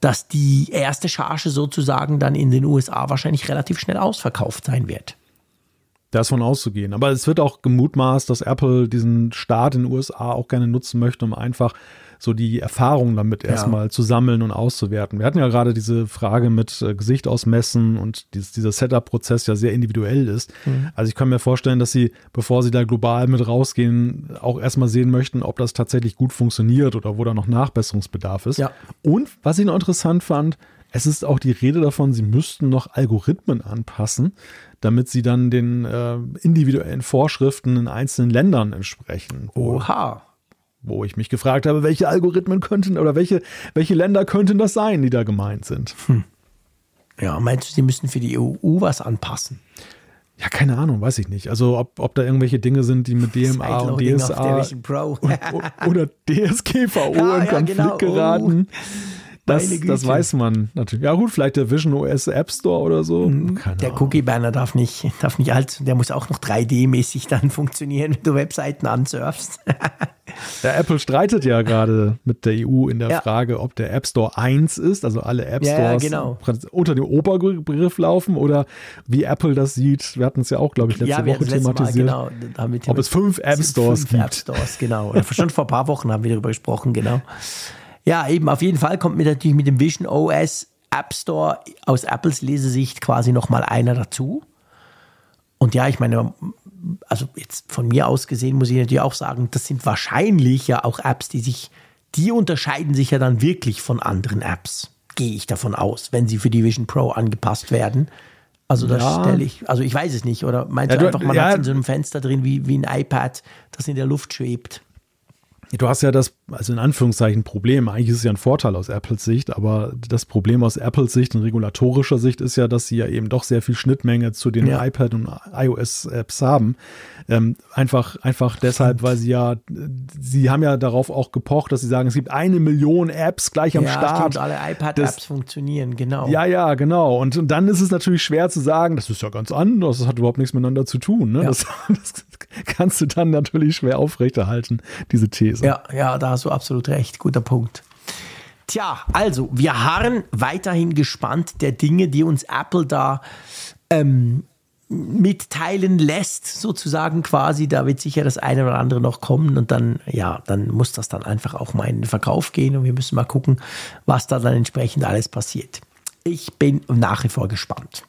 dass die erste Charge sozusagen dann in den USA wahrscheinlich relativ schnell ausverkauft sein wird. Da ist von auszugehen. Aber es wird auch gemutmaßt, dass Apple diesen Start in den USA auch gerne nutzen möchte, um einfach so die Erfahrungen damit erstmal zu sammeln und auszuwerten. Wir hatten ja gerade diese Frage mit äh, Gesicht ausmessen und dieses, dieser Setup-Prozess ja sehr individuell ist. Mhm. Also ich kann mir vorstellen, dass sie, bevor sie da global mit rausgehen, auch erstmal sehen möchten, ob das tatsächlich gut funktioniert oder wo da noch Nachbesserungsbedarf ist. Ja. Und was ich noch interessant fand, es ist auch die Rede davon, sie müssten noch Algorithmen anpassen, damit sie dann den äh, individuellen Vorschriften in einzelnen Ländern entsprechen. Oha wo ich mich gefragt habe, welche Algorithmen könnten oder welche, welche Länder könnten das sein, die da gemeint sind. Hm. Ja, meinst du, sie müssen für die EU was anpassen? Ja, keine Ahnung, weiß ich nicht. Also ob, ob da irgendwelche Dinge sind, die mit DMA und DSA und, oder DSGVO ja, in Konflikt ja, genau. geraten. Oh. Das, das weiß man natürlich. Ja gut, vielleicht der Vision OS App Store oder so. Mhm. der Cookie Banner darf nicht, darf nicht alt, der muss auch noch 3D-mäßig dann funktionieren, wenn du Webseiten ansurfst. Der Apple streitet ja gerade mit der EU in der ja. Frage, ob der App Store 1 ist, also alle App Stores ja, genau. unter dem Oberbegriff laufen oder wie Apple das sieht. Wir hatten es ja auch, glaube ich, letzte ja, Woche thematisiert. Mal, genau, ob es fünf App Stores fünf gibt. App Stores, genau. Oder schon vor ein paar Wochen haben wir darüber gesprochen, genau. Ja, eben, auf jeden Fall kommt mir natürlich mit dem Vision OS App Store aus Apples Lesesicht quasi nochmal einer dazu. Und ja, ich meine, also jetzt von mir aus gesehen muss ich natürlich auch sagen, das sind wahrscheinlich ja auch Apps, die sich, die unterscheiden sich ja dann wirklich von anderen Apps, gehe ich davon aus, wenn sie für die Vision Pro angepasst werden. Also das ja. stelle ich, also ich weiß es nicht, oder meinst ja, du einfach, man ja, hat in so einem Fenster drin wie, wie ein iPad, das in der Luft schwebt? Du hast ja das, also in Anführungszeichen Problem, eigentlich ist es ja ein Vorteil aus Apples Sicht, aber das Problem aus Apples Sicht und regulatorischer Sicht ist ja, dass sie ja eben doch sehr viel Schnittmenge zu den ja. iPad und iOS-Apps haben. Ähm, einfach, einfach deshalb, weil sie ja, sie haben ja darauf auch gepocht, dass sie sagen, es gibt eine Million Apps gleich am ja, Start. Stimmt, alle iPad-Apps funktionieren, genau. Ja, ja, genau. Und, und, dann ist es natürlich schwer zu sagen, das ist ja ganz anders, das hat überhaupt nichts miteinander zu tun. Ne? Ja. Das, das kannst du dann natürlich schwer aufrechterhalten, diese These. Ja, ja, da hast du absolut recht. Guter Punkt. Tja, also, wir harren weiterhin gespannt der Dinge, die uns Apple da ähm, mitteilen lässt, sozusagen quasi. Da wird sicher das eine oder andere noch kommen und dann, ja, dann muss das dann einfach auch mal in den Verkauf gehen und wir müssen mal gucken, was da dann entsprechend alles passiert. Ich bin nach wie vor gespannt.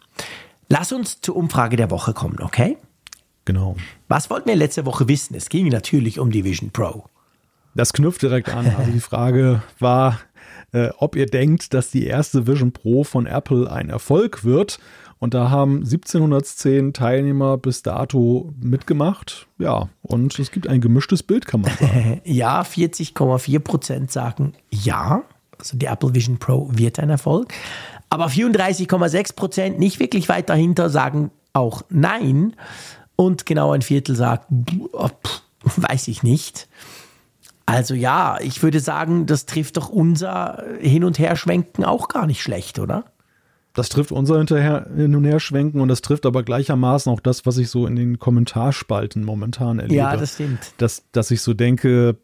Lass uns zur Umfrage der Woche kommen, okay? Genau. Was wollten wir letzte Woche wissen? Es ging natürlich um die Vision Pro. Das knüpft direkt an. Also die Frage war, äh, ob ihr denkt, dass die erste Vision Pro von Apple ein Erfolg wird. Und da haben 1710 Teilnehmer bis dato mitgemacht. Ja, und es gibt ein gemischtes Bild, kann man sagen. ja, 40,4 Prozent sagen ja. Also die Apple Vision Pro wird ein Erfolg. Aber 34,6 Prozent nicht wirklich weit dahinter sagen auch nein. Und genau ein Viertel sagt, weiß ich nicht. Also ja, ich würde sagen, das trifft doch unser Hin- und Herschwenken auch gar nicht schlecht, oder? Das trifft unser hinterher hin und her schwenken und das trifft aber gleichermaßen auch das, was ich so in den Kommentarspalten momentan erlebe. Ja, das stimmt. Dass, dass ich so denke,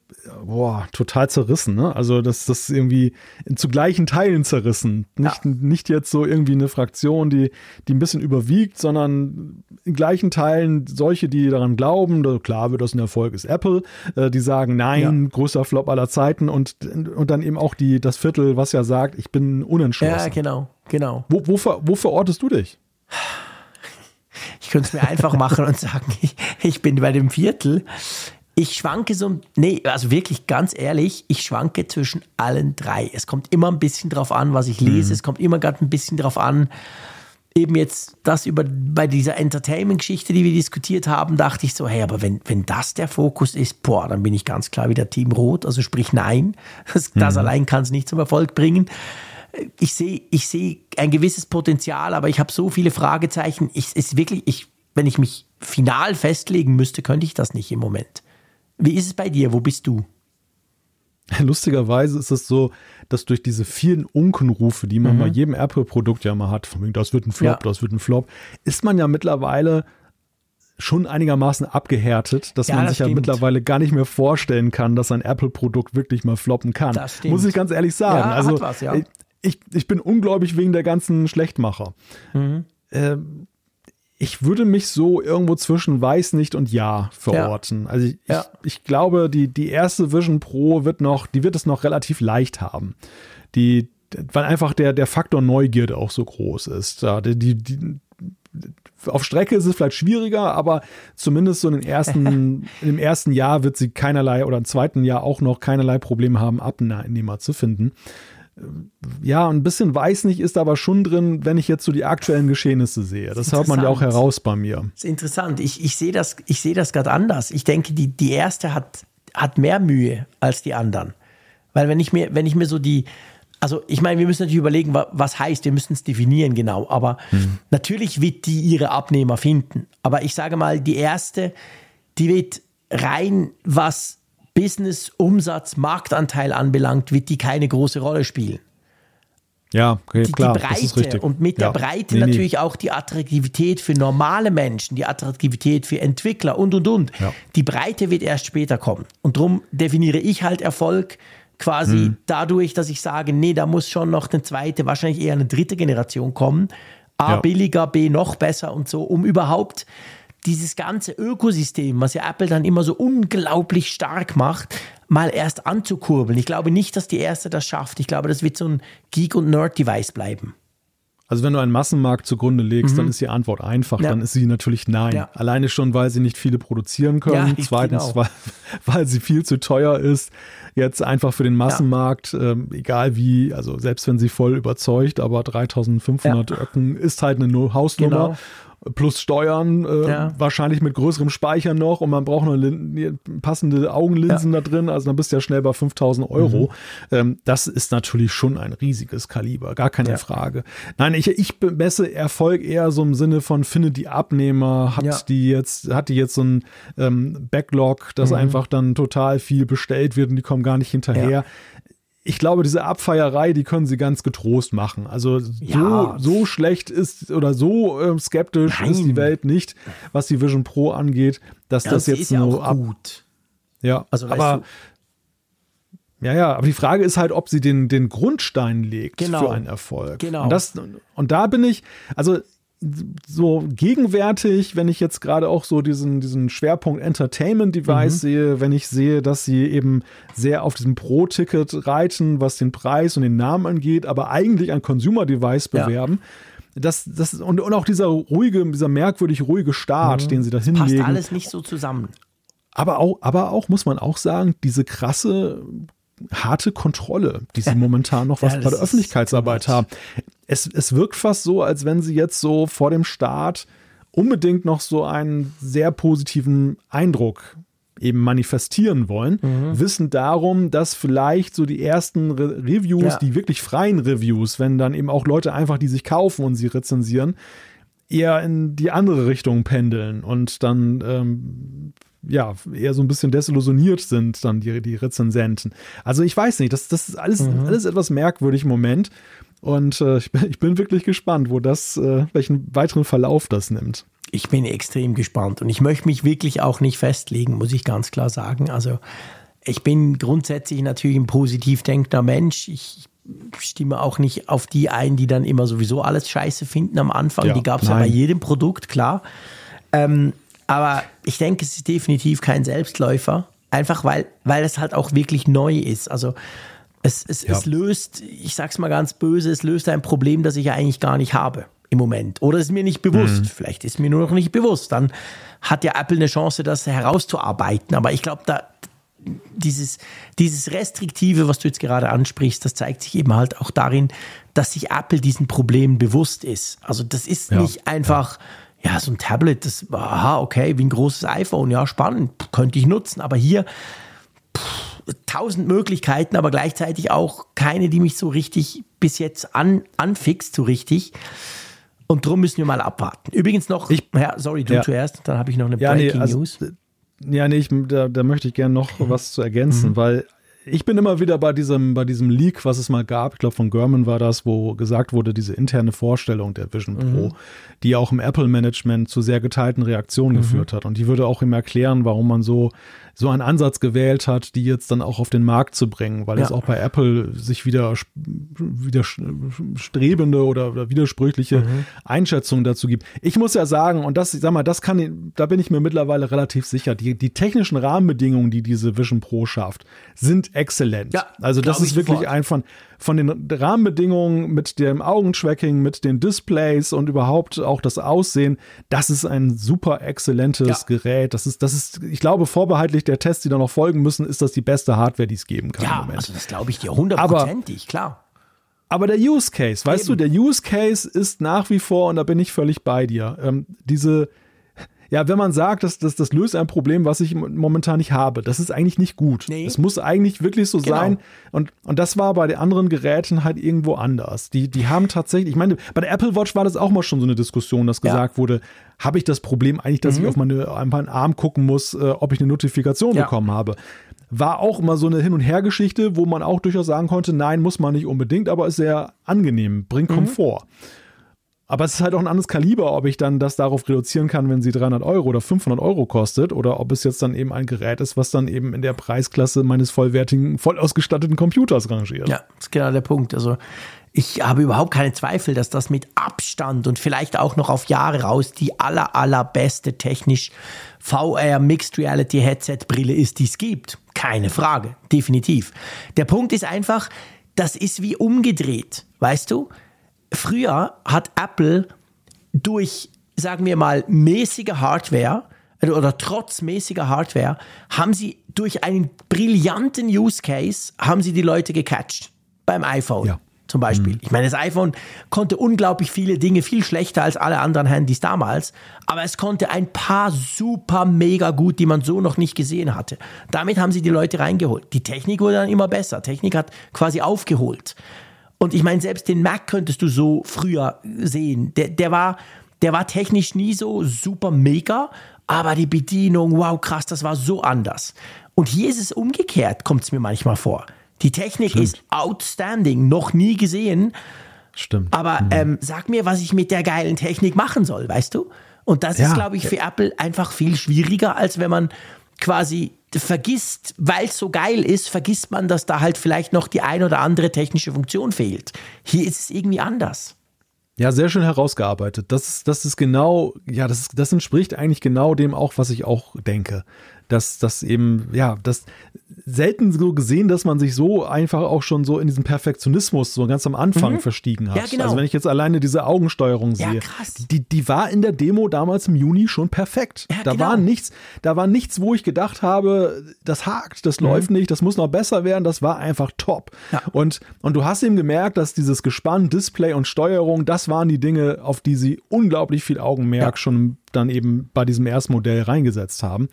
boah, total zerrissen, ne? Also, dass das irgendwie zu gleichen Teilen zerrissen. Nicht, ja. nicht jetzt so irgendwie eine Fraktion, die, die ein bisschen überwiegt, sondern in gleichen Teilen solche, die daran glauben, klar wird das ein Erfolg, ist Apple, äh, die sagen, nein, ja. größter Flop aller Zeiten und, und dann eben auch die, das Viertel, was ja sagt, ich bin unentschlossen. Ja, genau. Genau. Wo, wo, wo verortest du dich? Ich könnte es mir einfach machen und sagen, ich, ich, bin bei dem Viertel. Ich schwanke so, nee, also wirklich ganz ehrlich, ich schwanke zwischen allen drei. Es kommt immer ein bisschen drauf an, was ich lese. Mhm. Es kommt immer gerade ein bisschen drauf an, eben jetzt das über bei dieser Entertainment-Geschichte, die wir diskutiert haben, dachte ich so, hey, aber wenn, wenn das der Fokus ist, boah, dann bin ich ganz klar wieder Team Rot, also sprich nein. Das, mhm. das allein kann es nicht zum Erfolg bringen ich sehe ich sehe ein gewisses Potenzial, aber ich habe so viele Fragezeichen. Ich, ist wirklich, ich, wenn ich mich final festlegen müsste, könnte ich das nicht im Moment. Wie ist es bei dir? Wo bist du? Lustigerweise ist es so, dass durch diese vielen Unkenrufe, die man mhm. bei jedem Apple-Produkt ja mal hat, von wegen, das wird ein Flop, ja. das wird ein Flop, ist man ja mittlerweile schon einigermaßen abgehärtet, dass ja, man das sich stimmt. ja mittlerweile gar nicht mehr vorstellen kann, dass ein Apple-Produkt wirklich mal floppen kann. Muss ich ganz ehrlich sagen. Ja, also was, ja ich, ich bin ungläubig wegen der ganzen Schlechtmacher. Mhm. Ähm, ich würde mich so irgendwo zwischen weiß nicht und ja verorten. Ja. Also ich, ja. ich, ich, glaube, die, die erste Vision Pro wird noch, die wird es noch relativ leicht haben. Die, weil einfach der, der Faktor Neugierde auch so groß ist. Ja, die, die, die, auf Strecke ist es vielleicht schwieriger, aber zumindest so in den ersten, im ersten Jahr wird sie keinerlei oder im zweiten Jahr auch noch keinerlei Probleme haben, Abnehmer zu finden ja, ein bisschen weiß nicht ist aber schon drin, wenn ich jetzt so die aktuellen Geschehnisse sehe. Das hört man ja auch heraus bei mir. Das ist interessant. Ich, ich sehe das, ich sehe das gerade anders. Ich denke, die, die erste hat, hat mehr Mühe als die anderen. Weil wenn ich mir, wenn ich mir so die, also ich meine, wir müssen natürlich überlegen, was heißt, wir müssen es definieren genau. Aber hm. natürlich wird die ihre Abnehmer finden. Aber ich sage mal, die erste, die wird rein, was Business, Umsatz, Marktanteil anbelangt, wird die keine große Rolle spielen. Ja, okay, die, klar, die Breite und mit ja. der Breite nee, natürlich nee. auch die Attraktivität für normale Menschen, die Attraktivität für Entwickler und und und. Ja. Die Breite wird erst später kommen. Und darum definiere ich halt Erfolg quasi hm. dadurch, dass ich sage, nee, da muss schon noch eine zweite, wahrscheinlich eher eine dritte Generation kommen. A, ja. billiger, B, noch besser und so, um überhaupt dieses ganze Ökosystem, was ja Apple dann immer so unglaublich stark macht, mal erst anzukurbeln. Ich glaube nicht, dass die erste das schafft. Ich glaube, das wird so ein Geek- und Nerd-Device bleiben. Also wenn du einen Massenmarkt zugrunde legst, mhm. dann ist die Antwort einfach. Ja. Dann ist sie natürlich nein. Ja. Alleine schon, weil sie nicht viele produzieren können. Ja, Zweitens, weil, weil sie viel zu teuer ist. Jetzt einfach für den Massenmarkt, ähm, egal wie, also selbst wenn sie voll überzeugt, aber 3500 Öcken ist halt eine Hausnummer. Genau plus Steuern, äh, ja. wahrscheinlich mit größerem Speicher noch und man braucht noch passende Augenlinsen ja. da drin, also dann bist du ja schnell bei 5000 Euro. Mhm. Ähm, das ist natürlich schon ein riesiges Kaliber, gar keine ja. Frage. Nein, ich, ich messe Erfolg eher so im Sinne von finde die Abnehmer, hat die jetzt, hat die jetzt so ein ähm, Backlog, dass mhm. einfach dann total viel bestellt wird und die kommen gar nicht hinterher ich glaube, diese Abfeierei, die können sie ganz getrost machen. Also ja. so, so schlecht ist oder so äh, skeptisch Nein. ist die Welt nicht, was die Vision Pro angeht, dass ja, das jetzt nur ja gut. Ja, also aber ja, ja, aber die Frage ist halt, ob sie den, den Grundstein legt genau. für einen Erfolg. Genau. Und, das, und da bin ich, also so gegenwärtig, wenn ich jetzt gerade auch so diesen, diesen Schwerpunkt Entertainment Device mhm. sehe, wenn ich sehe, dass sie eben sehr auf diesem Pro-Ticket reiten, was den Preis und den Namen angeht, aber eigentlich ein Consumer Device bewerben. Ja. Das, das, und, und auch dieser ruhige, dieser merkwürdig ruhige Start, mhm. den sie da hinlegen. Passt alles nicht so zusammen. Aber auch, aber auch, muss man auch sagen, diese krasse harte Kontrolle, die sie momentan noch was ja, bei der Öffentlichkeitsarbeit haben. Es, es wirkt fast so, als wenn sie jetzt so vor dem Start unbedingt noch so einen sehr positiven Eindruck eben manifestieren wollen, mhm. wissen darum, dass vielleicht so die ersten Re Reviews, ja. die wirklich freien Reviews, wenn dann eben auch Leute einfach die sich kaufen und sie rezensieren, eher in die andere Richtung pendeln und dann ähm, ja, eher so ein bisschen desillusioniert sind, dann die, die Rezensenten. Also ich weiß nicht, das, das ist alles, mhm. alles etwas merkwürdig im Moment. Und äh, ich, bin, ich bin wirklich gespannt, wo das, äh, welchen weiteren Verlauf das nimmt. Ich bin extrem gespannt und ich möchte mich wirklich auch nicht festlegen, muss ich ganz klar sagen. Also ich bin grundsätzlich natürlich ein positiv denkender Mensch. Ich stimme auch nicht auf die ein, die dann immer sowieso alles scheiße finden am Anfang. Ja, die gab es ja bei jedem Produkt, klar. Ähm, aber ich denke, es ist definitiv kein Selbstläufer. Einfach weil, weil es halt auch wirklich neu ist. Also es, es, ja. es löst, ich sag's mal ganz böse, es löst ein Problem, das ich ja eigentlich gar nicht habe im Moment. Oder ist mir nicht bewusst. Mhm. Vielleicht ist mir nur noch nicht bewusst. Dann hat ja Apple eine Chance, das herauszuarbeiten. Aber ich glaube, da dieses, dieses Restriktive, was du jetzt gerade ansprichst, das zeigt sich eben halt auch darin, dass sich Apple diesen Problemen bewusst ist. Also das ist ja. nicht einfach, ja. Ja, so ein Tablet, das, aha, okay, wie ein großes iPhone, ja, spannend, könnte ich nutzen. Aber hier, pff, tausend Möglichkeiten, aber gleichzeitig auch keine, die mich so richtig bis jetzt an, anfixt, so richtig. Und darum müssen wir mal abwarten. Übrigens noch, ich, ja, sorry, du ja. zuerst, dann habe ich noch eine ja, Breaking nee, also, News. Ja, nee, ich, da, da möchte ich gerne noch was zu ergänzen, mhm. weil ich bin immer wieder bei diesem, bei diesem Leak, was es mal gab, ich glaube von German war das, wo gesagt wurde, diese interne Vorstellung der Vision Pro, mhm. die auch im Apple-Management zu sehr geteilten Reaktionen mhm. geführt hat. Und die würde auch ihm erklären, warum man so so einen Ansatz gewählt hat, die jetzt dann auch auf den Markt zu bringen, weil ja. es auch bei Apple sich wieder, wieder strebende oder, oder widersprüchliche mhm. Einschätzungen dazu gibt. Ich muss ja sagen, und das, sag mal, das kann, da bin ich mir mittlerweile relativ sicher, die, die technischen Rahmenbedingungen, die diese Vision Pro schafft, sind exzellent. Ja, also das ist wirklich sofort. ein von, von den Rahmenbedingungen mit dem Augentracking, mit den Displays und überhaupt auch das Aussehen, das ist ein super exzellentes ja. Gerät. Das ist, das ist, ich glaube, vorbehaltlich der Tests, die da noch folgen müssen, ist das die beste Hardware, die es geben kann. Ja, also das glaube ich dir hundertprozentig, klar. Aber der Use Case, weißt Eben. du, der Use Case ist nach wie vor, und da bin ich völlig bei dir, ähm, diese, ja, wenn man sagt, dass, dass das löst ein Problem, was ich momentan nicht habe, das ist eigentlich nicht gut. Nee. Es muss eigentlich wirklich so genau. sein. Und, und das war bei den anderen Geräten halt irgendwo anders. Die, die haben tatsächlich, ich meine, bei der Apple Watch war das auch mal schon so eine Diskussion, dass gesagt ja. wurde, habe ich das Problem eigentlich, dass mhm. ich auf meine, auf meinen Arm gucken muss, äh, ob ich eine Notifikation ja. bekommen habe war auch immer so eine Hin- und Her-Geschichte, wo man auch durchaus sagen konnte, nein, muss man nicht unbedingt, aber ist sehr angenehm, bringt mhm. Komfort. Aber es ist halt auch ein anderes Kaliber, ob ich dann das darauf reduzieren kann, wenn sie 300 Euro oder 500 Euro kostet oder ob es jetzt dann eben ein Gerät ist, was dann eben in der Preisklasse meines vollwertigen, voll ausgestatteten Computers rangiert. Ja, das ist genau der Punkt. Also ich habe überhaupt keine Zweifel, dass das mit Abstand und vielleicht auch noch auf Jahre raus die aller, allerbeste technisch VR Mixed Reality Headset Brille ist, die es gibt. Keine Frage, definitiv. Der Punkt ist einfach, das ist wie umgedreht, weißt du? früher hat Apple durch, sagen wir mal, mäßige Hardware oder trotz mäßiger Hardware haben sie durch einen brillanten Use Case haben sie die Leute gecatcht beim iPhone. Ja. Zum Beispiel. Mhm. Ich meine, das iPhone konnte unglaublich viele Dinge, viel schlechter als alle anderen Handys damals, aber es konnte ein paar super mega gut, die man so noch nicht gesehen hatte. Damit haben sie die Leute reingeholt. Die Technik wurde dann immer besser. Technik hat quasi aufgeholt. Und ich meine, selbst den Mac könntest du so früher sehen. Der, der, war, der war technisch nie so super mega, aber die Bedienung, wow, krass, das war so anders. Und hier ist es umgekehrt, kommt es mir manchmal vor. Die Technik Stimmt. ist outstanding, noch nie gesehen. Stimmt. Aber mhm. ähm, sag mir, was ich mit der geilen Technik machen soll, weißt du? Und das ja. ist, glaube ich, für Apple einfach viel schwieriger, als wenn man quasi vergisst, weil es so geil ist, vergisst man, dass da halt vielleicht noch die ein oder andere technische Funktion fehlt. Hier ist es irgendwie anders. Ja, sehr schön herausgearbeitet. Das ist, das ist genau, ja, das, das entspricht eigentlich genau dem auch, was ich auch denke dass das eben, ja, das selten so gesehen, dass man sich so einfach auch schon so in diesem Perfektionismus so ganz am Anfang mhm. verstiegen hat. Ja, genau. Also wenn ich jetzt alleine diese Augensteuerung sehe, ja. Die, die war in der Demo damals im Juni schon perfekt. Ja, da genau. war nichts, da war nichts, wo ich gedacht habe, das hakt, das mhm. läuft nicht, das muss noch besser werden, das war einfach top. Und, und du hast eben gemerkt, dass dieses Gespann, Display und Steuerung, das waren die Dinge, auf die sie unglaublich viel Augenmerk schon dann eben bei diesem Erstmodell reingesetzt haben.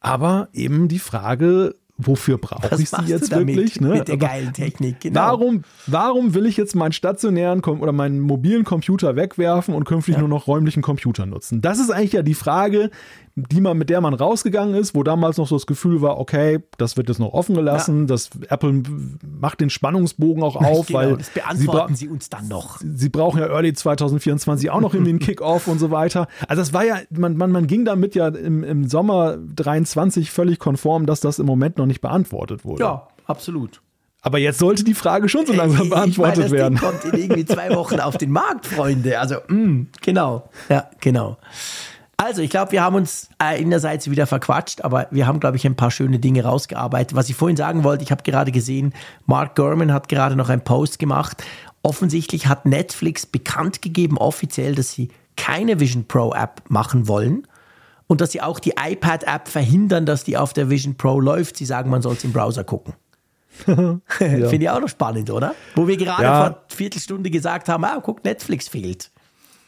Aber eben die Frage, wofür brauche ich sie jetzt wirklich? Ne? Mit der geilen Technik, genau. Warum, warum will ich jetzt meinen stationären oder meinen mobilen Computer wegwerfen und künftig ja. nur noch räumlichen Computer nutzen? Das ist eigentlich ja die Frage, die man, mit der man rausgegangen ist, wo damals noch so das Gefühl war, okay, das wird jetzt noch offen gelassen, ja. das Apple macht den Spannungsbogen auch auf, genau, weil das beantworten sie, sie, uns dann noch. Sie brauchen ja Early 2024 auch noch irgendwie einen Kickoff und so weiter. Also das war ja, man, man, man ging damit ja im, im Sommer 23 völlig konform, dass das im Moment noch nicht beantwortet wurde. Ja, absolut. Aber jetzt sollte die Frage schon so langsam beantwortet ich meine, das werden. Ding kommt in irgendwie zwei Wochen auf den Markt, Freunde. Also, mh, mm, genau. Ja, genau. Also, ich glaube, wir haben uns äh, innerseits wieder verquatscht, aber wir haben, glaube ich, ein paar schöne Dinge rausgearbeitet. Was ich vorhin sagen wollte, ich habe gerade gesehen, Mark Gurman hat gerade noch einen Post gemacht. Offensichtlich hat Netflix bekannt gegeben, offiziell, dass sie keine Vision Pro App machen wollen und dass sie auch die iPad-App verhindern, dass die auf der Vision Pro läuft. Sie sagen, man soll es im Browser gucken. ja. Finde ich auch noch spannend, oder? Wo wir gerade ja. vor einer Viertelstunde gesagt haben, ah, guck, Netflix fehlt.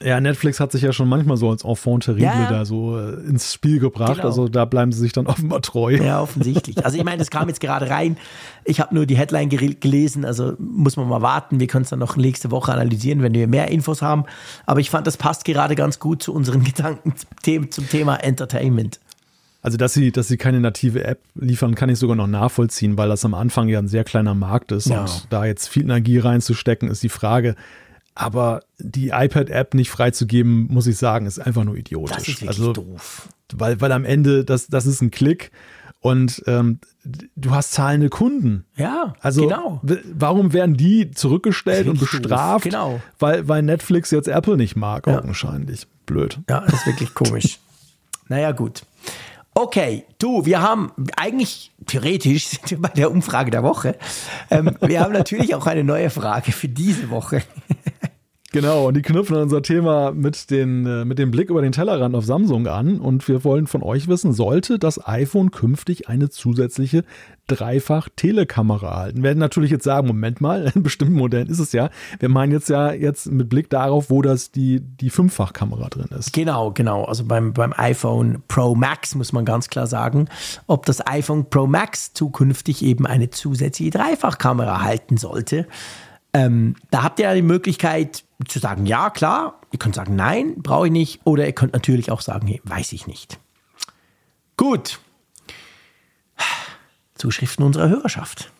Ja, Netflix hat sich ja schon manchmal so als Enfant terrible ja. da so äh, ins Spiel gebracht. Genau. Also da bleiben sie sich dann offenbar treu. Ja, offensichtlich. Also ich meine, das kam jetzt gerade rein. Ich habe nur die Headline gelesen, also muss man mal warten. Wir können es dann noch nächste Woche analysieren, wenn wir mehr Infos haben. Aber ich fand, das passt gerade ganz gut zu unseren Gedanken zum Thema Entertainment. Also, dass sie, dass sie keine native App liefern, kann ich sogar noch nachvollziehen, weil das am Anfang ja ein sehr kleiner Markt ist. Ja. Und da jetzt viel Energie reinzustecken, ist die Frage, aber die iPad-App nicht freizugeben, muss ich sagen, ist einfach nur idiotisch. Das ist also, doof. Weil, weil am Ende, das, das ist ein Klick und ähm, du hast zahlende Kunden. Ja, also, genau. Warum werden die zurückgestellt und bestraft? Genau. Weil, weil Netflix jetzt Apple nicht mag, ja. augenscheinlich. Blöd. Ja, das ist wirklich komisch. naja, gut. Okay, du, wir haben eigentlich theoretisch sind wir bei der Umfrage der Woche. Ähm, wir haben natürlich auch eine neue Frage für diese Woche. Genau, und die knüpfen unser Thema mit, den, äh, mit dem Blick über den Tellerrand auf Samsung an. Und wir wollen von euch wissen, sollte das iPhone künftig eine zusätzliche Dreifach-Telekamera erhalten? Wir werden natürlich jetzt sagen, Moment mal, in bestimmten Modellen ist es ja. Wir meinen jetzt ja jetzt mit Blick darauf, wo das die, die Fünffach-Kamera drin ist. Genau, genau. Also beim, beim iPhone Pro Max muss man ganz klar sagen, ob das iPhone Pro Max zukünftig eben eine zusätzliche Dreifachkamera erhalten sollte. Ähm, da habt ihr ja die Möglichkeit zu sagen, ja, klar. Ihr könnt sagen, nein, brauche ich nicht. Oder ihr könnt natürlich auch sagen, hey, weiß ich nicht. Gut. Zuschriften unserer Hörerschaft.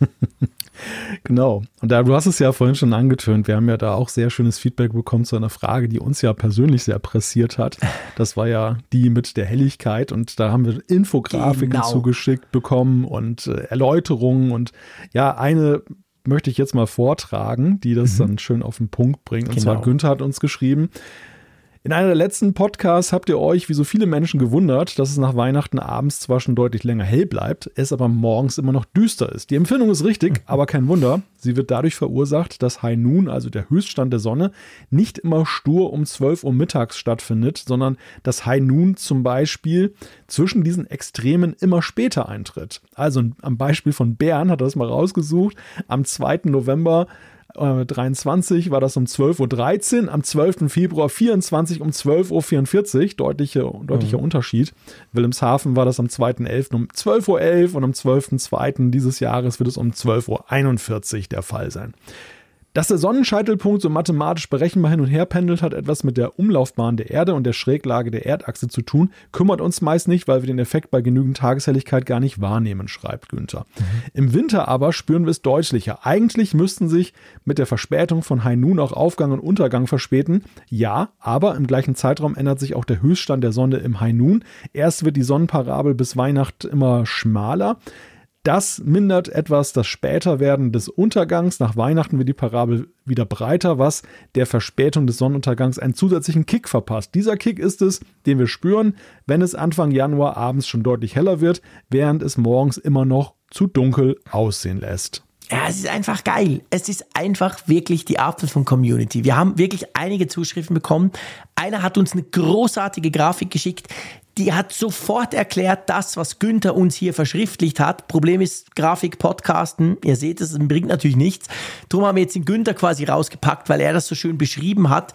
genau. Und da, du hast es ja vorhin schon angetönt. Wir haben ja da auch sehr schönes Feedback bekommen zu einer Frage, die uns ja persönlich sehr pressiert hat. Das war ja die mit der Helligkeit. Und da haben wir Infografiken genau. zugeschickt bekommen und äh, Erläuterungen. Und ja, eine möchte ich jetzt mal vortragen, die das mhm. dann schön auf den Punkt bringt. Und genau. zwar Günther hat uns geschrieben, in einer der letzten Podcasts habt ihr euch, wie so viele Menschen, gewundert, dass es nach Weihnachten abends zwar schon deutlich länger hell bleibt, es aber morgens immer noch düster ist. Die Empfindung ist richtig, aber kein Wunder. Sie wird dadurch verursacht, dass High Noon, also der Höchststand der Sonne, nicht immer stur um 12 Uhr mittags stattfindet, sondern dass High Noon zum Beispiel zwischen diesen Extremen immer später eintritt. Also am Beispiel von Bern hat er das mal rausgesucht. Am 2. November 23 äh, war das um 12.13 Uhr, am 12. Februar 24 um 12.44 Uhr, deutlicher, deutlicher mhm. Unterschied. Wilhelmshaven war das am 2.11. um 12.11 Uhr und am 12.02. dieses Jahres wird es um 12.41 Uhr der Fall sein. Dass der Sonnenscheitelpunkt so mathematisch berechenbar hin und her pendelt, hat etwas mit der Umlaufbahn der Erde und der Schräglage der Erdachse zu tun, kümmert uns meist nicht, weil wir den Effekt bei genügend Tageshelligkeit gar nicht wahrnehmen, schreibt Günther. Mhm. Im Winter aber spüren wir es deutlicher. Eigentlich müssten sich mit der Verspätung von High Noon auch Aufgang und Untergang verspäten. Ja, aber im gleichen Zeitraum ändert sich auch der Höchststand der Sonne im High Noon. Erst wird die Sonnenparabel bis Weihnacht immer schmaler. Das mindert etwas das Späterwerden des Untergangs. Nach Weihnachten wird die Parabel wieder breiter, was der Verspätung des Sonnenuntergangs einen zusätzlichen Kick verpasst. Dieser Kick ist es, den wir spüren, wenn es Anfang Januar abends schon deutlich heller wird, während es morgens immer noch zu dunkel aussehen lässt. Ja, es ist einfach geil. Es ist einfach wirklich die Apfel von Community. Wir haben wirklich einige Zuschriften bekommen. Einer hat uns eine großartige Grafik geschickt, die hat sofort erklärt, das, was Günther uns hier verschriftlicht hat. Problem ist, Grafik, Podcasten, ihr seht es, bringt natürlich nichts. Darum haben wir jetzt den Günther quasi rausgepackt, weil er das so schön beschrieben hat.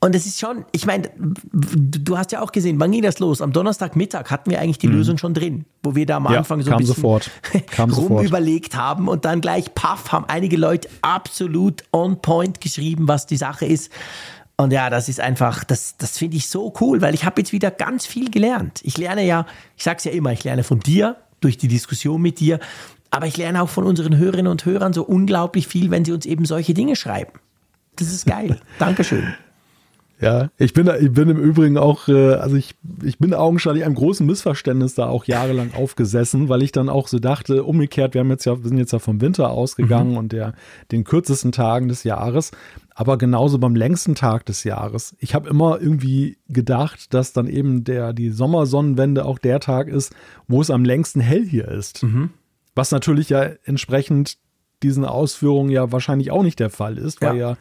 Und es ist schon, ich meine, du hast ja auch gesehen, wann ging das los? Am Donnerstagmittag hatten wir eigentlich die mhm. Lösung schon drin, wo wir da am ja, Anfang so ein bisschen sofort. Kam rum überlegt haben und dann gleich, paff, haben einige Leute absolut on point geschrieben, was die Sache ist. Und ja, das ist einfach, das, das finde ich so cool, weil ich habe jetzt wieder ganz viel gelernt. Ich lerne ja, ich sage es ja immer, ich lerne von dir, durch die Diskussion mit dir, aber ich lerne auch von unseren Hörerinnen und Hörern so unglaublich viel, wenn sie uns eben solche Dinge schreiben. Das ist geil. Dankeschön. Ja, ich bin, ich bin im Übrigen auch, äh, also ich, ich bin augenscheinlich einem großen Missverständnis da auch jahrelang aufgesessen, weil ich dann auch so dachte, umgekehrt, wir haben jetzt ja, wir sind jetzt ja vom Winter ausgegangen mhm. und der, den kürzesten Tagen des Jahres, aber genauso beim längsten Tag des Jahres. Ich habe immer irgendwie gedacht, dass dann eben der, die Sommersonnenwende auch der Tag ist, wo es am längsten hell hier ist. Mhm. Was natürlich ja entsprechend diesen Ausführungen ja wahrscheinlich auch nicht der Fall ist, weil ja, ja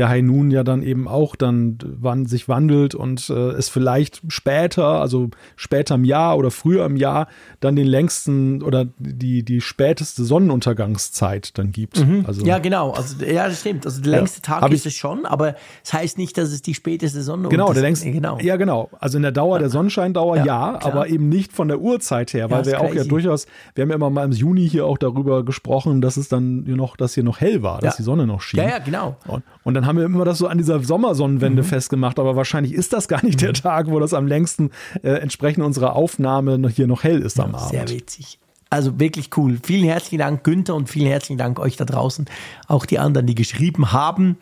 der High Noon ja dann eben auch dann wann sich wandelt und äh, es vielleicht später, also später im Jahr oder früher im Jahr, dann den längsten oder die, die späteste Sonnenuntergangszeit dann gibt. Mhm. Also, ja, genau. Also, ja, das stimmt. Also der längste ja, Tag ist es schon, aber es das heißt nicht, dass es die späteste Sonne Genau, der längste. Genau. Ja, genau. Also in der Dauer der Sonnenscheindauer ja, ja aber eben nicht von der Uhrzeit her, weil wir auch ja durchaus, wir haben ja immer mal im Juni hier auch darüber gesprochen, dass es dann noch, dass hier noch hell war, dass die Sonne noch schien. Ja, ja, genau. Und, und dann haben wir immer das so an dieser Sommersonnenwende mhm. festgemacht, aber wahrscheinlich ist das gar nicht der mhm. Tag, wo das am längsten äh, entsprechend unserer Aufnahme hier noch hell ist am Abend. Sehr witzig. Also wirklich cool. Vielen herzlichen Dank, Günther, und vielen herzlichen Dank euch da draußen, auch die anderen, die geschrieben haben.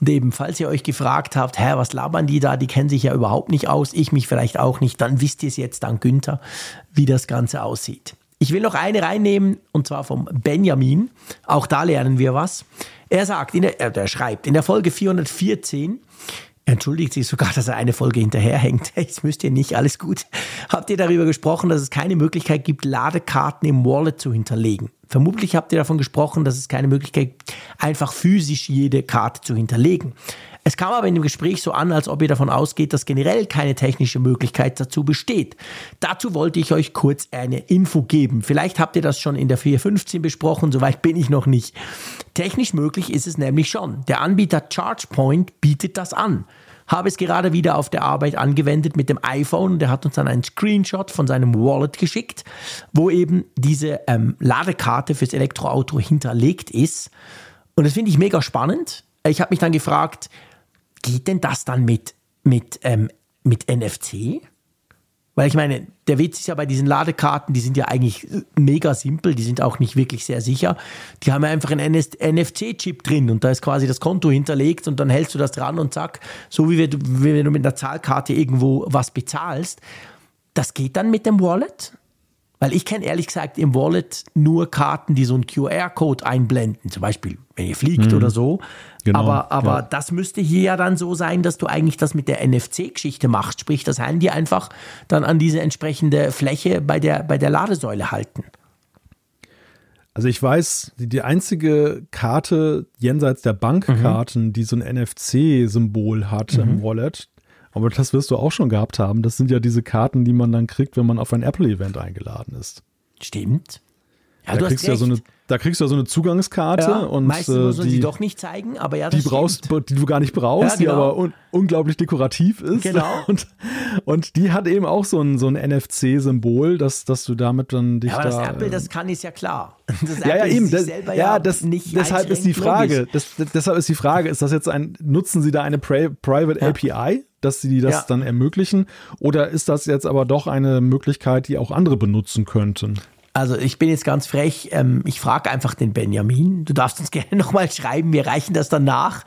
Und eben, falls ihr euch gefragt habt, hä, was labern die da? Die kennen sich ja überhaupt nicht aus, ich mich vielleicht auch nicht, dann wisst ihr es jetzt dank Günther, wie das Ganze aussieht. Ich will noch eine reinnehmen, und zwar vom Benjamin. Auch da lernen wir was. Er sagt, in der, äh, er schreibt, in der Folge 414, entschuldigt sich sogar, dass er eine Folge hinterherhängt. Jetzt müsst ihr nicht, alles gut. Habt ihr darüber gesprochen, dass es keine Möglichkeit gibt, Ladekarten im Wallet zu hinterlegen? Vermutlich habt ihr davon gesprochen, dass es keine Möglichkeit gibt, einfach physisch jede Karte zu hinterlegen. Es kam aber in dem Gespräch so an, als ob ihr davon ausgeht, dass generell keine technische Möglichkeit dazu besteht. Dazu wollte ich euch kurz eine Info geben. Vielleicht habt ihr das schon in der 415 besprochen, soweit bin ich noch nicht. Technisch möglich ist es nämlich schon. Der Anbieter ChargePoint bietet das an habe es gerade wieder auf der Arbeit angewendet mit dem iPhone und der hat uns dann einen Screenshot von seinem Wallet geschickt, wo eben diese ähm, Ladekarte fürs Elektroauto hinterlegt ist. Und das finde ich mega spannend. Ich habe mich dann gefragt, geht denn das dann mit, mit, ähm, mit NFC? Weil ich meine, der Witz ist ja bei diesen Ladekarten, die sind ja eigentlich mega simpel, die sind auch nicht wirklich sehr sicher. Die haben ja einfach einen NFC-Chip drin und da ist quasi das Konto hinterlegt und dann hältst du das dran und zack, so wie, wenn du mit einer Zahlkarte irgendwo was bezahlst. Das geht dann mit dem Wallet? Weil ich kenne ehrlich gesagt im Wallet nur Karten, die so einen QR-Code einblenden, zum Beispiel, wenn ihr fliegt hm. oder so. Genau, aber aber ja. das müsste hier ja dann so sein, dass du eigentlich das mit der NFC-Geschichte machst, sprich das Handy einfach dann an diese entsprechende Fläche bei der, bei der Ladesäule halten. Also ich weiß, die, die einzige Karte jenseits der Bankkarten, mhm. die so ein NFC-Symbol hat mhm. im Wallet, aber das wirst du auch schon gehabt haben. Das sind ja diese Karten, die man dann kriegt, wenn man auf ein Apple-Event eingeladen ist. Stimmt. Ja, da, kriegst ja so eine, da kriegst du ja so eine Zugangskarte ja, und meistens muss man die, sie doch nicht zeigen, aber ja, die brauchst, die du gar nicht brauchst, ja, genau. die aber un unglaublich dekorativ ist. Genau. Und, und die hat eben auch so ein, so ein NFC-Symbol, dass, dass du damit dann dich ja, aber da. Das Apple, das kann ist ja klar. Das ja, ja, eben. Das, ja, das, nicht deshalb ist die Frage. Das, deshalb ist die Frage, ist das jetzt ein, nutzen sie da eine Pri Private API? dass sie das ja. dann ermöglichen? Oder ist das jetzt aber doch eine Möglichkeit, die auch andere benutzen könnten? Also ich bin jetzt ganz frech. Ähm, ich frage einfach den Benjamin. Du darfst uns gerne nochmal schreiben. Wir reichen das dann nach.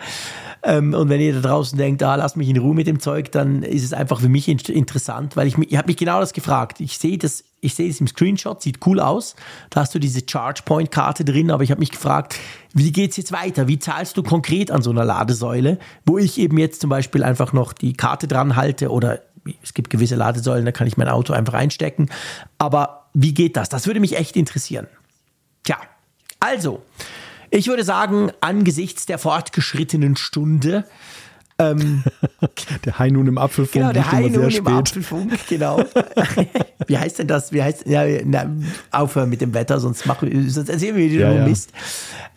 Ähm, und wenn ihr da draußen denkt, ah, lasst mich in Ruhe mit dem Zeug, dann ist es einfach für mich interessant, weil ich, ich habe mich genau das gefragt. Ich sehe das, ich sehe es im Screenshot, sieht cool aus. Da hast du diese ChargePoint-Karte drin, aber ich habe mich gefragt, wie geht's jetzt weiter? Wie zahlst du konkret an so einer Ladesäule, wo ich eben jetzt zum Beispiel einfach noch die Karte dran halte oder es gibt gewisse Ladesäulen, da kann ich mein Auto einfach einstecken. Aber wie geht das? Das würde mich echt interessieren. Tja, also, ich würde sagen, angesichts der fortgeschrittenen Stunde ähm, der Hai nun im Apfelfunk. Genau, der Hai nun im Apfelfunk, genau. Wie heißt denn das? Wie heißt, ja, na, aufhören mit dem Wetter, sonst, machen, sonst erzählen wir wieder ja, nur ja. Mist.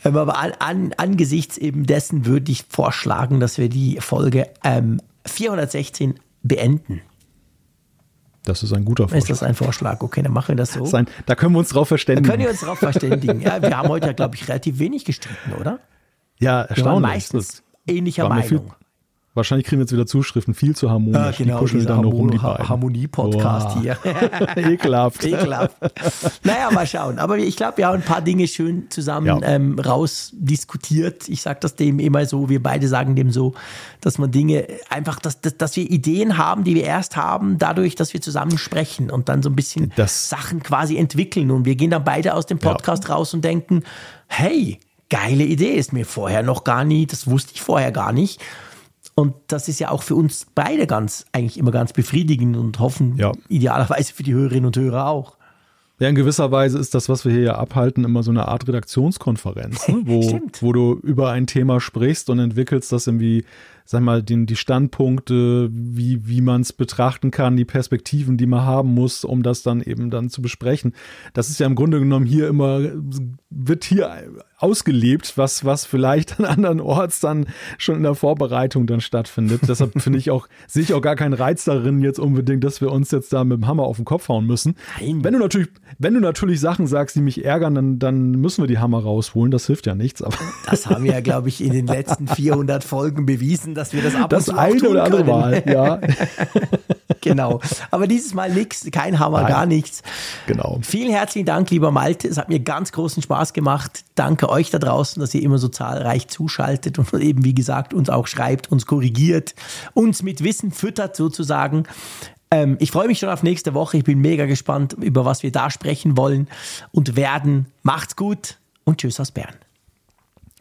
Ähm, aber an, an, angesichts eben dessen würde ich vorschlagen, dass wir die Folge ähm, 416 beenden. Das ist ein guter Vorschlag. Ist das ein Vorschlag? Okay, dann machen wir das so. Das ein, da können wir uns drauf verständigen. Da können wir uns drauf verständigen. Ja, wir haben heute ja, glaube ich, relativ wenig gestritten, oder? Ja, erstaunlich. meistens ähnlicher Meinung. Viel, Wahrscheinlich kriegen wir jetzt wieder Zuschriften, viel zu harmonisch. Ja, genau, die kuscheln dann nur rum, die beiden. Harmonie-Podcast hier. Ekelhaft. Ekelhaft. Naja, mal schauen. Aber ich glaube, wir haben ein paar Dinge schön zusammen ja. ähm, rausdiskutiert. Ich sage das dem immer so, wir beide sagen dem so, dass man Dinge einfach, dass, dass, dass wir Ideen haben, die wir erst haben, dadurch, dass wir zusammen sprechen und dann so ein bisschen das, Sachen quasi entwickeln. Und wir gehen dann beide aus dem Podcast ja. raus und denken, hey, geile Idee, ist mir vorher noch gar nie, das wusste ich vorher gar nicht. Und das ist ja auch für uns beide ganz, eigentlich immer ganz befriedigend und hoffen ja. idealerweise für die Hörerinnen und Hörer auch. Ja, in gewisser Weise ist das, was wir hier ja abhalten, immer so eine Art Redaktionskonferenz, ne? wo, wo du über ein Thema sprichst und entwickelst das irgendwie sag mal, den, die Standpunkte, wie, wie man es betrachten kann, die Perspektiven, die man haben muss, um das dann eben dann zu besprechen. Das ist ja im Grunde genommen hier immer, wird hier ausgelebt, was, was vielleicht an anderen Orts dann schon in der Vorbereitung dann stattfindet. Deshalb finde ich auch, sehe ich auch gar keinen Reiz darin jetzt unbedingt, dass wir uns jetzt da mit dem Hammer auf den Kopf hauen müssen. Nein. Wenn du natürlich, wenn du natürlich Sachen sagst, die mich ärgern, dann, dann müssen wir die Hammer rausholen. Das hilft ja nichts. Aber das haben wir ja, glaube ich, in den letzten 400 Folgen bewiesen, dass wir das ab das und zu eine oder andere Mal, ja. genau. Aber dieses Mal nichts, kein Hammer, Nein. gar nichts. Genau. Vielen herzlichen Dank, lieber Malte. Es hat mir ganz großen Spaß gemacht. Danke euch da draußen, dass ihr immer so zahlreich zuschaltet und eben, wie gesagt, uns auch schreibt, uns korrigiert, uns mit Wissen füttert sozusagen. Ähm, ich freue mich schon auf nächste Woche. Ich bin mega gespannt, über was wir da sprechen wollen und werden. Macht's gut und tschüss aus Bern.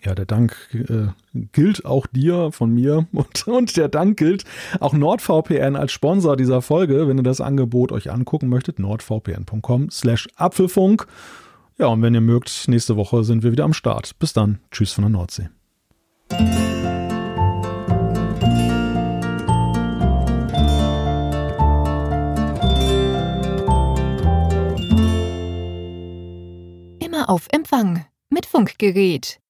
Ja, der Dank äh, gilt auch dir von mir und, und der Dank gilt auch NordVPN als Sponsor dieser Folge. Wenn ihr das Angebot euch angucken möchtet, nordvpn.com slash Apfelfunk. Ja, und wenn ihr mögt, nächste Woche sind wir wieder am Start. Bis dann. Tschüss von der Nordsee. Immer auf Empfang mit Funkgerät